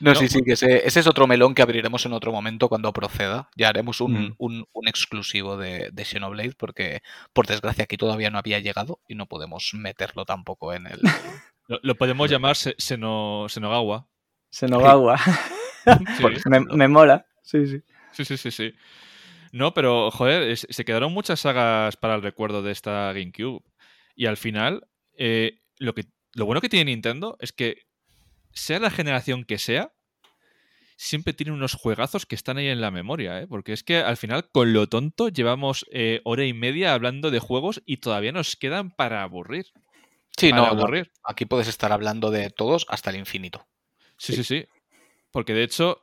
No, No, sí, sí, que ese, ese es otro melón que abriremos en otro momento cuando proceda. Ya haremos un, Mm. un- un exclusivo de, de Xenoblade porque, por desgracia, aquí todavía no había llegado y no podemos meterlo tampoco en el... Lo, lo podemos llamar Se- Seno, Senogawa. Senogawa. Sí, me, me mola. Sí, sí. sí, sí, sí, sí. No, pero, joder, es- se quedaron muchas sagas para el recuerdo de esta GameCube. Y al final, eh, lo, que, lo bueno que tiene Nintendo es que, sea la generación que sea, siempre tiene unos juegazos que están ahí en la memoria, ¿eh? Porque es que al final, con lo tonto, llevamos eh, hora y media hablando de juegos y todavía nos quedan para aburrir. Sí, para no, no, aburrir. aquí puedes estar hablando de todos hasta el infinito. Sí, sí, sí. Porque de hecho,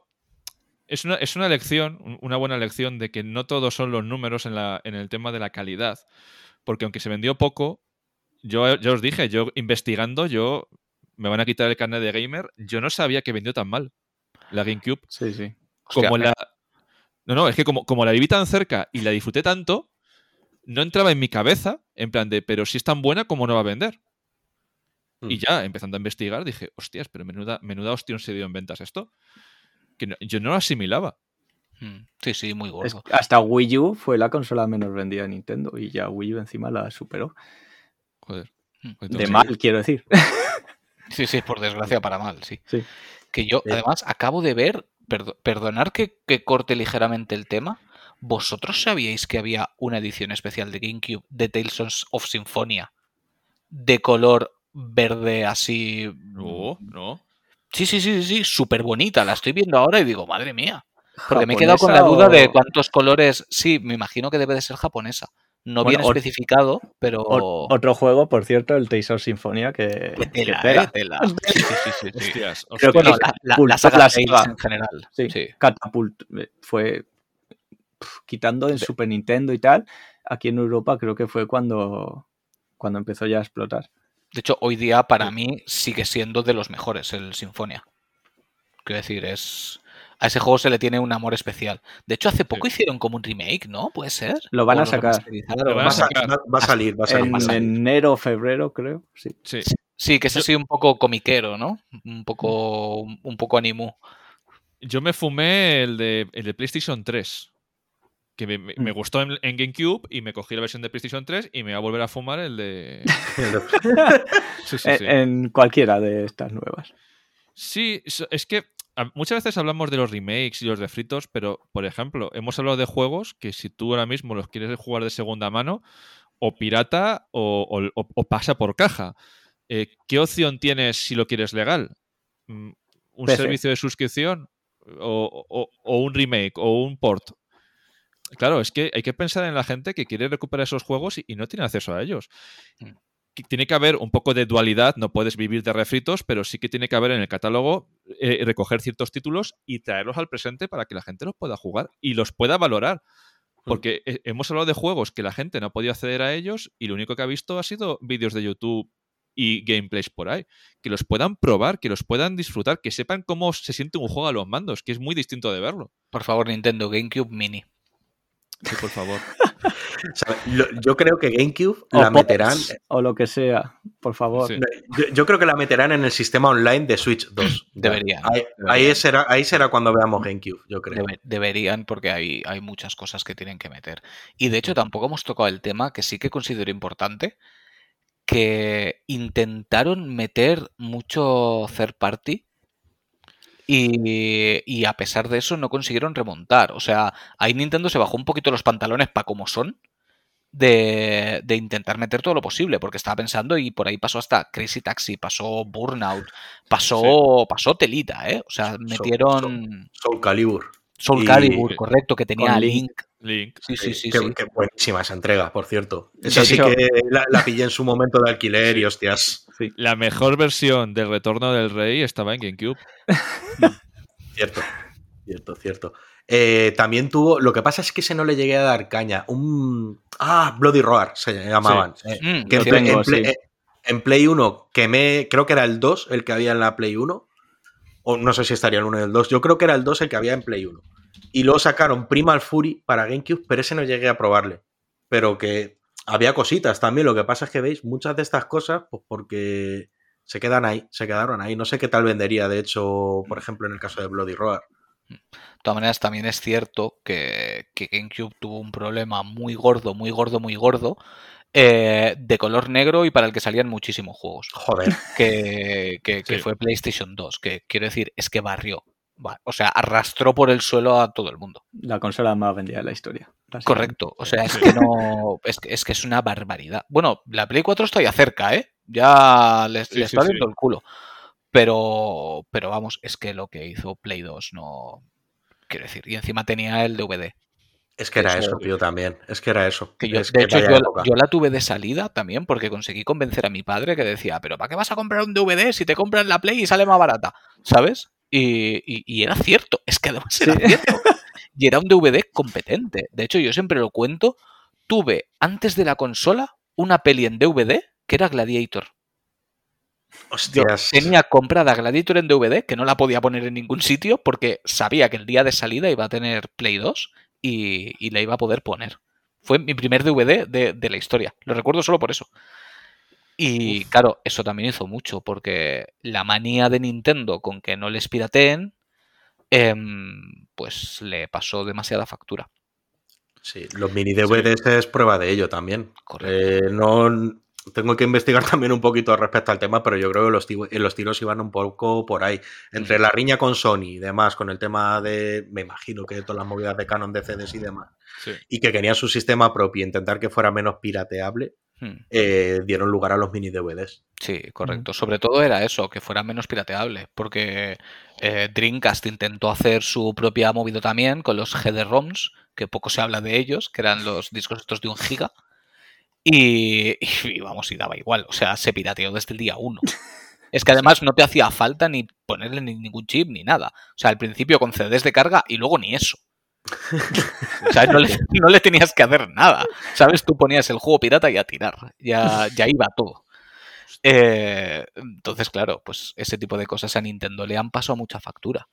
es una, es una lección, un- una buena lección de que no todos son los números en, la, en el tema de la calidad. Porque aunque se vendió poco, yo ya os dije, yo investigando, yo me van a quitar el carnet de gamer, yo no sabía que vendió tan mal la GameCube. Sí, sí. Hostia, Como me- la. No, no, es que como, como la viví tan cerca y la disfruté tanto, no entraba en mi cabeza, en plan de, pero si es tan buena, ¿cómo no va a vender? Y Mm. ya, empezando a investigar, dije, hostias, pero menuda, menuda hostia se dio en ventas esto. Que no- yo no lo asimilaba. Mm, Sí, sí, muy Es- gordo. hasta Wii U fue la consola menos vendida de Nintendo y ya Wii U encima la superó. Joder. Mm. De mal, quiero decir. Sí, sí, por desgracia para mal, sí. Sí. Que yo, Sí. además, acabo de ver, perdo- perdonar que, que corte ligeramente el tema, ¿vosotros sabíais que había una edición especial de GameCube de Tales of Symphonia de color verde así? No, no. Sí, sí, sí, sí, sí, súper bonita. La estoy viendo ahora y digo, madre mía. Porque me he quedado con la ¿Japonesa duda de cuántos colores. Sí, me imagino que debe de ser japonesa. No Bueno, viene o- especificado, pero. Otro juego, por cierto, el Tales of Symphonia, que, que tela, tela. eh, tela. Sí, sí, sí, sí. Hostias, Creo que la, la- la saga en general. Sí, Sí. Catapult eh, fue quitando en Super Nintendo y tal. Aquí en Europa creo que fue cuando, cuando empezó ya a explotar. De hecho, hoy día para mí sigue siendo de los mejores el Sinfonia. Quiero decir, es. A ese juego se le tiene un amor especial. De hecho, hace poco hicieron como un remake, ¿no? ¿Puede ser? Lo van ¿O a sacar. remasterizaron? Lo van Va a sacar. va- salir, va a salir. En enero o febrero, creo. Sí. Sí. Sí, que es así un poco comiquero, ¿no? Un poco, un poco animu. Yo me fumé el de, el de PlayStation 3. Que me, Mm. gustó en, en GameCube y me cogí la versión de PlayStation 3 y me voy a volver a fumar el de. Sí, sí, En, sí. en cualquiera de estas nuevas. Sí, es que muchas veces hablamos de los remakes y los refritos, pero, por ejemplo, hemos hablado de juegos que si tú ahora mismo los quieres jugar de segunda mano, o pirata o, o- o- o pasa por caja. Eh, ¿Qué opción tienes si lo quieres legal? Mm, ¿Un PC. servicio de suscripción? O, o- o un remake? ¿O un port? Claro, es que hay que pensar en la gente que quiere recuperar esos juegos y, y no tiene acceso a ellos. Mm. Tiene que haber un poco de dualidad, no puedes vivir de refritos, pero sí que tiene que haber en el catálogo eh, recoger ciertos títulos y traerlos al presente para que la gente los pueda jugar y los pueda valorar. Porque eh, hemos hablado de juegos que la gente no ha podido acceder a ellos y lo único que ha visto ha sido vídeos de YouTube y gameplays por ahí. Que los puedan probar, que los puedan disfrutar, que sepan cómo se siente un juego a los mandos, que es muy distinto de verlo. Por favor, Nintendo GameCube Mini. Sí, por favor. O sea, lo- yo creo que GameCube O la Pops, meterán. O lo que sea, por favor. Sí. Yo, yo creo que la meterán en el sistema online de Switch 2. Deberían, Ahí, deberían. ahí será, ahí será cuando veamos GameCube, yo creo. Debe- deberían, porque hay, hay muchas cosas que tienen que meter. Y de hecho, tampoco hemos tocado el tema que sí que considero importante, que intentaron meter mucho third party y, y a pesar de eso no consiguieron remontar. O sea, ahí Nintendo se bajó un poquito los pantalones para como son. De, de intentar meter todo lo posible, porque estaba pensando y por ahí pasó hasta Crazy Taxi, pasó Burnout, pasó, pasó Telita, ¿eh? O sea, metieron Soul Calibur. Soul Calibur, correcto, que tenía. Link. Link. Sí, sí, sí. qué, sí. qué buenísima esa entrega, por cierto. Esa sí que la, la pillé en su momento de alquiler y hostias. Sí. La mejor versión del Retorno del Rey estaba en GameCube. Cierto, cierto, cierto. Eh, también tuvo. Lo que pasa es que ese no le llegué a dar caña. Un. Ah, Bloody Roar se llamaban. Eh, Mm, que en, Play, tengo, en Play- sí. eh, en Play 1 quemé, creo que era el 2 el que había en la Play 1. O no sé si estaría el 1 y el 2. Yo creo que era el 2 el que había en Play 1. Y luego sacaron Primal Fury para GameCube, pero ese no llegué a probarle. Pero que había cositas también. Lo que pasa es que veis muchas de estas cosas, pues porque se quedan ahí, se quedaron ahí. No sé qué tal vendería, de hecho, por ejemplo, en el caso de Bloody Roar. De todas maneras, también es cierto que, que GameCube tuvo un problema muy gordo, muy gordo, muy gordo. eh, de color negro y para el que salían muchísimos juegos. Joder. Que, que- que Sí. fue PlayStation 2. Que quiero decir, es que barrió. O sea, arrastró por el suelo a todo el mundo. La consola más vendida de la historia. Correcto. O sea, es que no. Es que, es que es una barbaridad. Bueno, la Play 4 está ya cerca, ¿eh? Ya Sí, sí, está sí. viendo el culo. Pero, pero vamos, es que lo que hizo Play 2 no. Quiero decir, y encima tenía el DVD. Es que era Eso- eso, tío, también. Es que era eso. Que yo, Es de que hecho, yo, yo la tuve de salida también porque conseguí convencer a mi padre que decía, pero ¿para qué vas a comprar un DVD si te compras la Play y sale más barata? ¿Sabes? Y, y- y era cierto, es que además era Sí. cierto. Y era un DVD competente. De hecho, yo siempre lo cuento, tuve antes de la consola una peli en DVD que era Gladiator. Yo tenía comprada Gladiator en DVD, que no la podía poner en ningún sitio porque sabía que el día de salida iba a tener Play 2 y, y la iba a poder poner. Fue mi primer DVD de, de la historia. Lo recuerdo solo por eso. Y claro, eso también hizo mucho porque la manía de Nintendo con que no les pirateen, em, pues le pasó demasiada factura. Sí, los mini DVDs es prueba de ello también. Correcto. Eh, no tengo que investigar también un poquito respecto al tema, pero yo creo que los, ti- los tiros iban un poco por ahí. Entre la riña con Sony y demás, con el tema de, me imagino que todas las movidas de Canon de CDs y demás, Sí. y que querían su sistema propio intentar que fuera menos pirateable, Hmm. eh, dieron lugar a los mini DVDs. Sí, correcto. Sobre todo era eso, que fuera menos pirateable, porque eh, Dreamcast intentó hacer su propia movido también con los GD-ROMs, que poco se habla de ellos, que eran los discos estos de un giga, y, y vamos, y daba igual, o sea, se pirateó desde el día uno. Es que además no te hacía falta ni ponerle ni ningún chip ni nada. O sea, al principio con CDs de carga y luego ni eso. O sea, no le, no le tenías que hacer nada. ¿Sabes? Tú ponías el juego pirata y a tirar. Ya, ya iba todo. Eh, entonces, claro, pues ese tipo de cosas a Nintendo le han pasado mucha factura.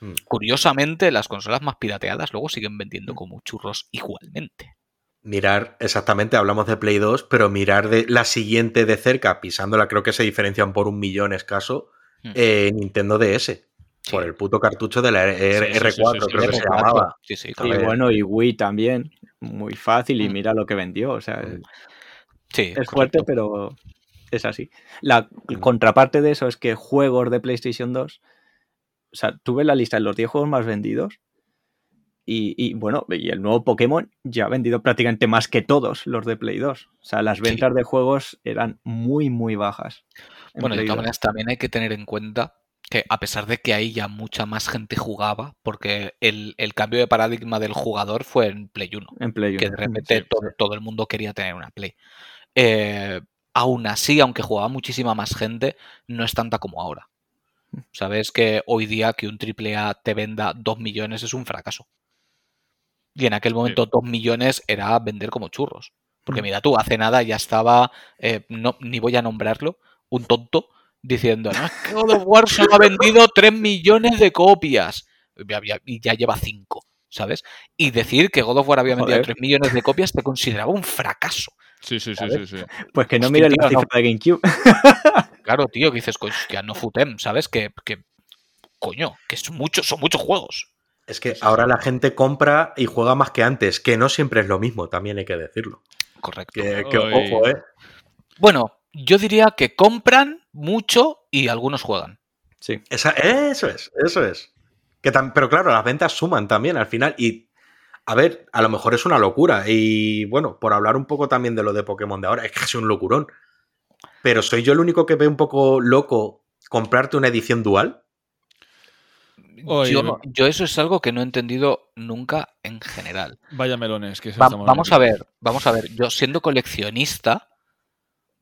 Mm. Curiosamente, las consolas más pirateadas luego siguen vendiendo como churros igualmente. Mirar, exactamente, hablamos de Play 2, pero mirar de la siguiente de cerca, pisándola, creo que se diferencian por un millón escaso, Hmm. eh, Nintendo DS. Sí. Por el puto cartucho de la R- R4, sí, sí, creo que se R4. llamaba. Sí, sí, A Y bueno, y Wii también. Muy fácil y Mm. mira lo que vendió. O sea, Mm. Sí, es fuerte, correcto. pero es así. La contraparte de eso es que juegos de PlayStation 2, o sea, tuve la lista de los 10 juegos más vendidos y, y, bueno, y el nuevo Pokémon ya ha vendido prácticamente más que todos los de Play 2. O sea, las ventas de juegos eran muy, muy bajas. en Bueno, de todas 2. maneras también hay que tener en cuenta que a pesar de que ahí ya mucha más gente jugaba, porque el, el cambio de paradigma del jugador fue en Play 1, En Play que de 1. repente sí, todo, todo el mundo quería tener una Play. Eh, aún así, aunque jugaba muchísima más gente, no es tanta como ahora. Sabes que hoy día que un AAA te venda 2 millones es un fracaso. Y en aquel momento 2 millones era vender como churros. Porque Mm. mira tú, hace nada ya estaba, eh, no, ni voy a nombrarlo, un tonto diciendo, no, es que God of War solo ha vendido 3 millones de copias. Y ya lleva 5, ¿sabes? Y decir que God of War había vendido Joder. 3 millones de copias se consideraba un fracaso. Sí, sí, sí, sí, sí. Pues que no Hostia, miren la tío, no. cifra de GameCube. Claro, tío, que dices, hostia, no futem, ¿sabes? Que, que coño, que es mucho, son muchos juegos. Es que ahora la gente compra y juega más que antes, que no siempre es lo mismo, también hay que decirlo. Correcto. Que, ojo, ¿eh? Bueno, yo diría que compran mucho y algunos juegan. Sí. Esa- eso es, eso es. Que tam- pero claro, las ventas suman también al final. Y a ver, a lo mejor es una locura. Y bueno, por hablar un poco también de lo de Pokémon de ahora, es que es un locurón. Pero soy yo el único que ve un poco loco comprarte una edición dual. Yo, yo eso es algo que no he entendido nunca en general. Vaya melones que se Va- vamos a ver, vamos a ver. Yo siendo coleccionista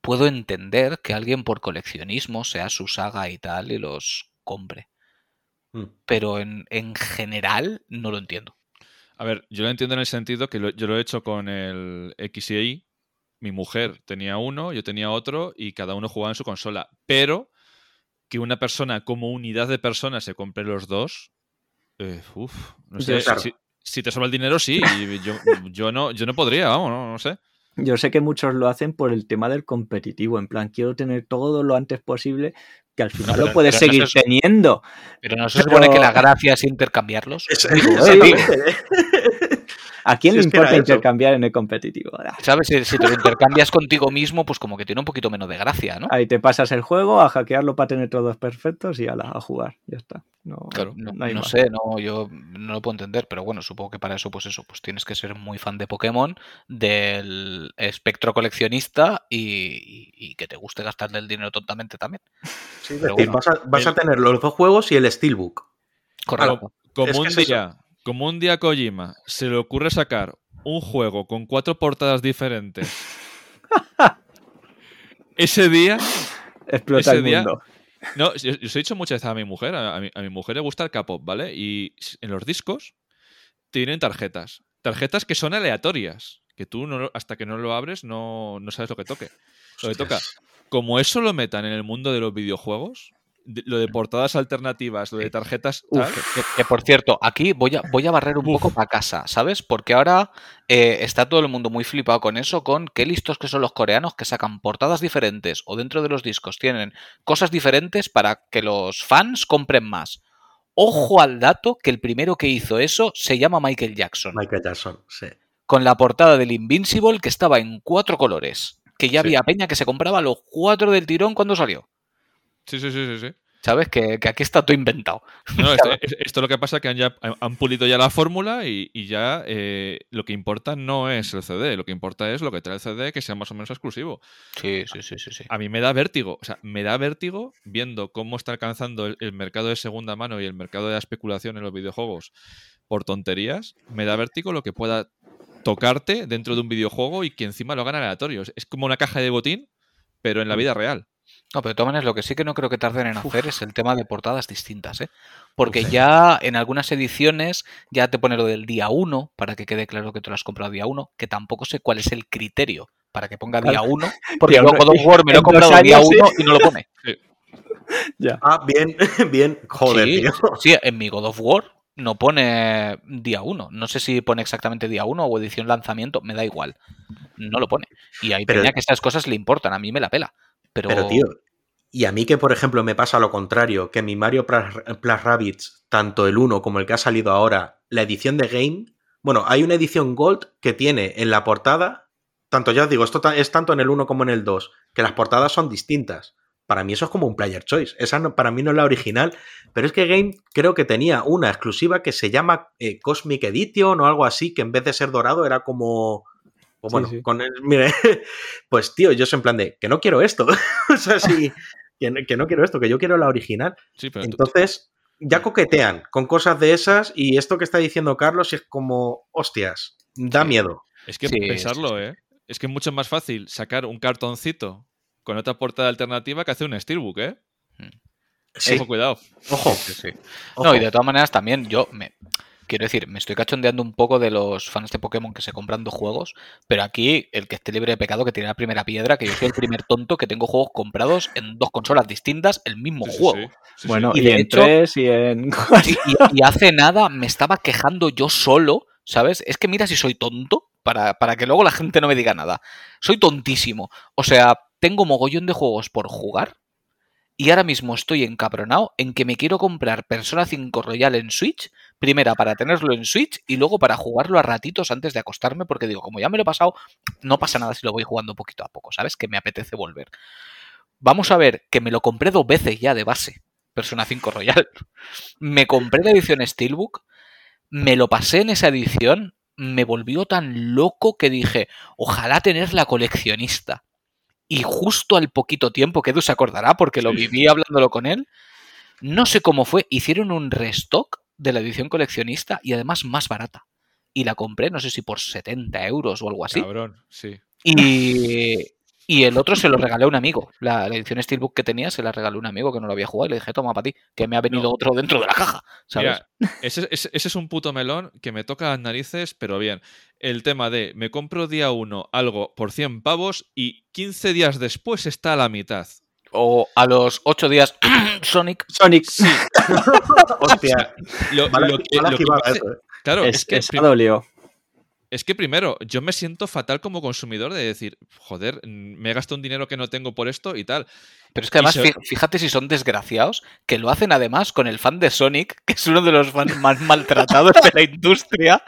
puedo entender que alguien por coleccionismo sea su saga y tal y los compre. Mm. Pero en, en general no lo entiendo. A ver, yo lo entiendo en el sentido que lo- yo lo he hecho con el X y Y. Mi mujer tenía uno, yo tenía otro y cada uno jugaba en su consola. Pero que una persona como unidad de personas se compre los dos, eh, uf, no sé. Si, si te sobra el dinero, sí. y yo, yo no, yo no podría, vamos, no, no sé. Yo sé que muchos lo hacen por el tema del competitivo, en plan, quiero tener todo lo antes posible, que al final pero- lo puedes no seguir teniendo. Pero no se Pero- supone que la gracia es intercambiarlos. ¿A quién le importa intercambiar en el competitivo? ¿Sabes? Si, si te lo intercambias contigo mismo, pues como que tiene un poquito menos de gracia, ¿no? Ahí te pasas el juego a hackearlo para tener todos perfectos y ala, a jugar. Ya está. No, Claro. No, sé, no, yo no lo puedo entender, pero bueno, supongo que para eso, pues eso, pues tienes que ser muy fan de Pokémon, del espectro coleccionista y, y- y que te guste gastarle el dinero tontamente también. Sí, es Pero decir, bueno, vas, a, vas a el- tener los dos juegos y el Steelbook. Correcto. Como Es que un es eso. día, como un día a Kojima se le ocurre sacar un juego con cuatro portadas diferentes. ese día, Explota ese el día- mundo. no, yo, os he dicho muchas veces a mi mujer, a, a mi, a mi mujer le gusta el K-pop, ¿vale? Y en los discos tienen tarjetas, tarjetas que son aleatorias, que tú no, hasta que no lo abres no, no sabes lo que toque. Lo que toca. Como eso lo metan en el mundo de los videojuegos, de- lo de portadas alternativas, lo de tarjetas, Uf. tal, Que, que, por cierto, aquí voy a, voy a barrer un Uf. poco para casa, ¿sabes? Porque ahora eh, está todo el mundo muy flipado con eso, con qué listos que son los coreanos que sacan portadas diferentes o dentro de los discos tienen cosas diferentes para que los fans compren más. Ojo al dato que el primero que hizo eso se llama Michael Jackson, Michael Jackson, sí. con la portada del Invincible que estaba en cuatro colores, que ya Sí. había peña que se compraba los cuatro del tirón cuando salió. Sí, sí, sí, sí. sí. ¿Sabes? Que, que aquí está todo inventado. No, esto, es- esto lo que pasa es que han, ya, han pulido ya la fórmula y, y ya eh, lo que importa no es el CD, lo que importa es lo que trae el CD que sea más o menos exclusivo. Sí, sí, sí, sí. sí. A mí me da vértigo, o sea, me da vértigo viendo cómo está alcanzando el, el mercado de segunda mano y el mercado de la especulación en los videojuegos por tonterías, me da vértigo lo que pueda tocarte dentro de un videojuego y que encima lo hagan aleatorios. Es como una caja de botín, pero en la vida real. No, pero de todas maneras, lo que sí que no creo que tarden en hacer es el tema de portadas distintas, ¿eh? Porque ya en algunas ediciones ya te pone lo del día 1, para que quede claro que tú lo has comprado día 1, que tampoco sé cuál es el criterio para que ponga día 1, porque Día yo uno, God of War me lo he comprado día años, sí. 1 y no lo pone. Ya. Ah, bien, bien. Joder, sí, tío. sí, en mi God of War no pone día 1. No sé si pone exactamente día 1 o edición lanzamiento, me da igual. No lo pone. Y hay Pero- que esas cosas le importan, a mí me la pela. Pero, tío, y a mí que, por ejemplo, me pasa lo contrario, que mi Mario Plus, Rabbids, tanto el 1 como el que ha salido ahora, la edición de Game, bueno, hay una edición Gold que tiene en la portada, tanto ya os digo, esto es tanto en el 1 como en el 2, que las portadas son distintas. Para mí eso es como un player choice. Esa no- para mí no es la original. Pero es que Game creo que tenía una exclusiva que se llama eh, Cosmic Edition o algo así, que en vez de ser dorado era como... o Sí, bueno, sí. con el, mire, pues tío, yo soy en plan de que no quiero esto. o sea, sí, que, no- que no quiero esto, que yo quiero la original. Sí, pero tú- Entonces, ya coquetean con cosas de esas y esto que está diciendo Carlos es como, hostias, da Sí. miedo. Es que Sí, pensarlo, sí, sí. ¿eh? Es que es mucho más fácil sacar un cartoncito con otra portada alternativa que hacer un steelbook, ¿eh? Sí, Ojo, cuidado. ojo. Sí, sí. ojo. No, y de todas maneras también yo me quiero decir, me estoy cachondeando un poco de los fans de Pokémon que se compran dos juegos, pero aquí el que esté libre de pecado que tiene la primera piedra, que yo soy el primer tonto que tengo juegos comprados en dos consolas distintas, el mismo Sí, juego. sí. Sí, sí. bueno, Y y, de en hecho- 3 y en... Y, y hace nada me estaba quejando yo solo, ¿sabes? Es que mira si soy tonto, para, para que luego la gente no me diga nada. Soy tontísimo. O sea, tengo mogollón de juegos por jugar y ahora mismo estoy encabronado en que me quiero comprar Persona 5 Royal en Switch, primera para tenerlo en Switch y luego para jugarlo a ratitos antes de acostarme, porque digo, como ya me lo he pasado, no pasa nada si lo voy jugando poquito a poco, ¿sabes? Que me apetece volver. Vamos a ver, que me lo compré dos veces ya de base, Persona 5 Royal. Me compré la edición Steelbook, me lo pasé en esa edición, me volvió tan loco que dije, ojalá tener la coleccionista. Y justo al poquito tiempo, que Edu se acordará porque lo viví hablándolo con él, no sé cómo fue, hicieron un restock de la edición coleccionista y además más barata. Y la compré, no sé si por 70 euros o algo así. Cabrón, sí. Y, y el otro se lo regalé a un amigo. La, la edición Steelbook que tenía se la regalé a un amigo que no lo había jugado y le dije, toma para ti, que me ha venido No. otro dentro de la caja. ¿Sabes? Mira, ese, ese- ese es un puto melón que me toca las narices, pero bien. El tema de me compro día uno algo por 100 pavos y 15 días después está a la mitad. O a los ocho días, Sonic. Sonic. Hostia. Lo, lo que, mala lo que hace- eso, eh. claro, es, es, que esa prim- dolió. Es que primero, yo me siento fatal como consumidor de decir, joder, me he gastado un dinero que no tengo por esto y tal. Pero es que además, se- fíjate si son desgraciados, que lo hacen además con el fan de Sonic, que es uno de los fans más maltratados de la industria.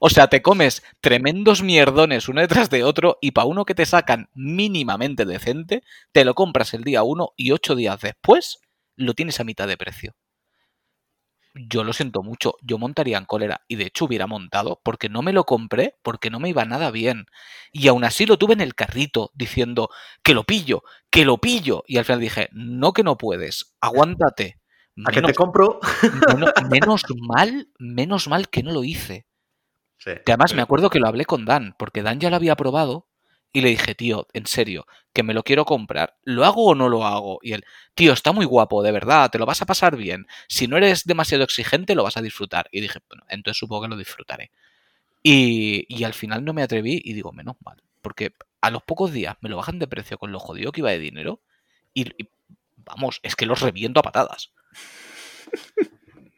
O sea, te comes tremendos mierdones uno detrás de otro y para uno que te sacan mínimamente decente, te lo compras el día uno y ocho días después lo tienes a mitad de precio. Yo lo siento mucho, yo montaría en cólera y de hecho hubiera montado porque no me lo compré porque no me iba nada bien. Y aún así lo tuve en el carrito diciendo que lo pillo, que lo pillo. Y al final dije, no que no puedes, aguántate. ¿A que te Menos, compro? menos- menos mal, menos mal que no lo hice. Sí. Que además me acuerdo que lo hablé con Dan, porque Dan ya lo había probado y le dije, tío, en serio, que me lo quiero comprar, ¿lo hago o no lo hago? Y él, tío, está muy guapo, de verdad, te lo vas a pasar bien. Si no eres demasiado exigente, lo vas a disfrutar. Y dije, bueno, entonces supongo que lo disfrutaré. Y, y al final no me atreví y digo, menos mal, porque a los pocos días me lo bajan de precio con lo jodido que iba de dinero y, y, vamos, es que los reviento a patadas.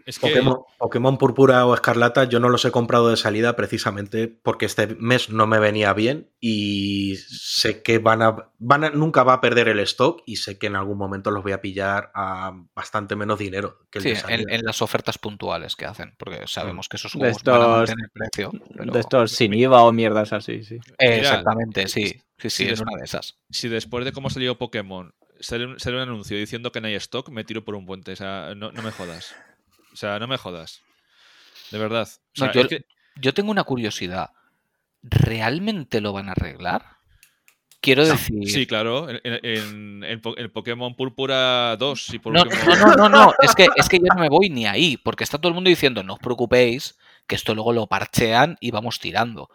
Es que Pokémon, Pokémon Púrpura o Escarlata yo no los he comprado de salida precisamente porque este mes no me venía bien y sé que van a, van a- nunca va a perder el stock y sé que en algún momento los voy a pillar a bastante menos dinero que el Sí, de en, salida. en las ofertas puntuales que hacen, porque sabemos que esos De juegos van a estos- precio. pero- De estos sin IVA o mierdas así, sí. Eh, Exactamente, sí. Sí, sí, si es una de esas. si después de cómo salió Pokémon sale un, sale un anuncio diciendo que no hay stock, me tiro por un puente. O sea, no, no me jodas. O sea, no me jodas. De verdad. O No, sea, yo- es que- Yo tengo una curiosidad. ¿Realmente lo van a arreglar? Quiero decir. Sí, claro. En, en- en- en Po- en Pokémon Púrpura 2 y No, Pokémon... no, no, no, no, Es que, es que yo no me voy ni ahí, porque está todo el mundo diciendo, no os preocupéis, que esto luego lo parchean y vamos tirando.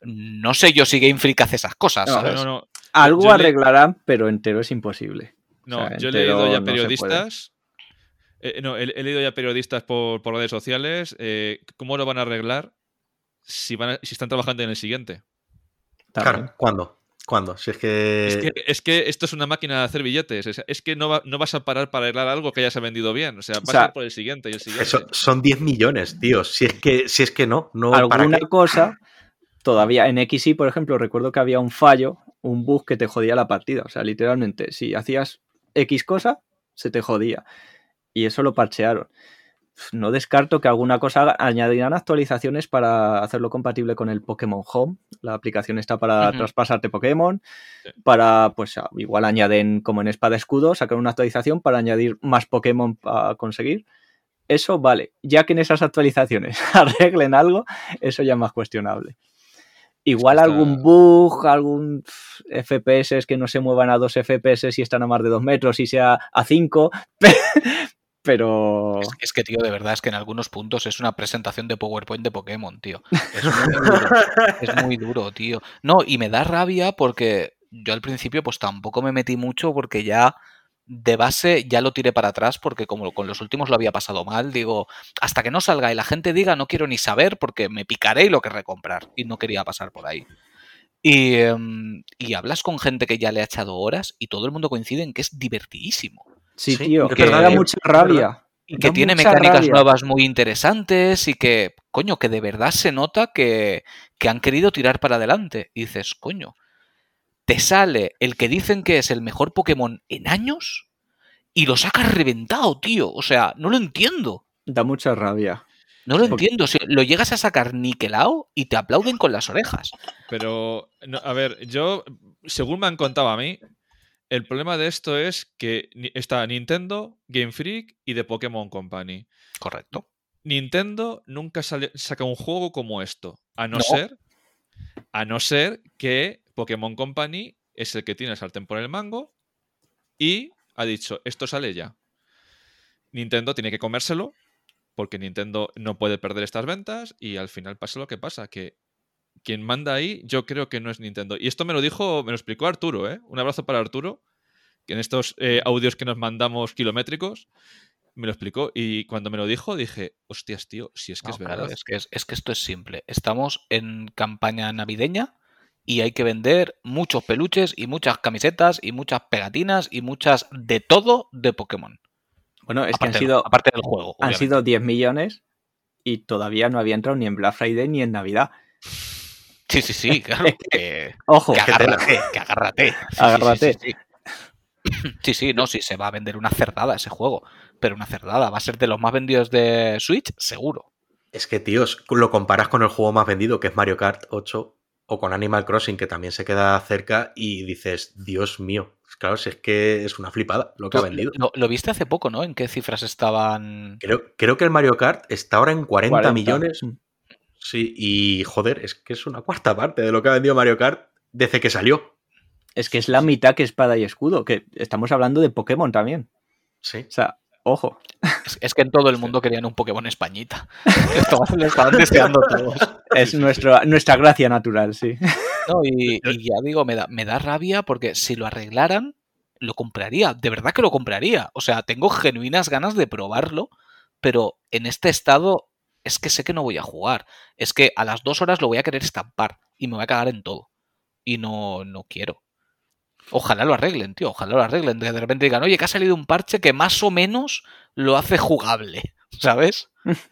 No sé yo si Game Freak hace esas cosas, No, No, ¿sabes? no, no. Algo yo le- arreglarán, pero entero es imposible. No, O sea, yo he leído ya periodistas. Eh, no, he, he leído ya periodistas por, por redes sociales. eh, ¿Cómo lo van a arreglar si, van a- si están trabajando en el siguiente? También. Claro, ¿cuándo? ¿Cuándo? Si es que... Es, que, es que esto es una máquina de hacer billetes. Es, es que no, va- no vas a parar para arreglar algo que ya se ha vendido bien. O sea, vas sea, a ir por el siguiente y el siguiente. Eso- son 10 millones, tío. Si es que, si es que no, no ¿para Alguna cosa, todavía en XY, por ejemplo, recuerdo que había un fallo, un bug que te jodía la partida. O sea, literalmente, si hacías X cosa, se te jodía. Y eso lo parchearon. No descarto que alguna cosa añadirán actualizaciones para hacerlo compatible con el Pokémon Home. La aplicación está para traspasarte Pokémon. Sí. Para, pues igual añaden como en Espada Escudo, sacar una actualización para añadir más Pokémon a conseguir. Eso vale. Ya que en esas actualizaciones arreglen algo, eso ya es más cuestionable. Igual está- algún bug, algún FPS que no se muevan a 2 FPS y están a más de 2 metros y sea a 5, pero... Es, es que, tío, de verdad, es que en algunos puntos es una presentación de PowerPoint de Pokémon, tío. Es muy duro, es muy duro, tío. No, y me da rabia porque yo al principio pues tampoco me metí mucho porque ya de base ya lo tiré para atrás porque como con los últimos lo había pasado mal, digo, hasta que no salga y la gente diga no quiero ni saber porque me picaré y lo querré comprar y no quería pasar por ahí. Y, em, y hablas con gente que ya le ha echado horas y todo el mundo coincide en que es divertidísimo. Sí, Sí, tío, que da mucha rabia. Y que tiene mecánicas rabia. nuevas muy interesantes y que, coño, que de verdad se nota que, que han querido tirar para adelante. Y dices, coño, te sale el que dicen que es el mejor Pokémon en años y lo sacas reventado, tío. O sea, no lo entiendo. Da mucha rabia. No lo Porque- entiendo. Sea, lo llegas a sacar niquelado y te aplauden con las orejas. Pero, no, a ver, yo, según me han contado a mí, el problema de esto es que está Nintendo, Game Freak y The Pokémon Company. Correcto. Nintendo nunca sale- saca un juego como esto, a no, No. ser a no ser que Pokémon Company es el que tiene el sartén por el mango y ha dicho, esto sale ya. Nintendo tiene que comérselo porque Nintendo no puede perder estas ventas y al final pasa lo que pasa, que quien manda ahí yo creo que no es Nintendo. Y esto me lo dijo, me lo explicó Arturo, ¿eh? Un abrazo para Arturo, que en estos eh, audios que nos mandamos kilométricos me lo explicó y cuando me lo dijo dije, hostias, tío, si es que No, es claro, verdad. es, que es, es que esto es simple. Estamos en campaña navideña y hay que vender muchos peluches y muchas camisetas y muchas pegatinas y muchas de todo de Pokémon. Bueno, es aparte, que han sido, aparte del juego. han obviamente. sido 10 millones y todavía no había entrado ni en Black Friday ni en Navidad. Sí, sí, sí, claro. que, Ojo, que agárrate, que agárrate. Sí, sí, Agárrate. Sí, sí, sí. Sí, sí, no, sí, se va a vender una cerdada ese juego. Pero una cerdada. Va a ser de los más vendidos de Switch, seguro. Es que, tíos, lo comparas con el juego más vendido, que es Mario Kart 8, o con Animal Crossing, que también se queda cerca, y dices, Dios mío. Claro, si es que es una flipada lo que ha Lo, vendido. lo- lo viste hace poco, ¿no? ¿En qué cifras estaban? Creo, creo que el Mario Kart está ahora en 40, 40. millones. Sí, y joder, es que es una cuarta parte de lo que ha vendido Mario Kart desde que salió. es que es la mitad que espada y escudo, que estamos hablando de Pokémon también. Sí. O sea, ojo. Es, es que en todo el mundo querían un Pokémon Españita. Esto lo estaban deseando todos. Es nuestro, nuestra gracia natural, sí. No, y, y ya digo, me da, me da rabia porque si lo arreglaran, lo compraría. De verdad que lo compraría. O sea, tengo genuinas ganas de probarlo, pero en este estado es que sé que no voy a jugar. Es que a las dos horas lo voy a querer estampar y me voy a cagar en todo. Y no, no quiero. Ojalá lo arreglen, tío. Ojalá lo arreglen. De repente digan, oye, que ha salido un parche que más o menos lo hace jugable. ¿Sabes?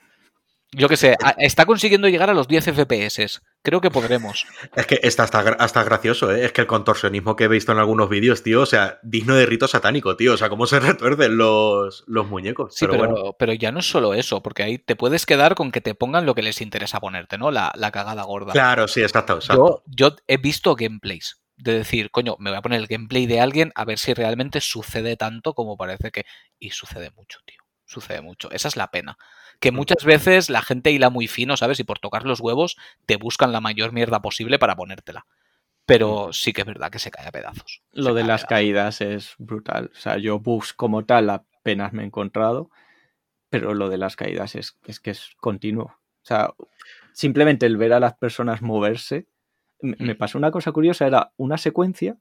Yo qué sé, está consiguiendo llegar a los 10 FPS. Creo que podremos. Es que está hasta, hasta gracioso, ¿eh? Es que el contorsionismo que he visto en algunos vídeos, tío, o sea, digno de rito satánico, tío. O sea, cómo se retuercen los, los muñecos. Sí, pero, pero, bueno. pero ya no es solo eso, porque ahí te puedes quedar con que te pongan lo que les interesa ponerte, ¿no? La, la cagada gorda. Claro, sí, exacto, exacto. Yo, yo he visto gameplays de decir, coño, me voy a poner el gameplay de alguien a ver si realmente sucede tanto como parece que. Y sucede mucho, tío. Sucede mucho. Esa es la pena. Que Mm. muchas veces la gente hila muy fino, ¿sabes? Y por tocar los huevos te buscan la mayor mierda posible para ponértela. Pero sí que es verdad que se cae a pedazos. Se Lo de cae las caídas es brutal. O sea, yo bugs como tal apenas me he encontrado, pero lo de las caídas es, es que es continuo. O sea, simplemente el ver a las personas moverse. Me, me Mm. pasó una cosa curiosa, era una secuencia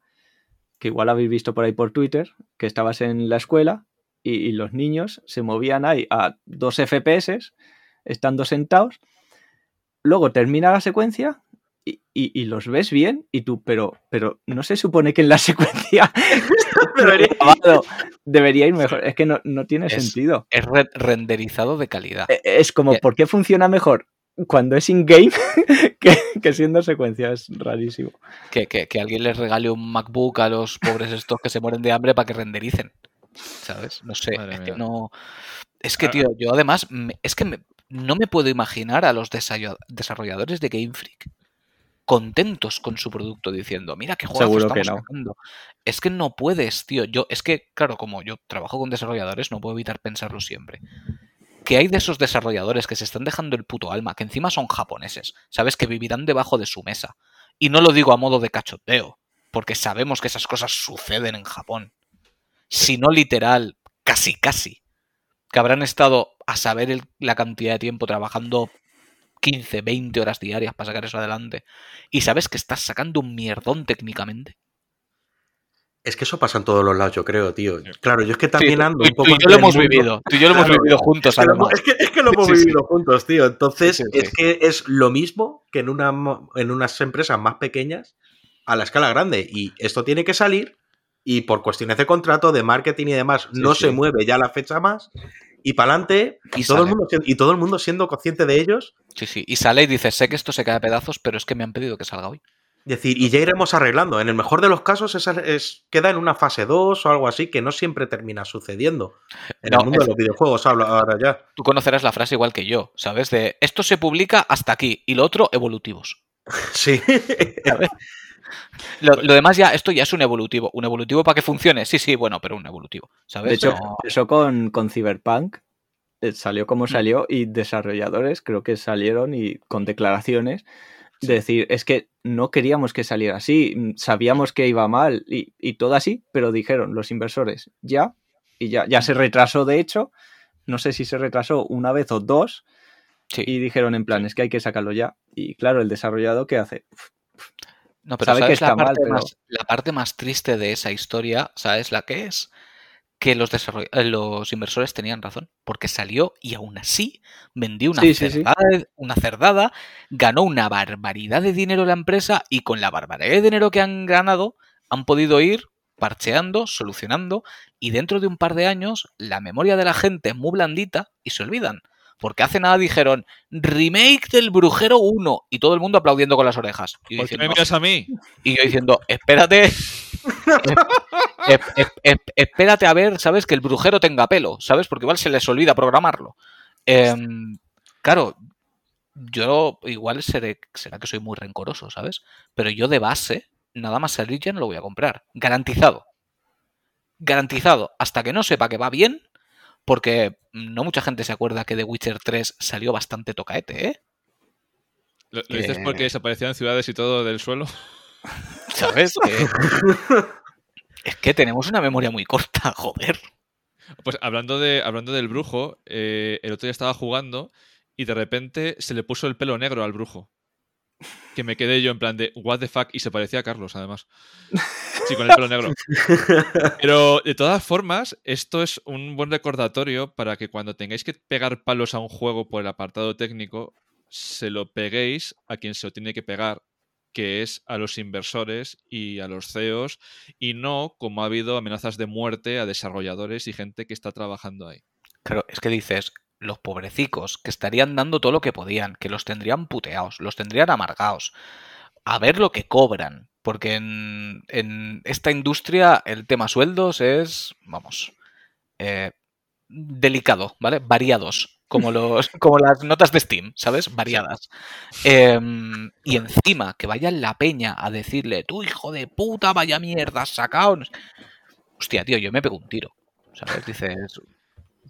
que igual habéis visto por ahí por Twitter, que estabas en la escuela y, y los niños se movían ahí a dos FPS, estando sentados. Luego termina la secuencia y, y- y los ves bien y tú, pero, pero no se supone que en la secuencia Debería- debería ir mejor. Es que no, no tiene Es- sentido. Es re- renderizado de calidad. E- Es como. ¿por qué funciona mejor cuando es in-game que, que siendo secuencia? Es rarísimo. que, que- que alguien les regale un MacBook a los pobres estos que se mueren de hambre para que rendericen. ¿Sabes? No sé. Madre es que no. Es que, tío, yo además. me- es que me- no me puedo imaginar a los desarrolladores de Game Freak contentos con su producto diciendo, mira qué juego que estamos no. sacando. Es que no puedes, tío. Yo, es que, claro, como yo trabajo con desarrolladores, no puedo evitar pensarlo siempre. Que hay de esos desarrolladores que se están dejando el puto alma, que encima son japoneses, ¿sabes? Que vivirán debajo de su mesa. Y no lo digo a modo de cachoteo, porque sabemos que esas cosas suceden en Japón. Si no literal, casi casi. Que habrán estado a saber el- la cantidad de tiempo trabajando 15, 20 horas diarias para sacar eso adelante. Y sabes que estás sacando un mierdón técnicamente. Es que eso pasa en todos los lados, yo creo, tío. Claro, yo es que también Sí, ando un poco. tú y yo lo hemos mundo- vivido. Tú y yo lo hemos vivido juntos, Es que, lo, además. es que- es que lo hemos Sí, sí. vivido juntos, tío. Entonces, es que es lo mismo que en, una, en unas empresas más pequeñas a la escala grande. Y esto tiene que salir y por cuestiones de contrato, de marketing y demás, Sí, no sí. se mueve ya la fecha más. Y para adelante, y, Y todo el mundo, y todo el mundo siendo consciente de ellos. Sí, sí. Y sale y dice, sé que esto se cae a pedazos, pero es que me han pedido que salga hoy. Decir, y ya iremos arreglando. En el mejor de los casos, esa es, queda en una fase 2 o algo así, que no siempre termina sucediendo. En No, el mundo es- de los videojuegos hablo ahora ya. Tú conocerás la frase igual que yo, ¿sabes? De esto se publica hasta aquí y lo otro evolutivos. Sí. Lo, lo demás ya, esto ya es un evolutivo. ¿Un evolutivo para que funcione? Sí, sí, bueno, pero un evolutivo. ¿Sabes? De hecho, eso con, con Cyberpunk eh, salió como salió y desarrolladores creo que salieron y con declaraciones de decir, es que no queríamos que saliera así, mm, sabíamos que iba mal y, y todo así, pero dijeron los inversores, ya, y ya, ya se retrasó de hecho, no sé si se retrasó una vez o dos, sí. y dijeron en plan, es que hay que sacarlo ya. Y claro, el desarrollado, ¿qué hace? No, pero sabe que ¿sabes la mal, parte, pero- más, la parte más triste de esa historia? ¿Sabes la que es? que los, desarroll- eh, los inversores tenían razón, porque salió y aún así vendió una, Sí, sí, sí. cerdada, una cerdada, ganó una barbaridad de dinero la empresa y con la barbaridad de dinero que han ganado han podido ir parcheando, solucionando y dentro de un par de años la memoria de la gente es muy blandita y se olvidan. Porque hace nada dijeron remake del Brujero 1 y todo el mundo aplaudiendo con las orejas. Y ¿Por qué diciendo, me miras a mí? y yo diciendo, espérate. es- es- es- espérate a ver, ¿sabes? Que el brujero tenga pelo, ¿sabes? Porque igual se les olvida programarlo. Em, claro, yo igual seré, será que soy muy rencoroso, ¿sabes? Pero yo de base, nada más salir ya no lo voy a comprar. Garantizado. Garantizado. Hasta que no sepa que va bien, porque no mucha gente se acuerda que The Witcher 3 salió bastante tocaete, ¿eh? ¿Lo, lo dices Eh. porque desaparecían ciudades y todo del suelo? ¿Sabes? Que- es que tenemos una memoria muy corta, joder. Pues hablando, de, hablando del brujo, eh, el otro día estaba jugando y de repente se le puso el pelo negro al brujo. Que me quedé yo en plan de, what the fuck, y se parecía a Carlos, además. Sí, con el pelo negro. Pero de todas formas, esto es un buen recordatorio para que cuando tengáis que pegar palos a un juego por el apartado técnico, se lo peguéis a quien se lo tiene que pegar, que es a los inversores y a los CEOs, y no como ha habido amenazas de muerte a desarrolladores y gente que está trabajando ahí. Claro, es que dices, los pobrecicos, que estarían dando todo lo que podían, que los tendrían puteados, los tendrían amargados, a ver lo que cobran, porque en, en esta industria el tema sueldos es, vamos, eh, delicado, ¿vale? Variados, como, los, como las notas de Steam, ¿sabes? Variadas. Em, y encima que vaya la peña a decirle, tú hijo de puta, vaya mierda, has sacado. no sé". Hostia, tío, yo me pego un tiro, ¿sabes? Dices,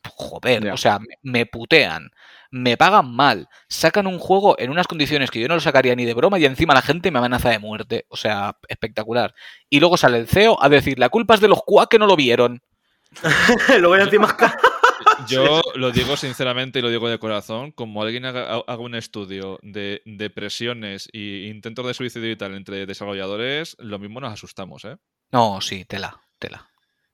joder, o sea, me, putean, me pagan mal, sacan un juego en unas condiciones que yo no lo sacaría ni de broma y encima la gente me amenaza de muerte, o sea, espectacular. Y luego sale el CEO a decir, la culpa es de los QA que no lo vieron. Luego ya encima. Yo lo digo sinceramente y lo digo de corazón, como alguien haga, haga un estudio de depresiones e intentos de suicidio y tal entre desarrolladores, lo mismo nos asustamos, ¿eh? No, sí, tela, tela,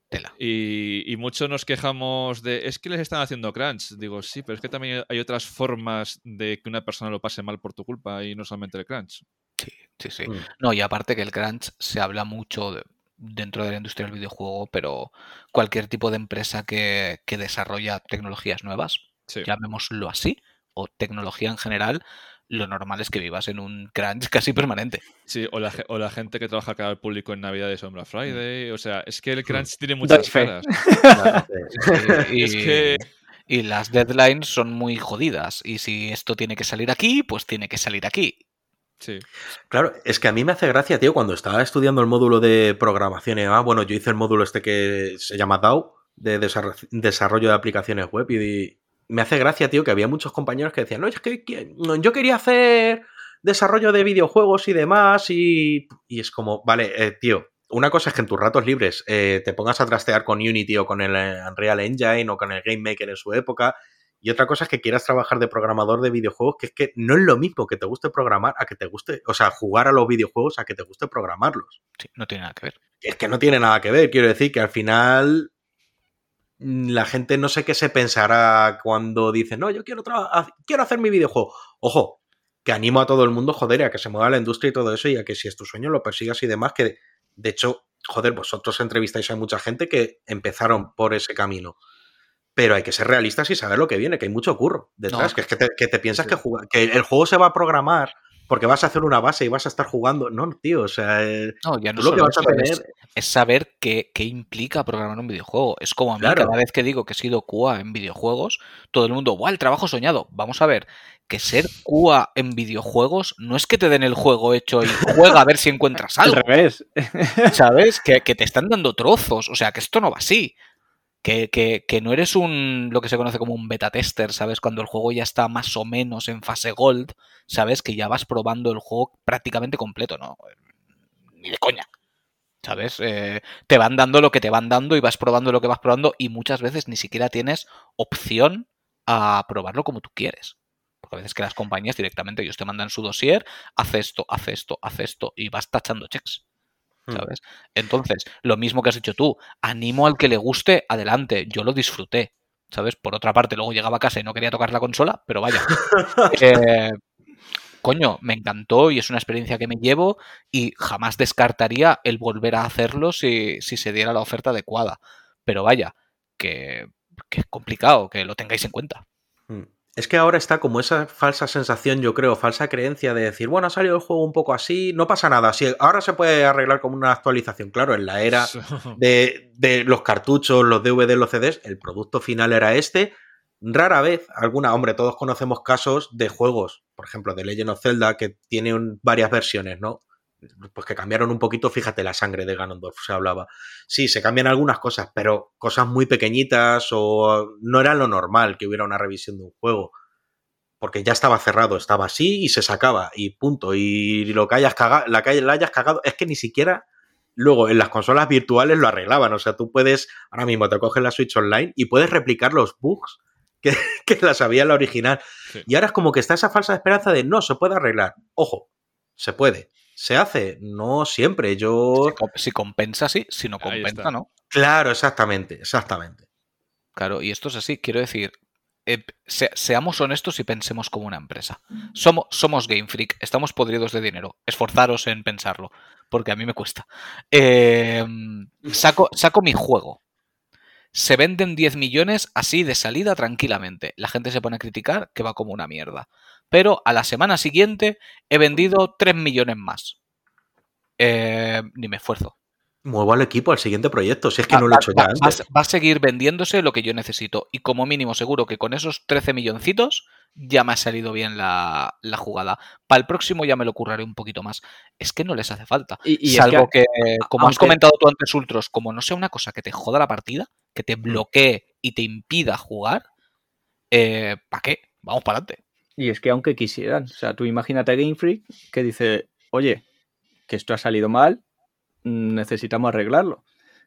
tela. Y, y mucho nos quejamos de, es que les están haciendo crunch. Digo, sí, pero es que también hay otras formas de que una persona lo pase mal por tu culpa y no solamente el crunch. Sí, sí, sí. Mm. No, y aparte que el crunch se habla mucho de- dentro de la industria del videojuego, pero cualquier tipo de empresa que, que desarrolla tecnologías nuevas, Sí. llamémoslo así, o tecnología en general, lo normal es que vivas en un crunch casi permanente. Sí, o la, o la gente que trabaja cara al público en Navidades o en Black Friday. O sea, es que el crunch tiene muchas caras. Y, Es que y las deadlines son muy jodidas. Y si esto tiene que salir aquí, pues tiene que salir aquí. Sí. Claro, es que a mí me hace gracia, tío, cuando estaba estudiando el módulo de programación y demás, bueno, yo hice el módulo este que se llama DAO, de desarro- desarrollo de aplicaciones web, y me hace gracia, tío, que había muchos compañeros que decían, no, es que que- yo quería hacer desarrollo de videojuegos y demás, y, y es como, vale, eh, tío, una cosa es que en tus ratos libres eh, te pongas a trastear con Unity o con el eh, Unreal Engine o con el Game Maker en su época, y otra cosa es que quieras trabajar de programador de videojuegos, que es que no es lo mismo que te guste programar a que te guste, o sea, jugar a los videojuegos a que te guste programarlos. Sí, no tiene nada que ver. Es que no tiene nada que ver, quiero decir que al final la gente no sé qué se pensará cuando dice, no, yo quiero, quiero hacer mi videojuego. Ojo, que animo a todo el mundo, joder, a que se mueva la industria y todo eso, y a que si es tu sueño lo persigas y demás, que de hecho, joder, vosotros entrevistáis a mucha gente que empezaron por ese camino. Pero hay que ser realistas y saber lo que viene, que hay mucho curro detrás, No. que es que te, que te piensas Sí. que, que el juego se va a programar porque vas a hacer una base y vas a estar jugando. No, tío, o sea, No, ya no tú lo que vas a es- tener es saber qué, qué implica programar un videojuego. Es como a mí, Claro. cada vez que digo que he sido QA en videojuegos, todo el mundo, ¡guau! El trabajo soñado. Vamos a ver, que ser QA en videojuegos no es que te den el juego hecho y juega a ver si encuentras Al algo. revés. ¿Sabes? Que, que te están dando trozos. O sea, que esto no va así. Que, que- que no eres un lo que se conoce como un beta tester, ¿sabes? Cuando el juego ya está más o menos en fase gold, ¿sabes? Que ya vas probando el juego prácticamente completo, ¿no? Ni de coña. ¿Sabes? Eh, te van dando lo que te van dando y vas probando lo que vas probando y muchas veces ni siquiera tienes opción a probarlo como tú quieres. Porque a veces que las compañías directamente ellos te mandan su dossier, haz esto, haz esto, haz esto y vas tachando checks. Hmm. ¿sabes? Entonces, lo mismo que has dicho tú, animo al que le guste, adelante, yo lo disfruté, ¿sabes? Por otra parte, luego llegaba a casa y no quería tocar la consola, pero vaya. Eh, coño, me encantó y es una experiencia que me llevo y jamás descartaría el volver a hacerlo si, si se diera la oferta adecuada. Pero vaya, que, que es complicado, que lo tengáis en cuenta. Mm. Es que ahora está como esa falsa sensación, yo creo, falsa creencia de decir, bueno, ha salido el juego un poco así, no pasa nada, sí, ahora se puede arreglar como una actualización. Claro, en la era de, de los cartuchos, los DVD, los CDs, el producto final era este. Rara vez, alguna, hombre, todos conocemos casos de juegos, por ejemplo, de Legend of Zelda, que tiene un- varias versiones, ¿no? Pues que cambiaron un poquito, fíjate, la sangre de Ganondorf se hablaba. Sí, se cambian algunas cosas, pero cosas muy pequeñitas o no era lo normal que hubiera una revisión de un juego. Porque ya estaba cerrado, estaba así y se sacaba y punto. Y lo que hayas cagado, la que la hayas cagado, es que ni siquiera luego en las consolas virtuales lo arreglaban. O sea, tú puedes, ahora mismo te coges la Switch Online y puedes replicar los bugs que, que las había en la original. Sí. Y ahora es como que está esa falsa esperanza de no, se puede arreglar. Ojo, se puede. ¿Se hace? No siempre. Yo. Si, com- si compensa, sí, si no compensa, no. Claro, exactamente, exactamente. Claro, y esto es así, quiero decir, eh, se- seamos honestos y pensemos como una empresa. Somos, somos Game Freak, estamos podridos de dinero. Esforzaros en pensarlo, porque a mí me cuesta. Eh, saco, saco mi juego. Se venden 10 millones así de salida tranquilamente. La gente se pone a criticar que va como una mierda. Pero a la semana siguiente he vendido 3 millones más. Eh, ni me esfuerzo. Muevo al equipo al siguiente proyecto, si es que Va- no lo he va- hecho ya va- antes. va- va a seguir vendiéndose lo que yo necesito. Y como mínimo seguro que con esos 13 milloncitos ya me ha salido bien la, la jugada. Para el próximo ya me lo curraré un poquito más. Es que no les hace falta. Y, y es Salvo que- que, como has comentado tú antes, Ultros, como no sea una cosa que te joda la partida, que te bloquee y te impida jugar, ¿para qué? Vamos para adelante. Y es que aunque quisieran, o sea, tú imagínate a Game Freak que dice, oye, que esto ha salido mal, mm, necesitamos arreglarlo.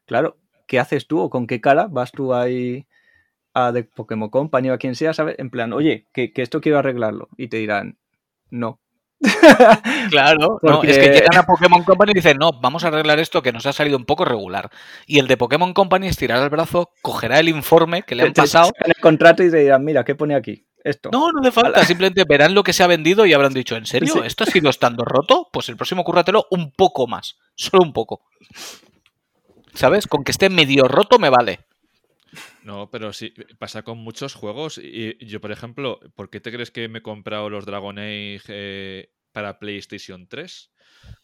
Claro, ¿qué haces tú o con qué cara vas tú ahí a The Pokémon Company o a quien sea, ¿sabes? En plan, oye, que, que esto quiero arreglarlo. Y te dirán, no. Claro, no, es que llegan a Pokémon Company y dicen, no, vamos a arreglar esto que nos ha salido un poco regular. Y el de Pokémon Company estirará el brazo, cogerá el informe que le han pasado. sacan el contrato y te dirán, mira, ¿qué pone aquí? Esto. No, no hace falta, simplemente verán lo que se ha vendido y habrán dicho, ¿en serio? Sí. ¿Esto ha sido estando roto? Pues el próximo cúrratelo un poco más, solo un poco. ¿Sabes? Con que esté medio roto me vale. No, pero sí, pasa con muchos juegos. Y yo, por ejemplo, ¿por qué te crees que me he comprado los Dragon Age eh, para PlayStation 3?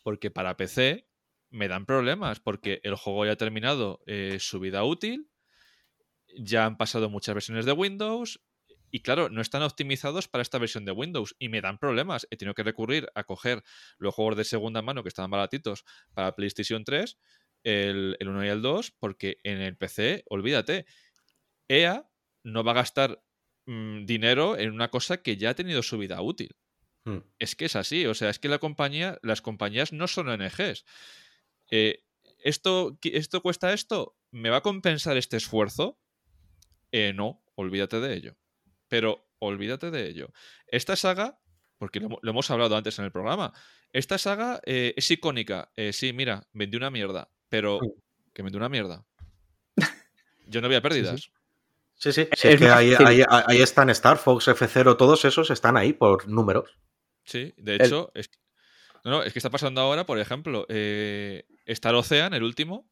Porque para PC me dan problemas, porque el juego ya ha terminado eh, su vida útil, ya han pasado muchas versiones de Windows, y claro, no están optimizados para esta versión de Windows, y me dan problemas. He tenido que recurrir a coger los juegos de segunda mano que estaban baratitos para PlayStation 3, el, el 1 y el 2, porque en el PC, olvídate. EA no va a gastar mm, dinero en una cosa que ya ha tenido su vida útil. Mm. Es que es así, o sea, es que la compañía, las compañías no son ONGs. Eh, ¿esto, ¿Esto cuesta esto? ¿Me va a compensar este esfuerzo? Eh, no, olvídate de ello. Pero olvídate de ello. Esta saga, porque lo, hemo- lo hemos hablado antes en el programa, esta saga eh, es icónica. Eh, sí, mira, vendí una mierda, pero que vendí una mierda. Yo no había pérdidas. Sí, sí. sí, Es es que ahí, ahí- ahí están Star Fox, F0, todos esos están ahí por números. Sí, de El- hecho, es, que- no, no, es que está pasando ahora, por ejemplo, eh, Star Ocean, el último,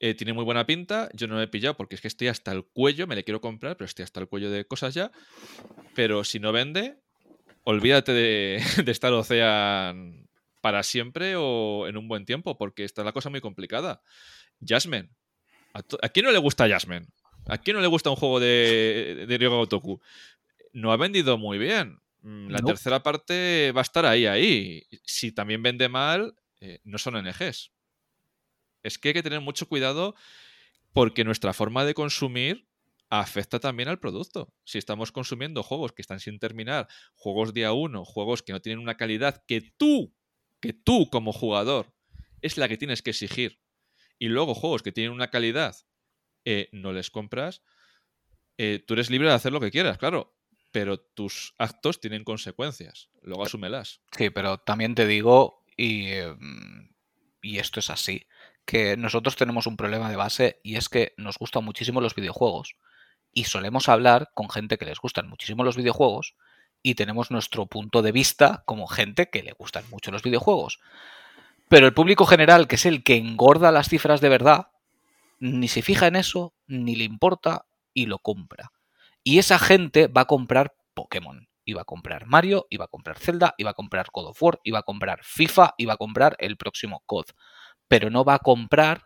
eh, tiene muy buena pinta. Yo no lo he pillado porque es que estoy hasta el cuello, me le quiero comprar, pero estoy hasta el cuello de cosas ya. Pero si no vende, olvídate de, de Star Ocean para siempre o en un buen tiempo, porque está la cosa muy complicada. Jasmine. ¿A, to- ¿a quién no le gusta Jasmine? ¿A quién no le gusta un juego de, de Ryoga Gotoku? No ha vendido muy bien. Mm, La No. tercera parte va a estar ahí, ahí. Si también vende mal, eh, no son NGs. Es que hay que tener mucho cuidado porque nuestra forma de consumir afecta también al producto. Si estamos consumiendo juegos que están sin terminar, juegos día uno, juegos que no tienen una calidad que tú, que tú como jugador, es la que tienes que exigir, y luego juegos que tienen una calidad, eh, no les compras, eh, tú eres libre de hacer lo que quieras, claro, pero tus actos tienen consecuencias. Luego asúmelas. Sí, pero también te digo, y, y esto es así, que nosotros tenemos un problema de base y es que nos gustan muchísimo los videojuegos. Y solemos hablar con gente que les gustan muchísimo los videojuegos y tenemos nuestro punto de vista como gente que le gustan mucho los videojuegos. Pero el público general, que es el que engorda las cifras de verdad, ni se fija en eso, ni le importa y lo compra. Y esa gente va a comprar Pokémon, iba a comprar Mario, iba a comprar Zelda, iba a comprar God of War, iba a comprar FIFA, iba a comprar el próximo COD. Pero no va a comprar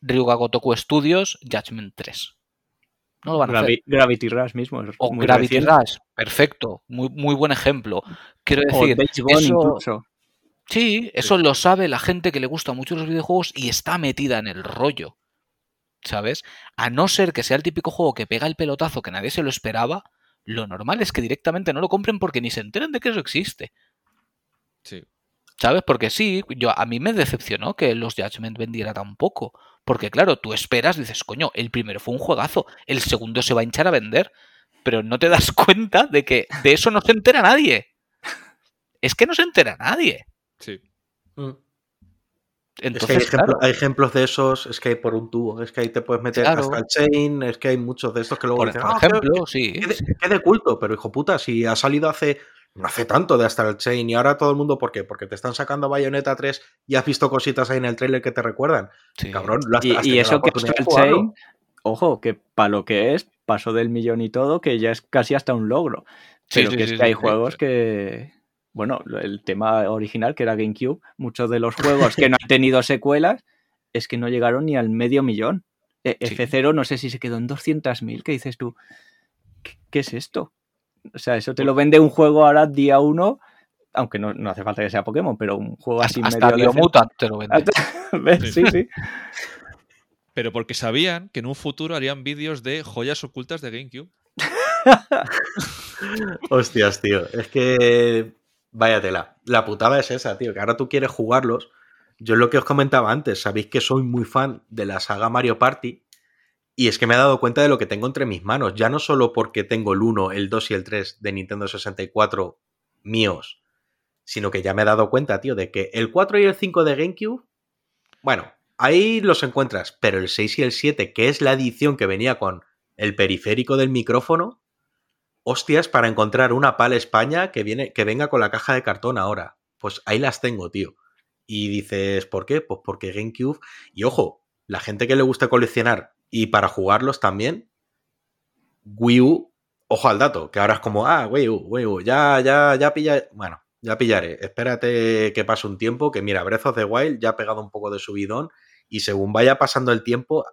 Ryuga Gotoku Studios Judgment 3. No lo van a hacer. Gravity Rush mismo. O Gravity Rush, perfecto. Muy, muy buen ejemplo. Quiero decir, eso, Sí, eso lo sabe la gente que le gusta mucho los videojuegos y está metida en el rollo. ¿Sabes? A no ser que sea el típico juego que pega el pelotazo que nadie se lo esperaba, lo normal es que directamente no lo compren porque ni se enteren de que eso existe. Sí. ¿Sabes? Porque sí, yo, a mí me decepcionó que los Judgment vendiera tan poco. Porque claro, tú esperas, dices, coño, el primero fue un juegazo, el segundo se va a hinchar a vender, pero no te das cuenta de que de eso no se entera nadie. Es que no se entera nadie. Sí. Mm. Entonces, hay, ejemplos de esos, es que hay por un tubo, es que ahí te puedes meter hasta el chain, es que hay muchos de estos que luego por, dicen, por ah, ejemplo, sí. Qué de, culto, pero hijo puta, si ha salido hace no hace tanto de hasta el chain y ahora todo el mundo, ¿por qué? Porque te están sacando Bayonetta 3 y has visto cositas ahí en el trailer que te recuerdan. Cabrón, lo has, y, eso que hasta el chain, ojo, que para lo que es, pasó del millón y todo, que ya es casi hasta un logro. Pero que es que hay juegos que, bueno, el tema original que era GameCube, muchos de los juegos que no han tenido secuelas es que no llegaron ni al medio millón. E, F0 no sé si se quedó en 200.000, ¿qué dices tú? ¿Qué, es esto? O sea, eso te lo vende un juego ahora día uno, aunque no, hace falta que sea Pokémon, pero un juego así Hasta medio Biomutant te lo vende. sí, sí. Pero porque sabían que en un futuro harían vídeos de joyas ocultas de GameCube. Hostias, tío. Es que Vaya tela. La putada es esa, tío, que ahora tú quieres jugarlos. Yo es lo que os comentaba antes, sabéis que soy muy fan de la saga Mario Party y es que me he dado cuenta de lo que tengo entre mis manos, ya no solo porque tengo el 1, el 2 y el 3 de Nintendo 64 míos, sino que ya me he dado cuenta, tío, de que el 4 y el 5 de GameCube, bueno, ahí los encuentras, pero el 6 y el 7, que es la edición que venía con el periférico del micrófono, hostias para encontrar una PAL España que, viene, que venga con la caja de cartón ahora. Pues ahí las tengo, tío. Y dices, ¿por qué? Pues porque GameCube. Y ojo, la gente que le gusta coleccionar y para jugarlos también, Wii U, ojo al dato, que ahora es como, ah, Wii U, Wii U, ya, ya, ya pilla. Bueno, ya pillaré. Espérate que pase un tiempo, que mira, Breath of the Wild ya ha pegado un poco de subidón y según vaya pasando el tiempo,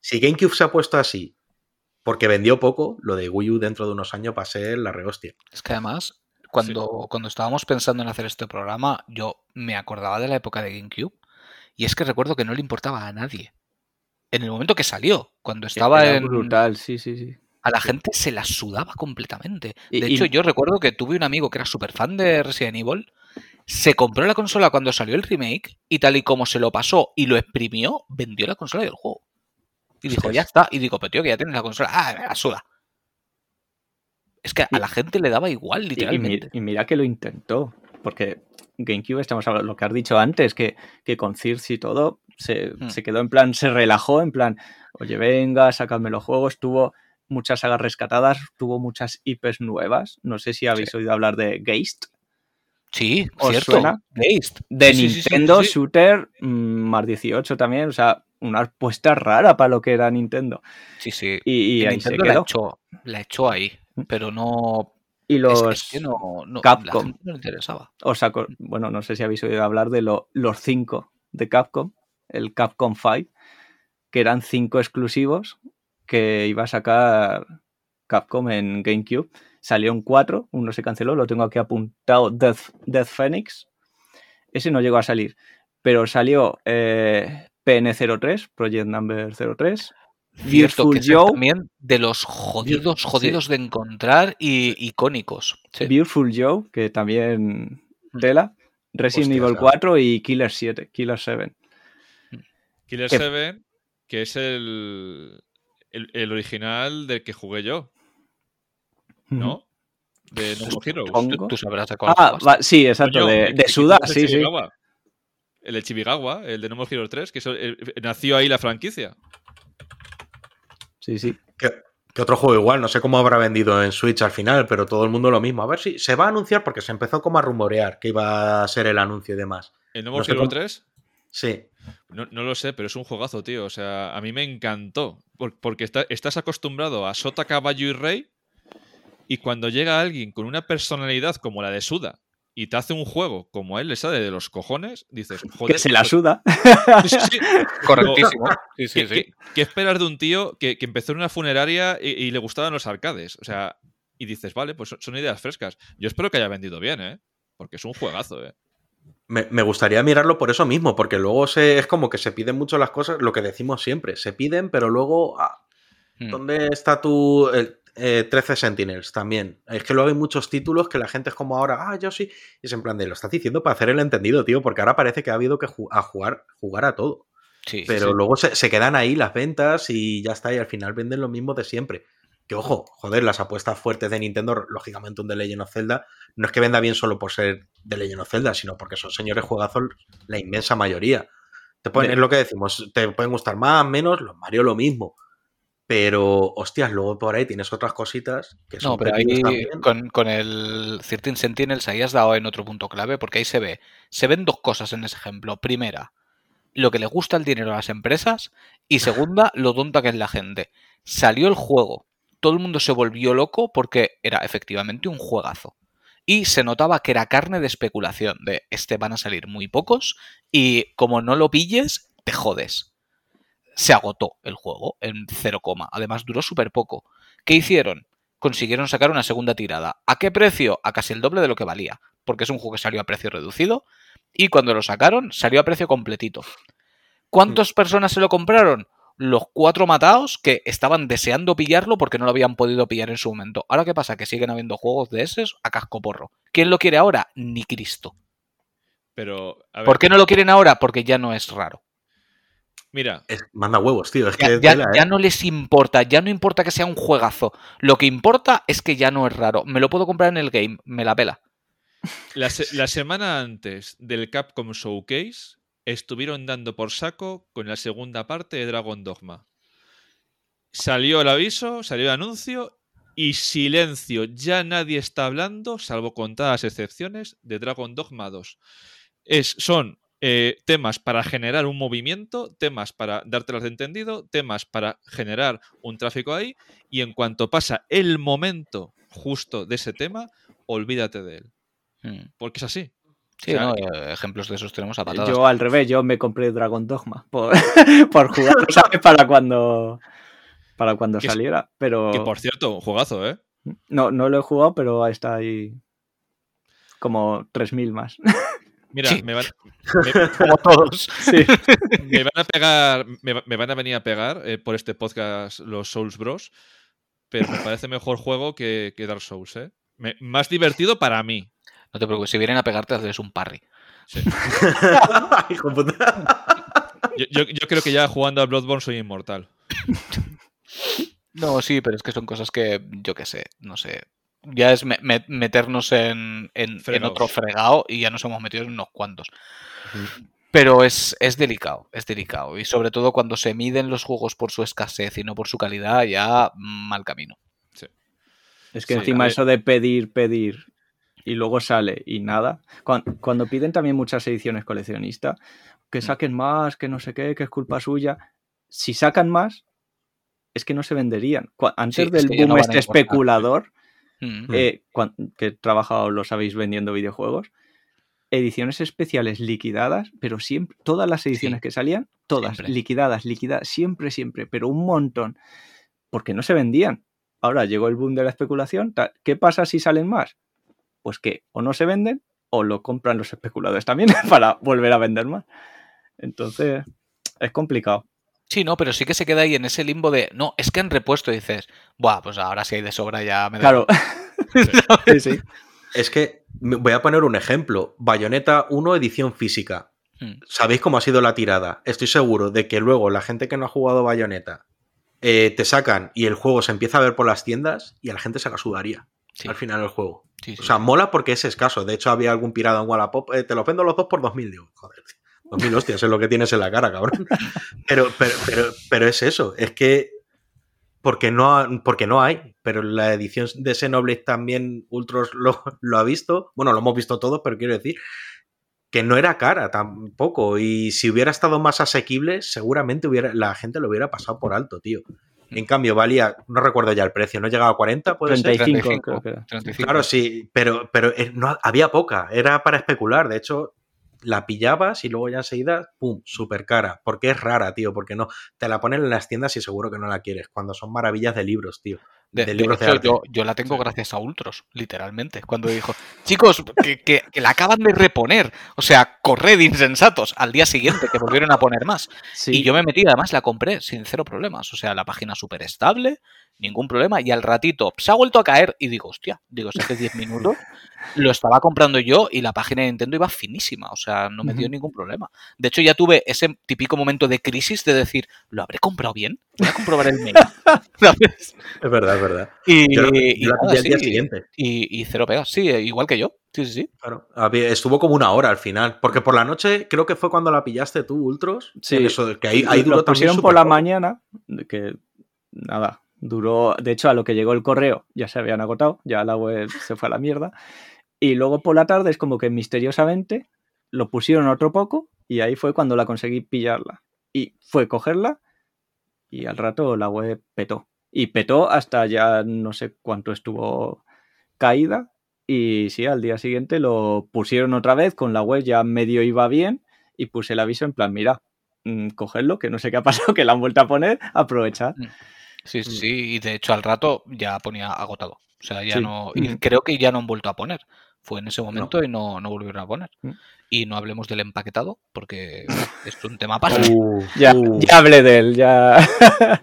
si GameCube se ha puesto así porque vendió poco, lo de Wii U dentro de unos años va a ser la rehostia. Es que además, cuando, cuando estábamos pensando en hacer este programa, yo me acordaba de la época de GameCube y es que recuerdo que no le importaba a nadie. En el momento que salió, cuando estaba en. Brutal, sí, sí, sí. A la gente se la sudaba completamente. De hecho, yo recuerdo que tuve un amigo que era súper fan de Resident Evil. Se compró la consola cuando salió el remake y tal y como se lo pasó y lo exprimió, vendió la consola y el juego. Y dijo, ya está. Y digo, pero tío, que ya tienes la consola. Ah, me la suda. Es que a la gente le daba igual, literalmente. Y, mira, que lo intentó. Porque GameCube, estamos hablando, lo que has dicho antes, que, que con Circe y todo, hmm. se, quedó en plan, se relajó, en plan, oye, venga, sácame los juegos. Tuvo muchas sagas rescatadas, tuvo muchas IPs nuevas. No sé si habéis oído hablar de Geist. Sí, cierto. Suena? Geist. De Nintendo Shooter mm, más 18 también. O sea, una apuesta rara para lo que era Nintendo. Sí, sí. Y, ahí se quedó. La echó, ahí, mm. pero no. Y los no, Capcom. no interesaba. O sea, bueno, no sé si habéis oído hablar de los cinco de Capcom, el Capcom 5, que eran cinco exclusivos que iba a sacar Capcom en GameCube. Salió un 4, uno se canceló, lo tengo aquí apuntado, Death, Death Phoenix. Ese no llegó a salir, pero salió eh, PN03, Project Number 03. Beautiful Joe. También de los jodidos, jodidos de encontrar y icónicos. Beautiful Joe, que también tela. Resident Evil 4 y Killer 7, Killer 7. Killer 7, que es el, el, original del que jugué yo. ¿No? De No Heroes. Tú, sabrás de cuál Ah, sí, exacto, de, de Suda, sí, sí. el de Chibigawa, el de No More Heroes 3, que eso, eh, nació ahí la franquicia. Sí, sí. Que, que otro juego igual, no sé cómo habrá vendido en Switch al final, pero todo el mundo lo mismo. A ver si se va a anunciar porque se empezó como a rumorear que iba a ser el anuncio y demás. ¿El No More No sé Heroes cómo- 3? Sí. No, no lo sé, pero es un juegazo, tío. O sea, a mí me encantó. por- porque está- estás acostumbrado a Sota, Caballo y Rey. Y cuando llega alguien con una personalidad como la de Suda y te hace un juego como a él le sale de los cojones, dices, joder. Que se la pues- suda. Sí, sí. Correctísimo. Sí, ¿Qué, esperas de un tío que, que empezó en una funeraria y, y le gustaban los arcades? O sea, y dices, vale, pues son, ideas frescas. Yo espero que haya vendido bien, ¿eh? Porque es un juegazo, ¿eh? Me, me gustaría mirarlo por eso mismo, porque luego se, es como que se piden mucho las cosas, lo que decimos siempre, se piden, pero luego, ah, Mm. ¿dónde está tu el, eh, 13 Sentinels también? Es que luego hay muchos títulos que la gente es como ahora, ah, yo sí, y es en plan de, lo estás diciendo para hacer el entendido, tío, porque ahora parece que ha habido que ju- a jugar, jugar a todo. Sí, Pero sí. luego se, se quedan ahí las ventas y ya está, y al final venden lo mismo de siempre. Que ojo, joder, las apuestas fuertes de Nintendo, lógicamente un The Legend of Zelda, no es que venda bien solo por ser The Legend of Zelda, sino porque son señores juegazos la inmensa mayoría. Te pueden, De- es lo que decimos, te pueden gustar más, menos, los Mario lo mismo. Pero, hostias, luego por ahí tienes otras cositas que son No, pero ahí con, con el 13 Sentinels ahí has dado en otro punto clave, porque ahí se ve, se ven dos cosas en ese ejemplo. Primera, lo que le gusta el dinero a las empresas y segunda, lo tonta que es la gente. Salió el juego, todo el mundo se volvió loco porque era efectivamente un juegazo. Y se notaba que era carne de especulación, de este van a salir muy pocos y como no lo pilles, te jodes. Se agotó el juego en 0, además duró súper poco. ¿Qué hicieron? consiguieron sacar una segunda tirada. ¿A qué precio? A casi el doble de lo que valía, porque es un juego que salió a precio reducido y cuando lo sacaron salió a precio completito. ¿Cuántas personas se lo compraron? Los cuatro matados que estaban deseando pillarlo porque no lo habían podido pillar en su momento. Ahora, ¿qué pasa? Que siguen habiendo juegos de esos a casco porro. ¿Quién lo quiere ahora? Ni Cristo. Pero, a ver, ¿Por qué no lo quieren ahora? Porque ya no es raro. Mira, Es- manda huevos, tío. Es Ya, que ya- tela, ¿eh? ya no les importa, ya no importa que sea un juegazo. Lo que importa es que ya no es raro. Me lo puedo comprar en el game, me la pela. la, se- la semana antes del Capcom Showcase estuvieron dando por saco con la segunda parte de Dragon Dogma. Salió el aviso, salió el anuncio y silencio. Ya nadie está hablando, salvo contadas excepciones, de Dragon Dogma 2. Es, son eh, temas para generar un movimiento, temas para dártelas de entendido, temas para generar un tráfico ahí y en cuanto pasa el momento justo de ese tema, olvídate de él. Mm. Porque es así. Sí, O sea, no, eh, ejemplos de esos tenemos a patadas. Yo al revés, yo me compré Dragon Dogma por, por jugar, ¿sabes? Para cuando, para cuando Que saliera. Pero Que por cierto, un juegazo, ¿eh? no, no lo he jugado, pero está ahí como 3.000 más. Mira, Sí. me, van, me- Como todos. Sí. me van a pegar, me, va- me van a venir a pegar eh, por este podcast los Souls Bros. Pero me parece mejor juego que, que Dark Souls, ¿eh? Me- más divertido para mí. No te preocupes, si vienen a pegarte, haces un parry. Hijo de puta. Yo, yo- yo creo que ya jugando a Bloodborne soy inmortal. No, sí, pero es que son cosas que, yo qué sé, no sé. Ya es me- me- meternos en, en- otro fregado y ya nos hemos metido en unos cuantos. Pero es, es delicado, es delicado. Y sobre todo cuando se miden los juegos por su escasez y no por su calidad, ya mal camino. Es que Sí, encima eso de pedir, pedir y luego sale y nada. Cuando, cuando piden también muchas ediciones coleccionistas, que saquen más, que no sé qué, que es culpa suya. Si sacan más, es que no se venderían. Antes Sí, del boom este importar. especulador, Mm. eh, cuan- que he trabajado, lo sabéis, vendiendo videojuegos, ediciones especiales liquidadas, pero siempre, todas las ediciones Sí, que salían, todas siempre. liquidadas, liquidadas, siempre, siempre, pero un montón, porque no se vendían. Ahora llegó el boom de la especulación, tal. ¿qué pasa si salen más? Pues que o no se venden o lo compran los especuladores también para volver a vender más. Entonces, es complicado. Sí, no, pero sí que se queda ahí en ese limbo de, no, es que han repuesto y dices, buah, pues ahora si hay de sobra ya me da Claro. sí, sí. Es que voy a poner un ejemplo. Bayonetta 1 edición física. Mm. ¿Sabéis cómo ha sido la tirada? Estoy seguro de que luego la gente que no ha jugado Bayonetta eh, te sacan y el juego se empieza a ver por las tiendas y a la gente se la sudaría Sí, al final del juego. sí, sí, O sea, sí. mola porque es escaso. De hecho, había algún pirado en Wallapop. eh, te lo vendo los dos por 2000. Digo, joder, Pues mil hostias es lo que tienes en la cara, cabrón. Pero, pero, pero, pero es eso, es que porque no, porque no hay, pero la edición de Xenoblade también Ultros lo, lo, ha visto, bueno, lo hemos visto todos, pero quiero decir que no era cara tampoco, y si hubiera estado más asequible, seguramente hubiera, la gente lo hubiera pasado por alto, tío. En cambio, valía, no recuerdo ya el precio, ¿no llegaba a 40? ¿puede 35, ser? creo que era. 35. Claro, sí, pero, pero eh, no, había poca, era para especular. De hecho, la pillabas y luego ya enseguida, ¡pum!, súper cara. Porque es rara, tío, porque no. Te la ponen en las tiendas y seguro que no la quieres, cuando son maravillas de libros, tío. De, de de libros de hecho, arte. yo, yo la tengo gracias a Ultros, literalmente. Cuando dijo, chicos, que, que- que la acaban de reponer. O sea, corred insensatos al día siguiente, que volvieron a poner más. Sí, Y yo me metí, además la compré sin cero problemas. O sea, la página súper estable, ningún problema. Y al ratito se ha vuelto a caer y digo, hostia, digo, si hace 10 minutos lo estaba comprando yo y la página de Nintendo iba finísima. O sea, no me dio ningún problema. De hecho, ya tuve ese típico momento de crisis de decir, ¿lo habré comprado bien? Voy a comprobar el mail. Es verdad, es verdad. Y, Yo, la- y yo la nada, al día sí, siguiente. y- y cero pegas. Sí, igual que yo. Sí, sí, sí. Claro. Estuvo como una hora al final. Porque por la noche creo que fue cuando la pillaste tú, Ultros. Sí. Eso, que ahí, ahí duró pusieron por la poco. mañana, que nada, duró, de hecho a lo que llegó el correo ya se habían agotado, ya la web se fue a la mierda, y luego por la tarde es como que misteriosamente lo pusieron otro poco y ahí fue cuando la conseguí pillarla. Y fue cogerla y al rato la web petó. Y petó hasta ya no sé cuánto estuvo caída. Y sí, al día siguiente lo pusieron otra vez, con la web ya medio iba bien y puse el aviso en plan, mira, mm, cogerlo, que no sé qué ha pasado, que la han vuelto a poner, aprovechar. Sí, sí, Mm. sí. Y de hecho al rato ya ponía agotado. O sea, ya Sí. no. Y Ujú. creo que ya no han vuelto a poner. Fue en ese momento y no, no volvieron a poner. Mm. Y no hablemos del empaquetado, porque es un tema aparte. Uh, Ya, uh. ya hablé de él, ya.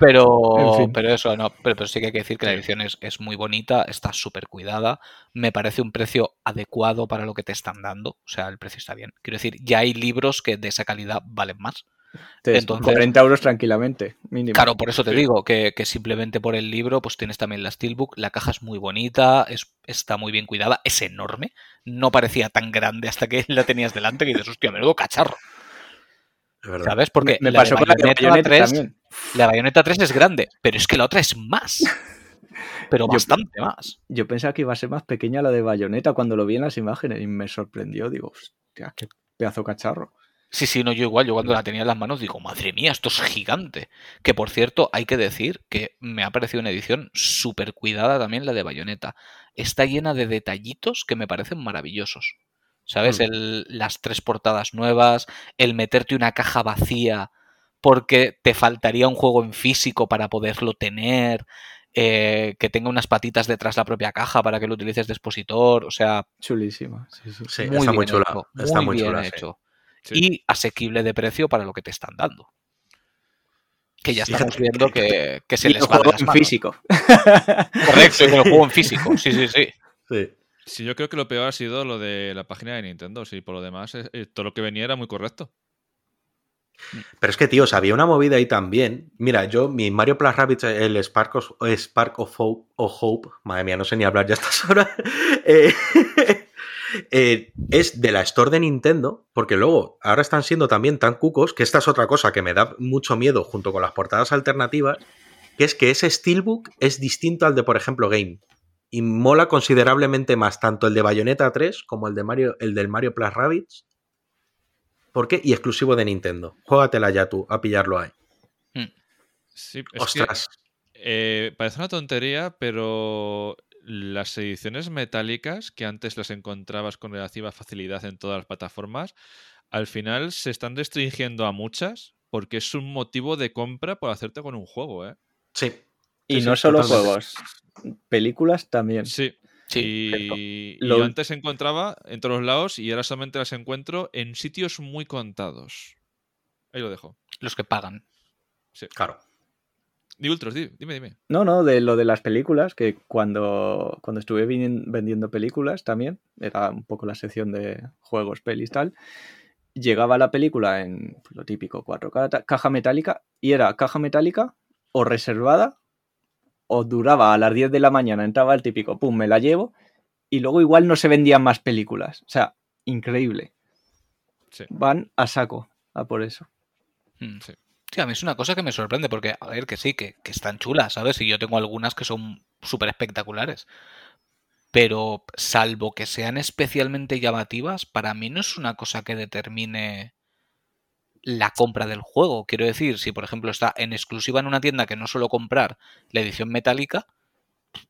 Pero, En fin. pero eso, no, pero, pero sí que hay que decir que la edición es, es muy bonita, está súper cuidada, me parece un precio adecuado para lo que te están dando, o sea, el precio está bien. Quiero decir, ya hay libros que de esa calidad valen más. Entonces, Entonces- 40 euros tranquilamente, mínimo. Claro, por eso te Sí. digo que, que simplemente por el libro, pues tienes también la Steelbook, la caja es muy bonita, es, está muy bien cuidada, es enorme, no parecía tan grande hasta que la tenías delante que dices, hostia, menudo cacharro. ¿sabes? Porque me la pasó de con la Bayonetta 3 también. La Bayonetta 3 es grande, pero es que la otra es más. Pero Yo- bastante más. Yo pensaba que iba a ser más pequeña la de Bayonetta cuando lo vi en las imágenes y me sorprendió. Digo, hostia, qué pedazo cacharro. Sí, sí, no, yo igual, yo cuando la tenía en las manos digo, madre mía, esto es gigante. Que por cierto, hay que decir que me ha parecido una edición súper cuidada también la de Bayonetta. Está llena de detallitos que me parecen maravillosos. ¿Sabes? Mm. El- las tres portadas nuevas, el meterte una caja vacía porque te faltaría un juego en físico para poderlo tener, eh, que tenga unas patitas detrás la propia caja para que lo utilices de expositor, o sea, Chulísima. Sí, sí. Sí, muy está muy bien chula. hecho, Está muy muy bien chula, hecho. Sí. Y asequible de precio para lo que te están dando. Que ya estamos viendo que- que, que se Y les el va de juego las en manos. físico. Correcto, y con el juego en físico. Sí, sí, sí. Sí. Sí, yo creo que lo peor ha sido lo de la página de Nintendo. Sí, por lo demás, eh, eh, todo lo que venía era muy correcto. Pero es que, tío, o sea, había una movida ahí también. Mira, yo, mi Mario Plus Rabbids, el Spark of, Spark of Hope, o Hope, madre mía, no sé ni hablar ya a estas horas, eh, eh, es de la Store de Nintendo, porque luego ahora están siendo también tan cucos, que esta es otra cosa que me da mucho miedo junto con las portadas alternativas, que es que ese Steelbook es distinto al de, por ejemplo, Game. Y mola considerablemente más tanto el de Bayonetta 3 como el, de Mario, el del Mario Plus Rabbids. ¿Por qué? Y exclusivo de Nintendo. Juégatela ya tú, a pillarlo ahí. Sí, es que, Ostras. eh, parece una tontería, pero las ediciones metálicas que antes las encontrabas con relativa facilidad en todas las plataformas, al final se están restringiendo a muchas porque es un motivo de compra por hacerte con un juego, ¿eh? Sí. Y Sí, no sí, solo totalmente. juegos, películas también. Sí. Sí, y Lo- yo antes encontraba en todos lados y ahora solamente las encuentro en sitios muy contados. Ahí lo dejo. Los que pagan. Sí. Claro. Di Ultros, di- dime, dime. No, no, de lo de las películas, que cuando, cuando estuve vendiendo películas también, era un poco la sección de juegos, pelis, tal, llegaba la película en lo típico, 4K, ta- caja metálica, y era caja metálica o reservada, o duraba a las 10 de la mañana, entraba el típico, pum, me la llevo, y luego igual no se vendían más películas. O sea, increíble. Sí. van a saco a por eso. Mm. Sí. Sí, a mí es una cosa que me sorprende porque, a ver, que sí, que, que están chulas, ¿sabes? Y yo tengo algunas que son súper espectaculares. Pero salvo que sean especialmente llamativas, para mí no es una cosa que determine la compra del juego. Quiero decir, si por ejemplo está en exclusiva en una tienda que no suelo comprar la edición metálica,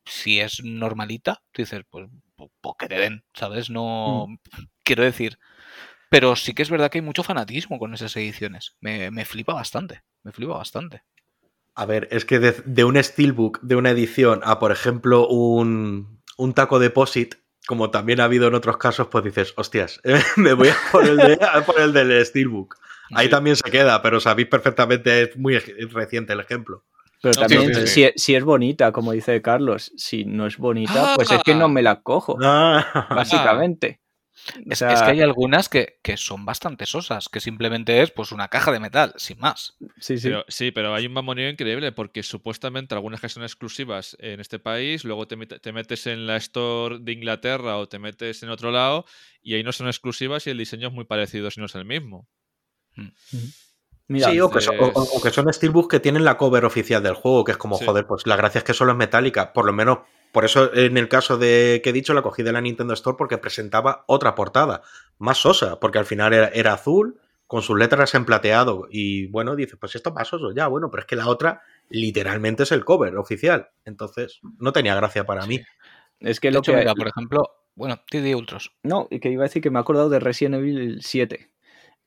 si es normalita, tú dices, pues, pues, pues que te den, ¿sabes? No. Quiero decir. Pero sí que es verdad que hay mucho fanatismo con esas ediciones. Me, me flipa bastante. Me flipa bastante. A ver, es que de, de un steelbook, de una edición, a por ejemplo un, un taco deposit, como también ha habido en otros casos, pues dices, hostias, me voy a por el, de- a por el del steelbook. Ahí Sí. también se queda, pero sabéis perfectamente, es muy reciente el ejemplo. Pero también, sí, sí. Si, si es bonita, como dice Carlos, si no es bonita, pues es que no me la cojo, Ah, básicamente. O Es, sea, es que hay algunas que, que son bastante sosas, que simplemente es pues una caja de metal, sin más. sí, sí. Pero, sí, pero hay un mamoneo increíble porque supuestamente algunas que son exclusivas en este país, luego te, te metes en la store de Inglaterra o te metes en otro lado y ahí no son exclusivas y el diseño es muy parecido si no es el mismo. Mira, sí, o que, son, o- entonces- o que son steelbooks que tienen la cover oficial del juego, que es como, Sí. joder, pues la gracia es que solo es metálica. Por lo menos, por eso en el caso de que he dicho, la cogí de la Nintendo Store porque presentaba otra portada, más sosa, porque al final era, era azul, con sus letras en plateado. Y bueno, dices, pues esto es más soso, ya, bueno, pero es que la otra literalmente es el cover oficial. Entonces, no tenía gracia para mí. es que De lo hecho, que... mira, por ejemplo, bueno, TD Ultros. No, y que iba a decir que me he acordado de Resident Evil 7,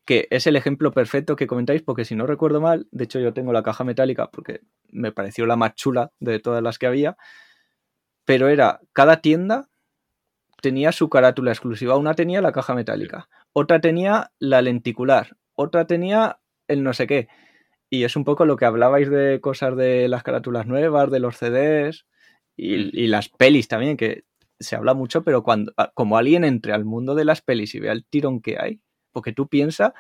que es el ejemplo perfecto que comentáis, porque si no recuerdo mal, de hecho yo tengo la caja metálica porque me pareció la más chula de todas las que había, pero era, cada tienda tenía su carátula exclusiva, una tenía la caja metálica, otra tenía la lenticular, otra tenía el no sé qué, y es un poco lo que hablabais de cosas de las carátulas nuevas, de los CDs y, y las pelis también, que se habla mucho, pero cuando como alguien entre al mundo de las pelis y vea el tirón que hay, porque tú piensas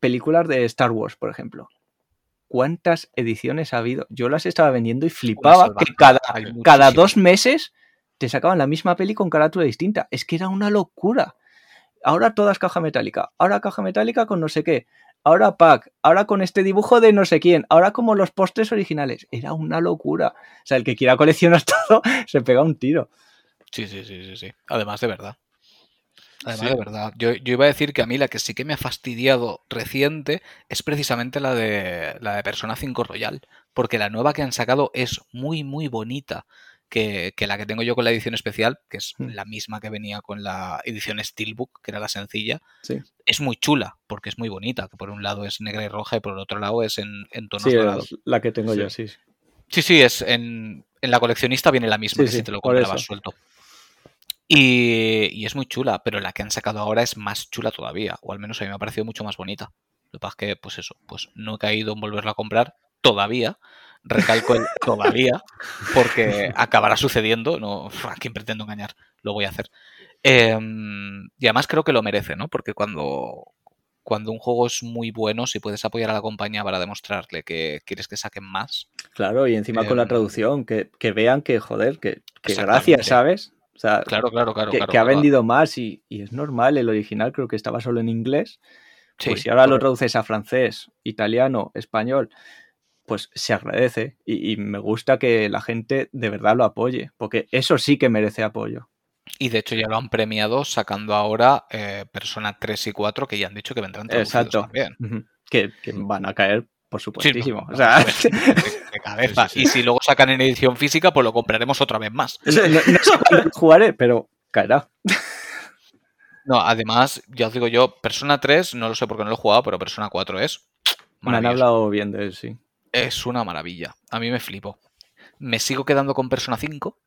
películas de Star Wars, por ejemplo. ¿Cuántas ediciones ha habido? Yo las estaba vendiendo y flipaba que cada, cada dos meses te sacaban la misma peli con carátula distinta. Es que era una locura. Ahora todas caja metálica, ahora caja metálica con no sé qué, ahora pack, ahora con este dibujo de no sé quién, ahora como los postres originales. Era una locura. O sea, el que quiera coleccionar todo se pega un tiro. Sí, sí, sí, sí, sí. Además de verdad. Además Sí. de verdad. Yo, yo iba a decir que a mí la que sí que me ha fastidiado reciente es precisamente la de la de Persona 5 Royal. Porque la nueva que han sacado es muy, muy bonita. Que, que la que tengo yo con la edición especial, que es Mm. la misma que venía con la edición Steelbook, que era la sencilla, Sí. es muy chula, porque es muy bonita. Que por un lado es negra y roja y por el otro lado es en, en tonos Sí, dorados. la que tengo Sí. yo, sí. sí. Sí, es en, en la coleccionista viene la misma que si te lo comprabas suelto. Y, y es muy chula, pero la que han sacado ahora es más chula todavía, o al menos a mí me ha parecido mucho más bonita. Lo que pasa es que, pues eso, pues no he caído en volverla a comprar todavía. Recalco el todavía, porque acabará sucediendo. No, ¿A quién pretendo engañar? Lo voy a hacer. Em, y además creo que lo merece, ¿no? Porque cuando, cuando un juego es muy bueno, si puedes apoyar a la compañía para demostrarle que quieres que saquen más, Claro, y encima con la Em, traducción, que, que vean que, joder, que, que gracias, ¿sabes? O sea, Claro, claro, claro. que, claro, que ha vendido más y, y es normal, el original creo que estaba solo en inglés. Sí, pues si ahora lo traduces a francés, italiano, español, pues se agradece. Y, y me gusta que la gente de verdad lo apoye, porque eso sí que merece apoyo. Y de hecho ya lo han premiado sacando ahora eh, Persona 3 y 4 que ya han dicho que vendrán traducidos Exacto. también. Que, que van a caer, por Sí, supuestísimo. no, o sea, no, de, cabeza. Sí, sí, sí. Y si luego sacan en edición física, pues lo compraremos otra vez más. no, no- no sé cuándo jugaré, pero caerá. No, además, ya os digo yo, Persona 3, no lo sé porque no lo he jugado, pero Persona 4 es Me han hablado bien de él, sí. Es una maravilla. A mí me flipo. Me sigo quedando con Persona 5,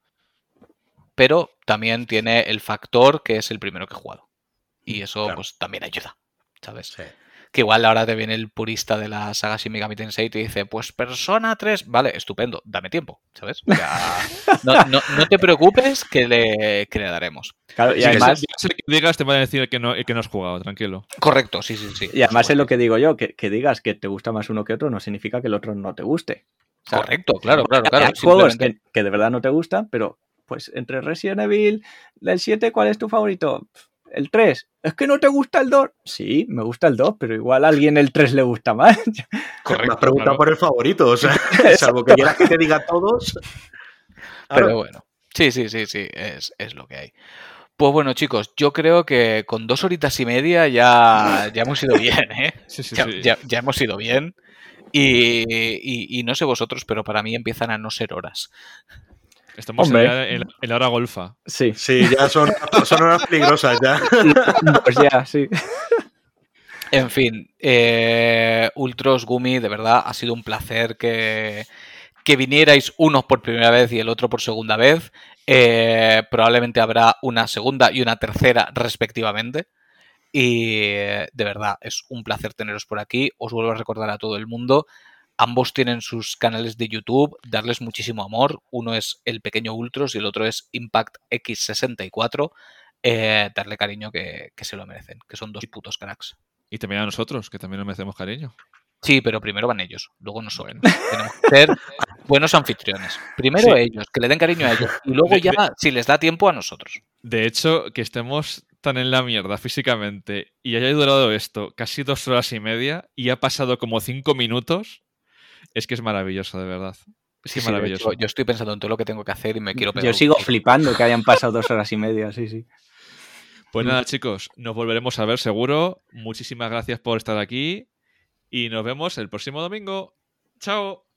pero también tiene el factor que es el primero que he jugado. Y eso Claro. pues también ayuda, ¿sabes? Sí. Que igual ahora te viene el purista de la saga Shin Megami Tensei y te dice, pues Persona 3, vale, estupendo, dame tiempo, ¿sabes? O sea, no, no- no te preocupes que le, que le daremos. Claro, y Sí, además, que digas te va a decir el que no, el que no has jugado, tranquilo. Correcto, sí, sí, sí. y además es lo que digo yo, que, que digas que te gusta más uno que otro no significa que el otro no te guste. O sea, Correcto, claro, claro, claro. Hay juegos que de verdad no te gustan, pero pues entre Resident Evil, del 7, ¿cuál es tu favorito? El 3. ¿Es que no te gusta el 2? Sí, me gusta el 2, pero igual a alguien el 3 le gusta más. Correcto. Me has preguntado por el favorito, o sea, salvo que quieras que te diga todos. Pero bueno, sí, sí, sí, sí, es, es lo que hay. Pues bueno, chicos, yo creo que con dos horitas y media ya, ya hemos ido bien, ¿eh? Sí, sí, ya, sí. ya- ya hemos ido bien. Y, y- y no sé vosotros, pero para mí empiezan a no ser horas. Estamos Hombre. en la hora golfa. Sí, Sí, ya son, son horas peligrosas ya. pues ya, sí. En fin, eh, Ultros, Gumi, de verdad ha sido un placer que, que vinierais unos por primera vez y el otro por segunda vez. Eh, probablemente habrá una segunda y una tercera respectivamente. Y eh, de verdad, es un placer teneros por aquí. Os vuelvo a recordar a todo el mundo. Ambos tienen sus canales de YouTube, darles muchísimo amor. Uno es El Pequeño Ultros y el otro es Impact X64. Eh, darle cariño que, que se lo merecen, que son dos putos cracks. Y también a nosotros, que también nos merecemos cariño. Sí, pero primero van ellos, luego nosotros. Bueno. Tenemos que ser buenos anfitriones. Primero Sí. ellos, que le den cariño a ellos. Y luego De- ya, de- si les da tiempo, a nosotros. De hecho, que estemos tan en la mierda físicamente y haya durado esto casi dos horas y media y ha pasado como cinco minutos, es que es maravilloso, de verdad. Es que Sí, maravilloso. hecho, yo estoy pensando en todo lo que tengo que hacer y me quiero pegar Yo sigo flipando que hayan pasado dos horas y media, sí, sí. Pues nada, chicos, nos volveremos a ver seguro. Muchísimas gracias por estar aquí y nos vemos el próximo domingo. ¡Chao!